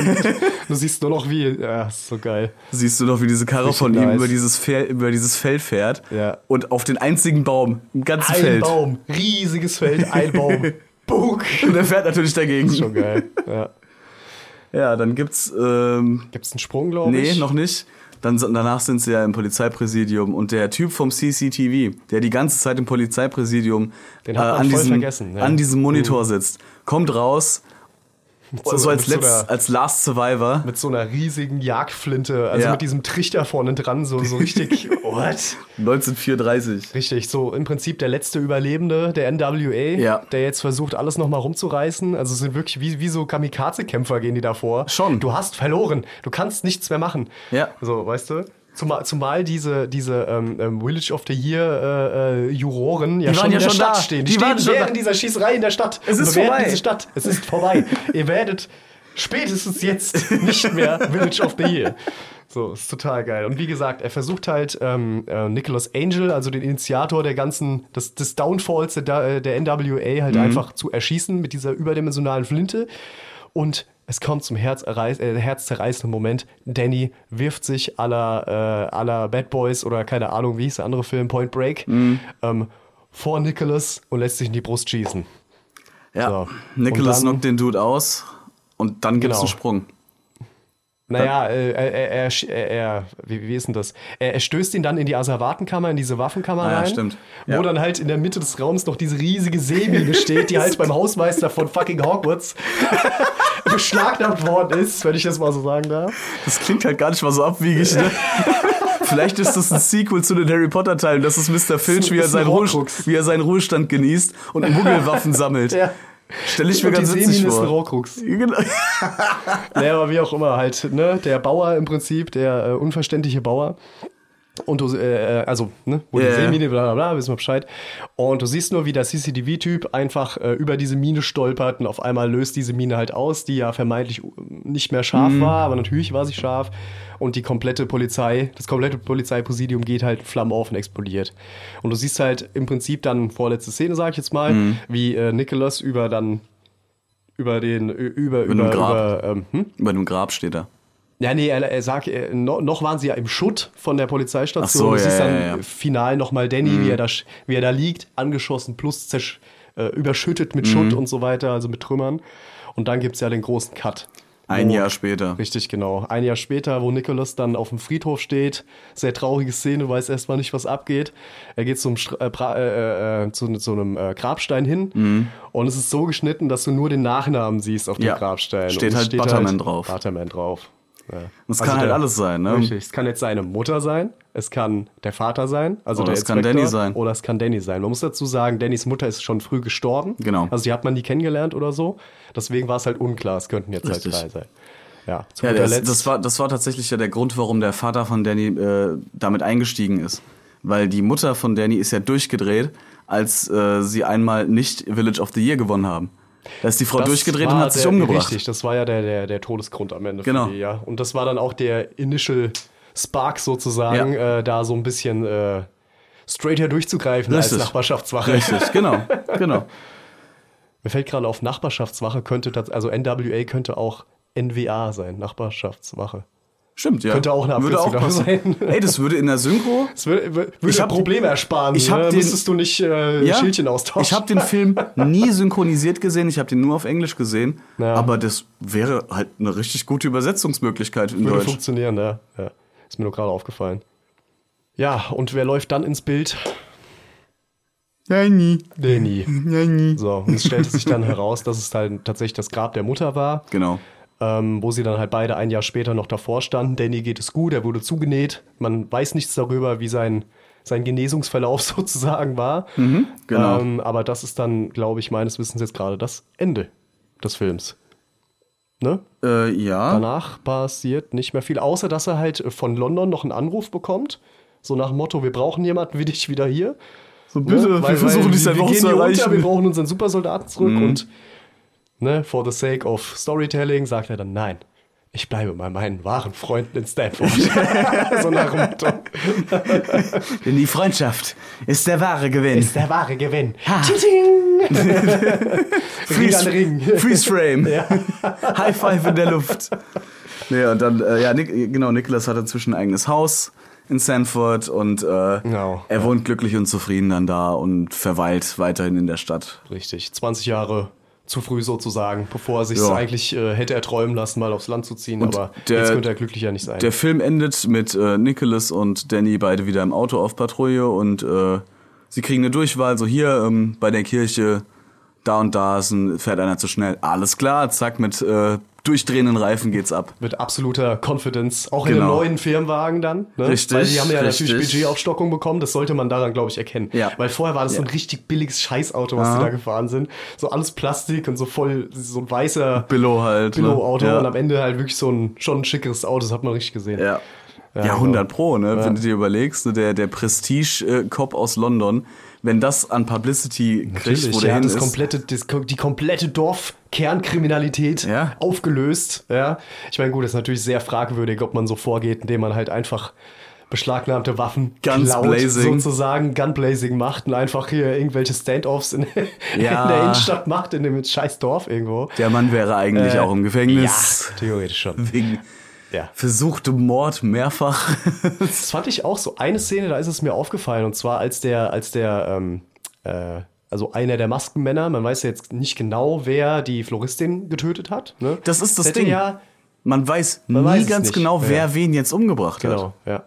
Du siehst nur noch wie. Ja, ist so geil. Siehst du noch, wie diese Karre von ihm nice. über dieses, Fel über dieses Feld fährt Ja. und auf den einzigen Baum im ganzen Ein Feld. Baum, riesiges Feld, ein Baum. [laughs] Bug. Und er fährt natürlich dagegen. Schon geil. Ja. Ja, dann gibt's ähm, Gibt es einen Sprung, glaube nee, ich? noch nicht. Dann danach sind sie ja im Polizeipräsidium und der Typ vom CCTV, der die ganze Zeit im Polizeipräsidium Den man an, diesem, ja. an diesem Monitor sitzt, kommt raus, so, so- als, mit so letzt, einer- als Last Survivor. Mit so einer riesigen Jagdflinte, also Ja. mit diesem Trichter vorne dran, so, so richtig. [laughs] what? [laughs] 1934. Richtig, so im Prinzip der letzte Überlebende der NWA, Ja. der jetzt versucht, alles nochmal rumzureißen. Also sind wirklich wie, wie so Kamikaze-Kämpfer gehen die davor. Schon. Du hast verloren, du kannst nichts mehr machen. Ja. So, weißt du? Zumal, zumal diese, diese ähm, ähm, Village of the Year äh, äh, Juroren ja Die schon waren in ja der schon Stadt da. stehen. Die, Die waren stehen während da. dieser Schießerei in der Stadt. Es ist vorbei. diese Stadt. Es ist vorbei. Ihr werdet spätestens jetzt nicht mehr Village of the Year. So, ist total geil. Und wie gesagt, er versucht halt ähm, äh, Nicholas Angel, also den Initiator der ganzen, des, des Downfalls der, der NWA, halt einfach zu erschießen mit dieser überdimensionalen Flinte. Und Es kommt zum Herz äh, herzzerreißenden Moment. Danny wirft sich aller äh, aller Bad Boys oder keine Ahnung, wie hieß der andere Film, Point Break, Mhm. ähm, vor Nicholas und lässt sich in die Brust schießen. Ja, So. Nicholas knockt den Dude aus und dann gibt's Genau. einen Sprung. Naja, äh, er, er, er, er wie, wie ist denn das? Er, er stößt ihn dann in die Asservatenkammer, in diese Waffenkammer Ah ja, rein. stimmt. Wo Ja. dann halt in der Mitte des Raums noch diese riesige Seemine steht, die halt [laughs] beim Hausmeister von fucking Hogwarts [laughs] beschlagnahmt worden ist, wenn ich das mal so sagen darf. Das klingt halt gar nicht mal so abwiegig, ne? [laughs] Vielleicht ist das ein Sequel zu den Harry Potter Teilen. Das ist Mr. Filch, er, wie er seinen Ruhestand genießt und Muggelwaffen sammelt. Ja. Stell ich mir ganz witzig vor. Horcrux. Genau. [laughs] [laughs] Naja, aber wie auch immer, halt, ne, der Bauer im Prinzip, der äh, unverständliche Bauer. Und du, äh, äh, also, ne, wo Ja, die. Seemine, bla bla bla, wissen wir Bescheid. Und du siehst nur, wie der CCTV-Typ einfach äh, über diese Mine stolpert und auf einmal löst diese Mine halt aus, die ja vermeintlich uh, nicht mehr scharf Mhm. war, aber natürlich war sie scharf. Und die komplette Polizei, das komplette Polizeipräsidium geht halt Flammen auf und explodiert. Und du siehst halt im Prinzip dann, vorletzte Szene, sag ich jetzt mal, Mhm. wie äh, Nicholas über dann über den, über, über, über, Grab. ähm, hm? Bei dem Grab steht er. Ja, nee, er, er sagt, er, no, noch waren sie ja im Schutt von der Polizeistation. So, du ja, siehst dann ja, ja. final nochmal Danny, wie, er da, wie er da liegt, angeschossen, plus zersch, äh, überschüttet mit Schutt und so weiter, also mit Trümmern. Und dann gibt's ja den großen Cut. Ein Wo- Jahr später. Richtig, genau. Ein Jahr später, wo Nicholas dann auf dem Friedhof steht. Sehr traurige Szene, weiß erstmal nicht, was abgeht. Er geht zum, äh, pra- äh, äh, zu, zu einem äh, Grabstein hin. Und es ist so geschnitten, dass du nur den Nachnamen siehst auf dem Mhm. Grabstein. Steht halt Butterman drauf. Butterman drauf. Ja. Das kann halt alles sein, ne? Richtig. Es kann jetzt seine Mutter sein, es kann der Vater sein, also Oder der es kann Danny sein. Oder es kann Danny sein. Man muss dazu sagen, Dannys Mutter ist schon früh gestorben. Genau. Also die hat man nie kennengelernt oder so. Deswegen war es halt unklar, es könnten jetzt Richtig. halt drei sein. Ja, zu Ja, das, das, war, das war tatsächlich ja der Grund, warum der Vater von Danny äh, damit eingestiegen ist. Weil die Mutter von Danny ist ja durchgedreht, als äh, sie einmal nicht Village of the Year gewonnen haben. Da ist die Frau Das durchgedreht und hat sich umgebracht. Richtig, das war ja der, der, der Todesgrund am Ende. Genau. Für die, ja. Und das war dann auch der Initial Spark sozusagen, Ja. äh, da so ein bisschen äh, straighter durchzugreifen Richtig. als Nachbarschaftswache. Richtig, genau, [laughs] genau. Mir fällt gerade auf, Nachbarschaftswache könnte, tats- also NWA könnte auch NWA sein, Nachbarschaftswache. Stimmt, ja. Könnte auch eine würde auch Abkürzung sein. Ey, das würde in der Synchro. Das würde, würde Ich hab- Probleme ersparen. ich hab ne? den- Müsstest du nicht äh, Ja, Schildchen austauschen. Ich habe den Film nie synchronisiert gesehen, ich habe den nur auf Englisch gesehen. Ja. Aber das wäre halt eine richtig gute Übersetzungsmöglichkeit in würde Deutsch. funktionieren, ja. ja. Ist mir nur gerade aufgefallen. Ja, und wer läuft dann ins Bild? Danny. Danny. Danny. So, und es stellte sich dann heraus, dass es halt tatsächlich das Grab der Mutter war, Genau. Ähm, wo sie dann halt beide ein Jahr später noch davor standen. Danny geht es gut, er wurde zugenäht. Man weiß nichts darüber, wie sein, sein Genesungsverlauf [laughs] sozusagen war. genau. Ähm, aber das ist dann, glaube ich, meines Wissens jetzt gerade das Ende des Films. Ne? Äh, ja. Danach passiert nicht mehr viel, außer dass er halt von London noch einen Anruf bekommt. So nach dem Motto, wir brauchen jemanden wie dich wieder hier. So, bitte, Ne? wir versuchen dich seit Wochen gehen zu hier unter, erreichen. Mhm. wir brauchen unseren Supersoldaten zurück und ne, for the sake of Storytelling sagt er dann nein. Ich bleibe bei meinen wahren Freunden in Stanford. [laughs] so nach dem Motto. Denn die Freundschaft ist der wahre Gewinn. Ist der wahre Gewinn. Tsching! [laughs] Ring an Ring. Freeze Frame. Ja. [laughs] High Five in der Luft. Nee, und dann, äh, ja, Nick, genau, Nicholas hat inzwischen ein eigenes Haus in Sanford und äh, Genau, er wohnt glücklich und zufrieden dann da und verweilt weiterhin in der Stadt. Richtig, 20 Jahre zu früh sozusagen, bevor er sich Ja. eigentlich äh, hätte erträumen lassen, mal aufs Land zu ziehen. Und aber der- jetzt könnte er glücklicher nicht sein. Der Film endet mit äh, Nicholas und Danny beide wieder im Auto auf Patrouille und äh, sie kriegen eine Durchwahl, so hier ähm, bei der Kirche, da und da ist ein, fährt einer zu schnell. Alles klar, zack, mit äh, durchdrehenden Reifen geht's ab. Mit absoluter Confidence. Auch in Genau. einem neuen Firmenwagen dann. Ne? Richtig, Weil die haben ja natürlich richtig. Budgetaufstockung bekommen. Das sollte man daran, glaube ich, erkennen. Ja. Weil vorher war das so ein Ja. richtig billiges Scheißauto, was die da gefahren sind. So alles Plastik und so voll, so ein weißer Billo halt. ne? Billo-Auto. Ja. Und am Ende halt wirklich so ein, schon ein schickeres Auto. Das hat man richtig gesehen. Ja. Ja, Ja, genau. 100 Pro, ne? Wenn du dir überlegst, ne, der, der Prestige-Cop aus London, wenn das an Publicity kriegt, Natürlich, wo der ja, hin das ist. komplette, das, die komplette Dorfkernkriminalität Ja. aufgelöst. Ja. Ich meine, gut, das ist natürlich sehr fragwürdig, ob man so vorgeht, indem man halt einfach beschlagnahmte Waffen Guns klaut, blazing. sozusagen Gunblazing macht und einfach hier irgendwelche Standoffs in, [laughs] Ja. in der Innenstadt macht, in dem scheiß Dorf irgendwo. Der Mann wäre eigentlich Äh, auch im Gefängnis. Ja, theoretisch schon. Wegen Ja. versuchtem Mord mehrfach. Das fand ich auch so. Eine Szene, da ist es mir aufgefallen, und zwar als der, als der, ähm, äh, also einer der Maskenmänner, man weiß ja jetzt nicht genau, wer die Floristin getötet hat. Ne? Das ist das Hätte Ding. Ja, Man weiß Man nie weiß ganz nicht. genau, wer Ja. wen jetzt umgebracht hat. genau, ja.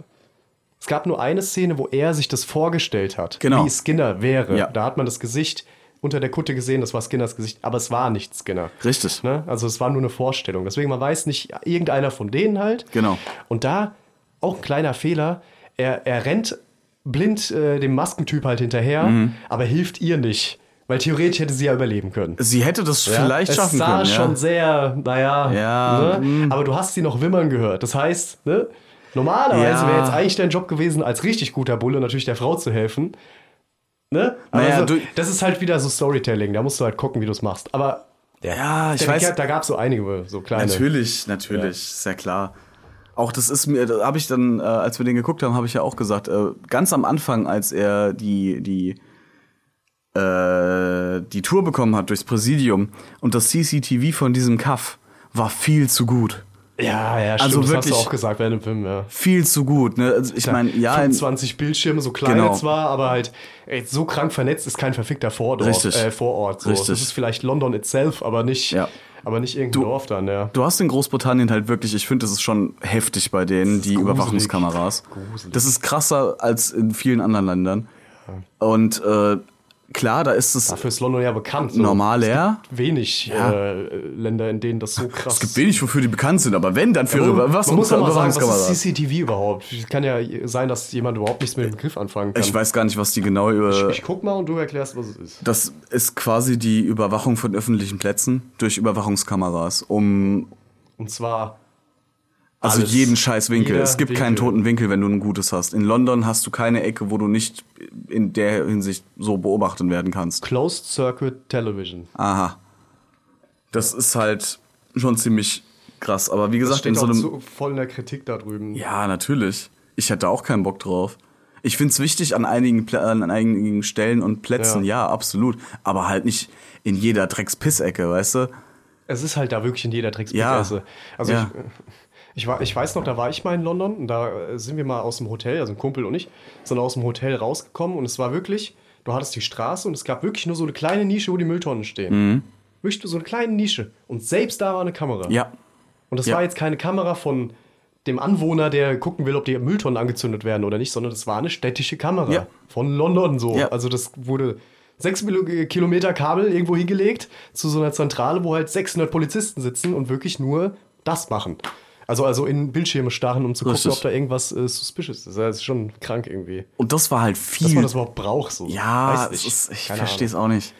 Es gab nur eine Szene, wo er sich das vorgestellt hat, Genau. wie Skinner wäre. Ja. Da hat man das Gesicht unter der Kutte gesehen, das war Skinners Gesicht, aber es war nicht Skinner. Richtig. Ne? Also es war nur eine Vorstellung. Deswegen, man weiß nicht, irgendeiner von denen halt. Genau. Und da auch ein kleiner Fehler. Er, er rennt blind äh, dem Maskentyp halt hinterher, Mhm. aber hilft ihr nicht. Weil theoretisch hätte sie ja überleben können. Sie hätte das vielleicht es schaffen sah können. schon Ja. sehr, naja, Ja, ne? aber du hast sie noch wimmern gehört. Das heißt, ne? normalerweise Ja. wäre jetzt eigentlich dein Job gewesen, als richtig guter Bulle natürlich der Frau zu helfen. Ne? Aber Naja, so, du- das ist halt wieder so Storytelling, da musst du halt gucken, wie du es machst. Aber Ja, ich weiß. da gab es so einige so kleine. Natürlich, natürlich, ist ja klar. Auch das ist mir, da habe ich dann, äh, als wir den geguckt haben, habe ich ja auch gesagt, äh, ganz am Anfang, als er die, die, äh, die Tour bekommen hat durchs Präsidium und das CCTV von diesem Kaff war viel zu gut. Ja, ja, stimmt. Also das hast wirklich- du auch gesagt während dem Film, ja. Viel zu gut, ne? Also ich meine, ja, in- 25 Bildschirme, so klein Genau. zwar, aber halt ey, so krank vernetzt ist kein verfickter Vordorf, Richtig. Äh, Vorort. So. Richtig. Das ist vielleicht London itself, aber nicht, Ja. aber nicht irgendein Dorf dann, ja. Du hast in Großbritannien halt wirklich, ich finde, das ist schon heftig bei denen, die gruselig. Überwachungskameras. Gruselig. Das ist krasser als in vielen anderen Ländern. Und äh, klar, da ist es Dafür ist London ja bekannt. So. normal, ja. Wenig Ja. äh, Länder, in denen das so krass Es gibt wenig, wofür die bekannt sind, aber wenn, dann für man, ihre was man muss auch mal sagen, was ist CCTV überhaupt? Kann ja sein, dass jemand überhaupt nichts mit dem Begriff anfangen kann. Ich weiß gar nicht, was die genau über. ich guck mal und du erklärst, was es ist. Das ist quasi die Überwachung von öffentlichen Plätzen durch Überwachungskameras, um Und zwar also Alles. jeden scheiß Winkel. Jeder Es gibt keinen Winkel. toten Winkel, wenn du ein gutes hast. In London hast du keine Ecke, wo du nicht in der Hinsicht so beobachtet werden kannst. Closed Circuit Television. Aha. Das ist halt schon ziemlich krass. Aber wie gesagt, in so einem. so voll in der Kritik da drüben. Ja, natürlich. Ich hätte auch keinen Bock drauf. Ich find's wichtig an einigen, Plä- an einigen Stellen und Plätzen, ja. Ja. absolut. Aber halt nicht in jeder Dreckspissecke, weißt du? Es ist halt da wirklich in jeder Ja. Drecksbegesse. Also Ja. ich, ich, war, ich weiß noch, da war ich mal in London und da äh, sind wir mal aus dem Hotel, also ein Kumpel und ich, sind aus dem Hotel rausgekommen und es war wirklich, du hattest die Straße und es gab wirklich nur so eine kleine Nische, wo die Mülltonnen stehen. Wirklich nur so eine kleine Nische. Und selbst da war eine Kamera. Mhm. Ja. Und das Ja. war jetzt keine Kamera von dem Anwohner, der gucken will, ob die Mülltonnen angezündet werden oder nicht, sondern das war eine städtische Kamera Ja. von London so. Ja. Also das wurde sechs Mil- Kilometer Kabel irgendwo hingelegt zu so einer Zentrale, wo halt 600 Polizisten sitzen und wirklich nur das machen. Also, also in Bildschirme starren, um zu gucken, Richtig. ob da irgendwas äh, suspicious ist. Das ist schon krank irgendwie. Und das war halt viel. Dass man das überhaupt braucht. So. ja, ist, ich verstehe es auch nicht.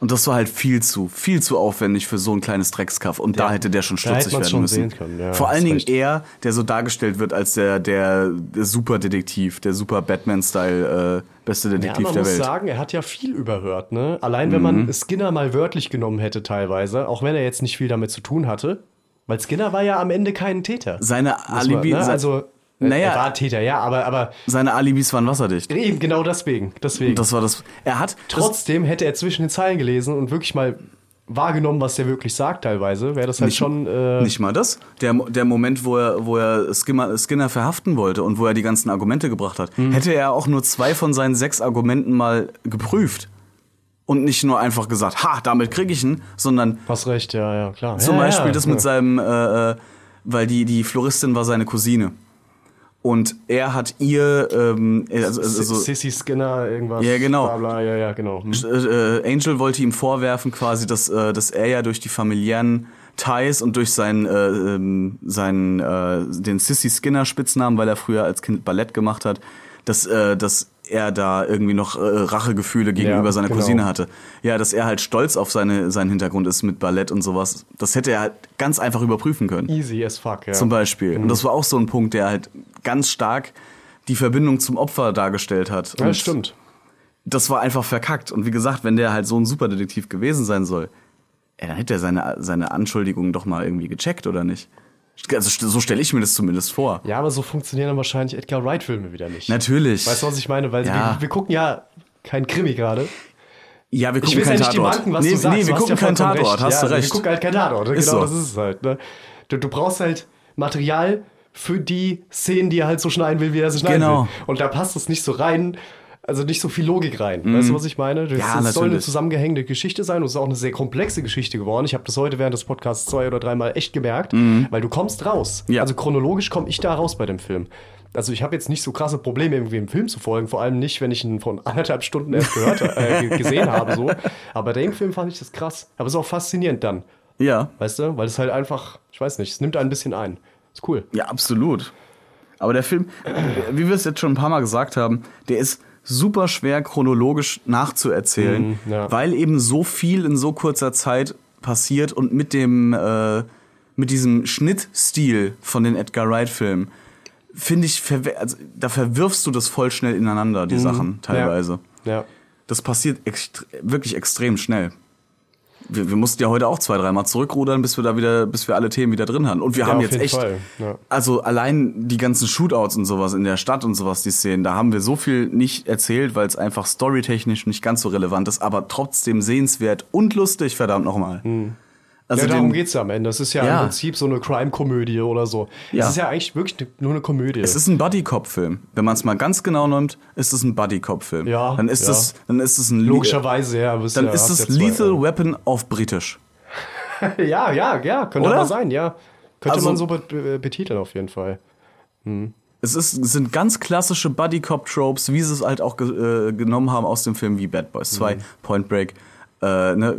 Und das war halt viel zu, viel zu aufwendig für so ein kleines Dreckskaff. Und da Ja. hätte der schon Da stutzig werden schon müssen. ja, Vor allen Dingen recht. er, der so dargestellt wird als der, der, der Superdetektiv, der super Batman-Style, äh, beste Ja, Detektiv man der muss Welt. Mhm. sagen, er hat ja viel überhört. Ne? Allein wenn man Skinner mal wörtlich genommen hätte teilweise, auch wenn er jetzt nicht viel damit zu tun hatte, weil Skinner war ja am Ende kein Täter. Seine Muss man, Alibi, ne? Also, Naja. er war Täter, ja, aber, aber seine Alibis waren wasserdicht. eben genau deswegen. deswegen. Das war das. Er hat Trotzdem hätte er zwischen den Zeilen gelesen und wirklich mal wahrgenommen, was der wirklich sagt teilweise, wäre das halt Nicht- schon... Äh, Nicht mal das. Der, der Moment, wo er, wo er Skinner, Skinner verhaften wollte und wo er die ganzen Argumente gebracht hat, Hm. hätte er auch nur zwei von seinen sechs Argumenten mal geprüft. Und nicht nur einfach gesagt, ha, damit krieg ich ihn, sondern Hast recht, ja, ja, klar. zum ja, Beispiel ja, das mit seinem, äh, äh, weil die, die Floristin war seine Cousine. Und er hat ihr, ähm, also, also, Sissy Skinner, irgendwas. Ja, genau. Bla, bla, ja, ja, genau. Hm. äh, äh, Angel wollte ihm vorwerfen, quasi, dass, äh, dass er ja durch die familiären Ties und durch seinen, äh, ähm, seinen äh, den Sissy Skinner Spitznamen, weil er früher als Kind Ballett gemacht hat, dass, äh, dass er da irgendwie noch äh, Rachegefühle gegenüber Ja, seiner genau. Cousine hatte. Ja, dass er halt stolz auf seine, seinen Hintergrund ist mit Ballett und sowas. Das hätte er halt ganz einfach überprüfen können. Easy as fuck, ja. Zum Beispiel. Mhm. Und das war auch so ein Punkt, der halt ganz stark die Verbindung zum Opfer dargestellt hat. ja, Und stimmt. das war einfach verkackt. Und wie gesagt, wenn der halt so ein Superdetektiv gewesen sein soll, ey, dann hätte er seine, seine Anschuldigungen doch mal irgendwie gecheckt, oder nicht? Also so stelle ich mir das zumindest vor. Ja, aber so funktionieren dann wahrscheinlich Edgar Wright-Filme wieder nicht. Natürlich. Weißt du, was ich meine? Weil Ja. wir, wir gucken ja kein Krimi gerade. Ja, wir gucken ja keinen nicht Tatort. debanken, was nee, du sagst. nee, wir gucken ja keinen Tatort, hast ja, du recht. Wir gucken halt keinen Tatort. Ist genau so. das ist es halt. Ne? Du, du brauchst halt Material für die Szenen, die er halt so schneiden will, wie er sie schneiden Genau. will. Und da passt es nicht so rein. Also nicht so viel Logik rein. Weißt du, was ich meine? Das, Mhm. Ja, das soll eine zusammengehängte Geschichte sein und es ist auch eine sehr komplexe Geschichte geworden. Ich habe das heute während des Podcasts zwei oder dreimal echt gemerkt, weil du kommst raus. Mhm. Ja. Also chronologisch komme ich da raus bei dem Film. Also ich habe jetzt nicht so krasse Probleme, irgendwie im Film zu folgen, vor allem nicht, wenn ich ihn von [laughs] anderthalb Stunden erst gehört, äh, ge- gesehen habe. So. Aber bei dem Film fand ich das krass. Aber es ist auch faszinierend dann, Ja, weißt du? Weil es halt einfach, ich weiß nicht, es nimmt ein bisschen ein. Ist cool. ja, absolut. Aber der Film, wie wir es jetzt schon ein paar Mal gesagt haben, der ist super schwer chronologisch nachzuerzählen, Mhm, ja. weil eben so viel in so kurzer Zeit passiert und mit dem äh, mit diesem Schnittstil von den Edgar Wright Filmen finde ich also, da verwirfst du das voll schnell ineinander die Sachen teilweise. Mhm. Ja. Das passiert ext wirklich extrem schnell. Wir, wir mussten ja heute auch zwei, dreimal zurückrudern, bis wir da wieder, bis wir alle Themen wieder drin haben. Und wir Ja, haben jetzt echt, ja. also allein die ganzen Shootouts und sowas in der Stadt und sowas, die Szenen, da haben wir so viel nicht erzählt, weil es einfach storytechnisch nicht ganz so relevant ist, aber trotzdem sehenswert und lustig, verdammt nochmal. Also ja, darum den- geht's ja am Ende. Das ist ja, Ja. im Prinzip so eine Crime-Komödie oder so. Ja. Es ist ja eigentlich wirklich nur eine Komödie. Es ist ein Buddy-Cop-Film. Wenn man es mal ganz genau nimmt, ist es ein Buddy-Cop-Film. Ja, Dann ist ja. es, dann ist es ein Logischerweise, ja. Dann ihr, ist es ja zwei, Lethal Weapon auf Britisch. [laughs] Ja, ja, ja, könnte Oder? aber sein, ja. Könnte Also- man so bet- be- betiteln auf jeden Fall. Es, ist, es sind ganz klassische Buddy-Cop-Tropes, wie sie es halt auch ge äh, genommen haben aus dem Film wie Bad Boys 2, Mhm. Point Break, äh, ne,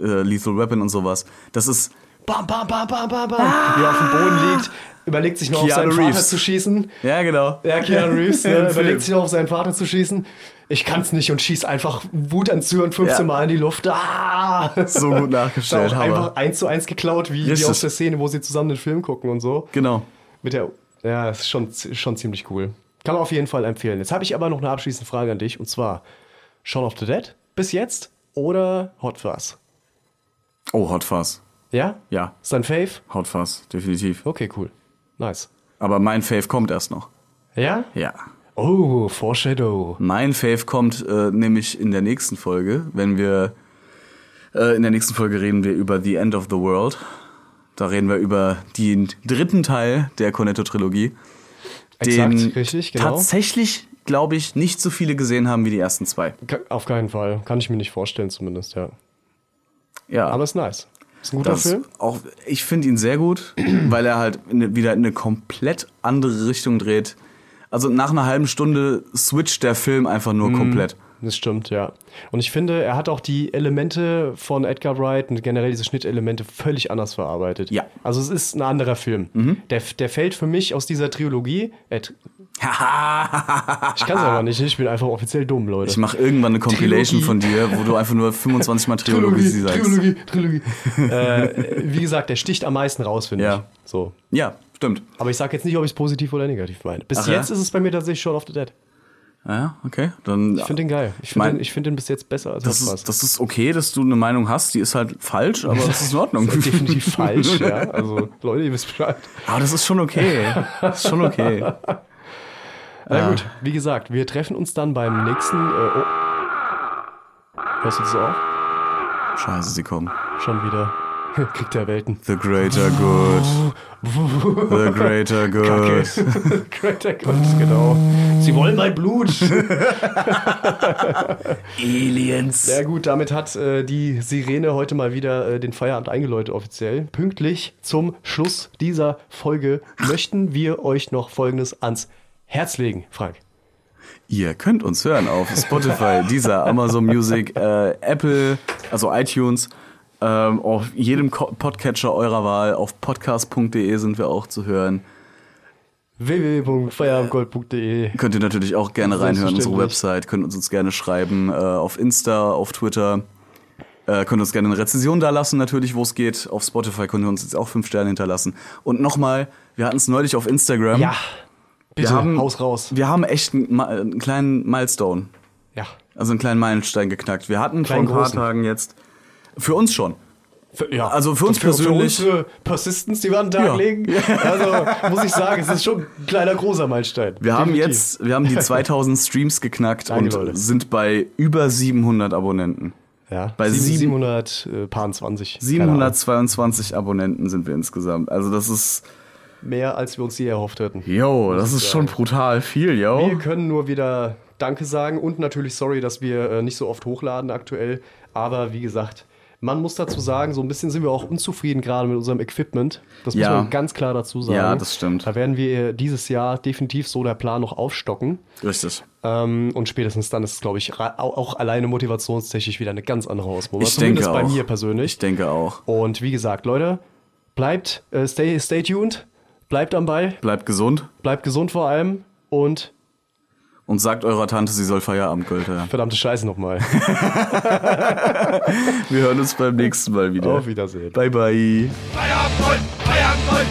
äh, Lethal Weapon und sowas. Das ist Bam, bam, bam, bam, bam, bam. Wie er auf dem Boden liegt, überlegt sich noch auf Keanu seinen Vater Reeves. zu schießen. Ja, genau. Ja, Keanu [laughs] Reeves, ne, überlegt sich noch auf seinen Vater zu schießen. Ich kann's nicht und schieß einfach wutanzührend 15 Ja. Mal in die Luft. Ah! So gut nachgestellt, einfach eins zu eins geklaut, wie, wie aus der Szene, wo sie zusammen den Film gucken und so. Genau. Mit der, ja, ist schon, schon ziemlich cool. Kann man auf jeden Fall empfehlen. Jetzt habe ich aber noch eine abschließende Frage an dich und zwar: Shaun of the Dead bis jetzt oder Hot Fuzz? Oh, Hot Fuzz. Ja? Ja, Ist dein Fave? Hot Fuzz, definitiv. Okay, cool. Nice. Aber mein Fave kommt erst noch. Ja? Ja. Oh, Foreshadow. Mein Fave kommt äh, nämlich in der nächsten Folge, wenn wir äh, in der nächsten Folge reden wir über The End of the World. Da reden wir über den dritten Teil der Cornetto-Trilogie. Exakt, den richtig, genau. tatsächlich, glaube ich, nicht so viele gesehen haben wie die ersten zwei. Auf keinen Fall. Kann ich mir nicht vorstellen, zumindest, ja. Ja, Aber ist nice. Ist ein guter das Film. auch, ich finde ihn sehr gut, [clears throat] weil er halt in, wieder in eine komplett andere Richtung dreht. Also nach einer halben Stunde switcht der Film einfach Mhm. nur komplett. Das stimmt, ja. Und ich finde, er hat auch die Elemente von Edgar Wright und generell diese Schnittelemente völlig anders verarbeitet. Ja. Also es ist ein anderer Film. Der, der fällt für mich aus dieser Trilogie. Äh, [laughs] ich kann es aber nicht, ich bin einfach offiziell dumm, Leute. Ich mache irgendwann eine Compilation Trilogie. von dir, wo du einfach nur 25 Mal Trilogie, sagst. Trilogie, Trilogie. äh, wie gesagt, der sticht am meisten raus, finde Ja. ich. So. Ja, stimmt. Aber ich sage jetzt nicht, ob ich es positiv oder negativ meine. Bis Ach ja? jetzt ist es bei mir tatsächlich Shaun of the Dead. Ja, okay. Dann Ich finde den geil. Ich finde den, find den bis jetzt besser als das, Hot Fuzz. das ist okay, dass du eine Meinung hast, die ist halt falsch, aber das ist in Ordnung. [laughs] Das ist definitiv [laughs] falsch, ja. Also, Leute, ihr wisst Bescheid. Aber das ist schon okay. Das ist schon okay. [laughs] Na gut, wie gesagt, wir treffen uns dann beim nächsten. Äh, oh. Hörst du das auch? Scheiße, sie kommen. Schon wieder. [laughs] Krieg der Welten. The greater good. The greater [laughs] Kacke. good. [laughs] Greater Gott, genau. Sie wollen mein Blut. Aliens. Sehr gut, damit hat äh, die Sirene heute mal wieder äh, den Feierabend eingeläutet offiziell. Pünktlich zum Schluss dieser Folge möchten wir euch noch Folgendes ans Herz legen, Frank. Ihr könnt uns hören auf Spotify, Deezer, Amazon Music, äh, Apple, also iTunes, ähm, auf jedem Podcatcher eurer Wahl, auf podcast.de sind wir auch zu hören. www.feierabendgold.de Könnt ihr natürlich auch gerne reinhören, unsere. Website, könnt uns, uns gerne schreiben, äh, auf Insta, auf Twitter. Äh, könnt uns gerne eine Rezension da lassen, natürlich, wo es geht. Auf Spotify könnt ihr uns jetzt auch fünf Sterne hinterlassen. Und nochmal, wir hatten es neulich auf Instagram. Ja, bitte, wir haben, Haus raus. Wir haben echt einen, Ma- einen kleinen Milestone, Ja, also einen kleinen Meilenstein geknackt. Wir hatten vor Kleinen ein paar. Tagen jetzt, für uns schon, Für, ja, Also für uns persönlich- Für unsere Persistence, die wir an den Tag Ja. legen. Also muss ich sagen, es ist schon ein kleiner großer Meilenstein. Wir haben Definitiv. jetzt, wir haben die [laughs] 2000 Streams geknackt Danke, und Leute. sind bei über 700 Abonnenten. ja, bei sieben- sieben- 720. Keine Ahnung. 722 Abonnenten sind wir insgesamt. Also das ist, Mehr, als wir uns je erhofft hätten. yo, das ist schon brutal viel, yo. Wir können nur wieder Danke sagen und natürlich sorry, dass wir äh, nicht so oft hochladen aktuell. Aber wie gesagt, man muss dazu sagen, so ein bisschen sind wir auch unzufrieden gerade mit unserem Equipment. Das Ja. muss man ganz klar dazu sagen. Ja, das stimmt. Da werden wir dieses Jahr definitiv so der Plan noch aufstocken. Richtig. Ähm, und spätestens dann ist es, glaube ich, auch alleine motivationstechnisch wieder eine ganz andere Hausnummer. Ich denke Zumindest bei auch. mir persönlich. Ich denke auch. Und wie gesagt, Leute, bleibt, äh, stay, stay tuned, bleibt am Ball, Bleibt gesund bleibt gesund vor allem und und sagt eurer Tante, sie soll Feierabend Gölte. [laughs] verdammte Scheiße nochmal. [laughs] Wir hören uns beim nächsten Mal wieder. Auf Wiedersehen. Bye bye. Feierabend, Gold, Feierabend, Gold,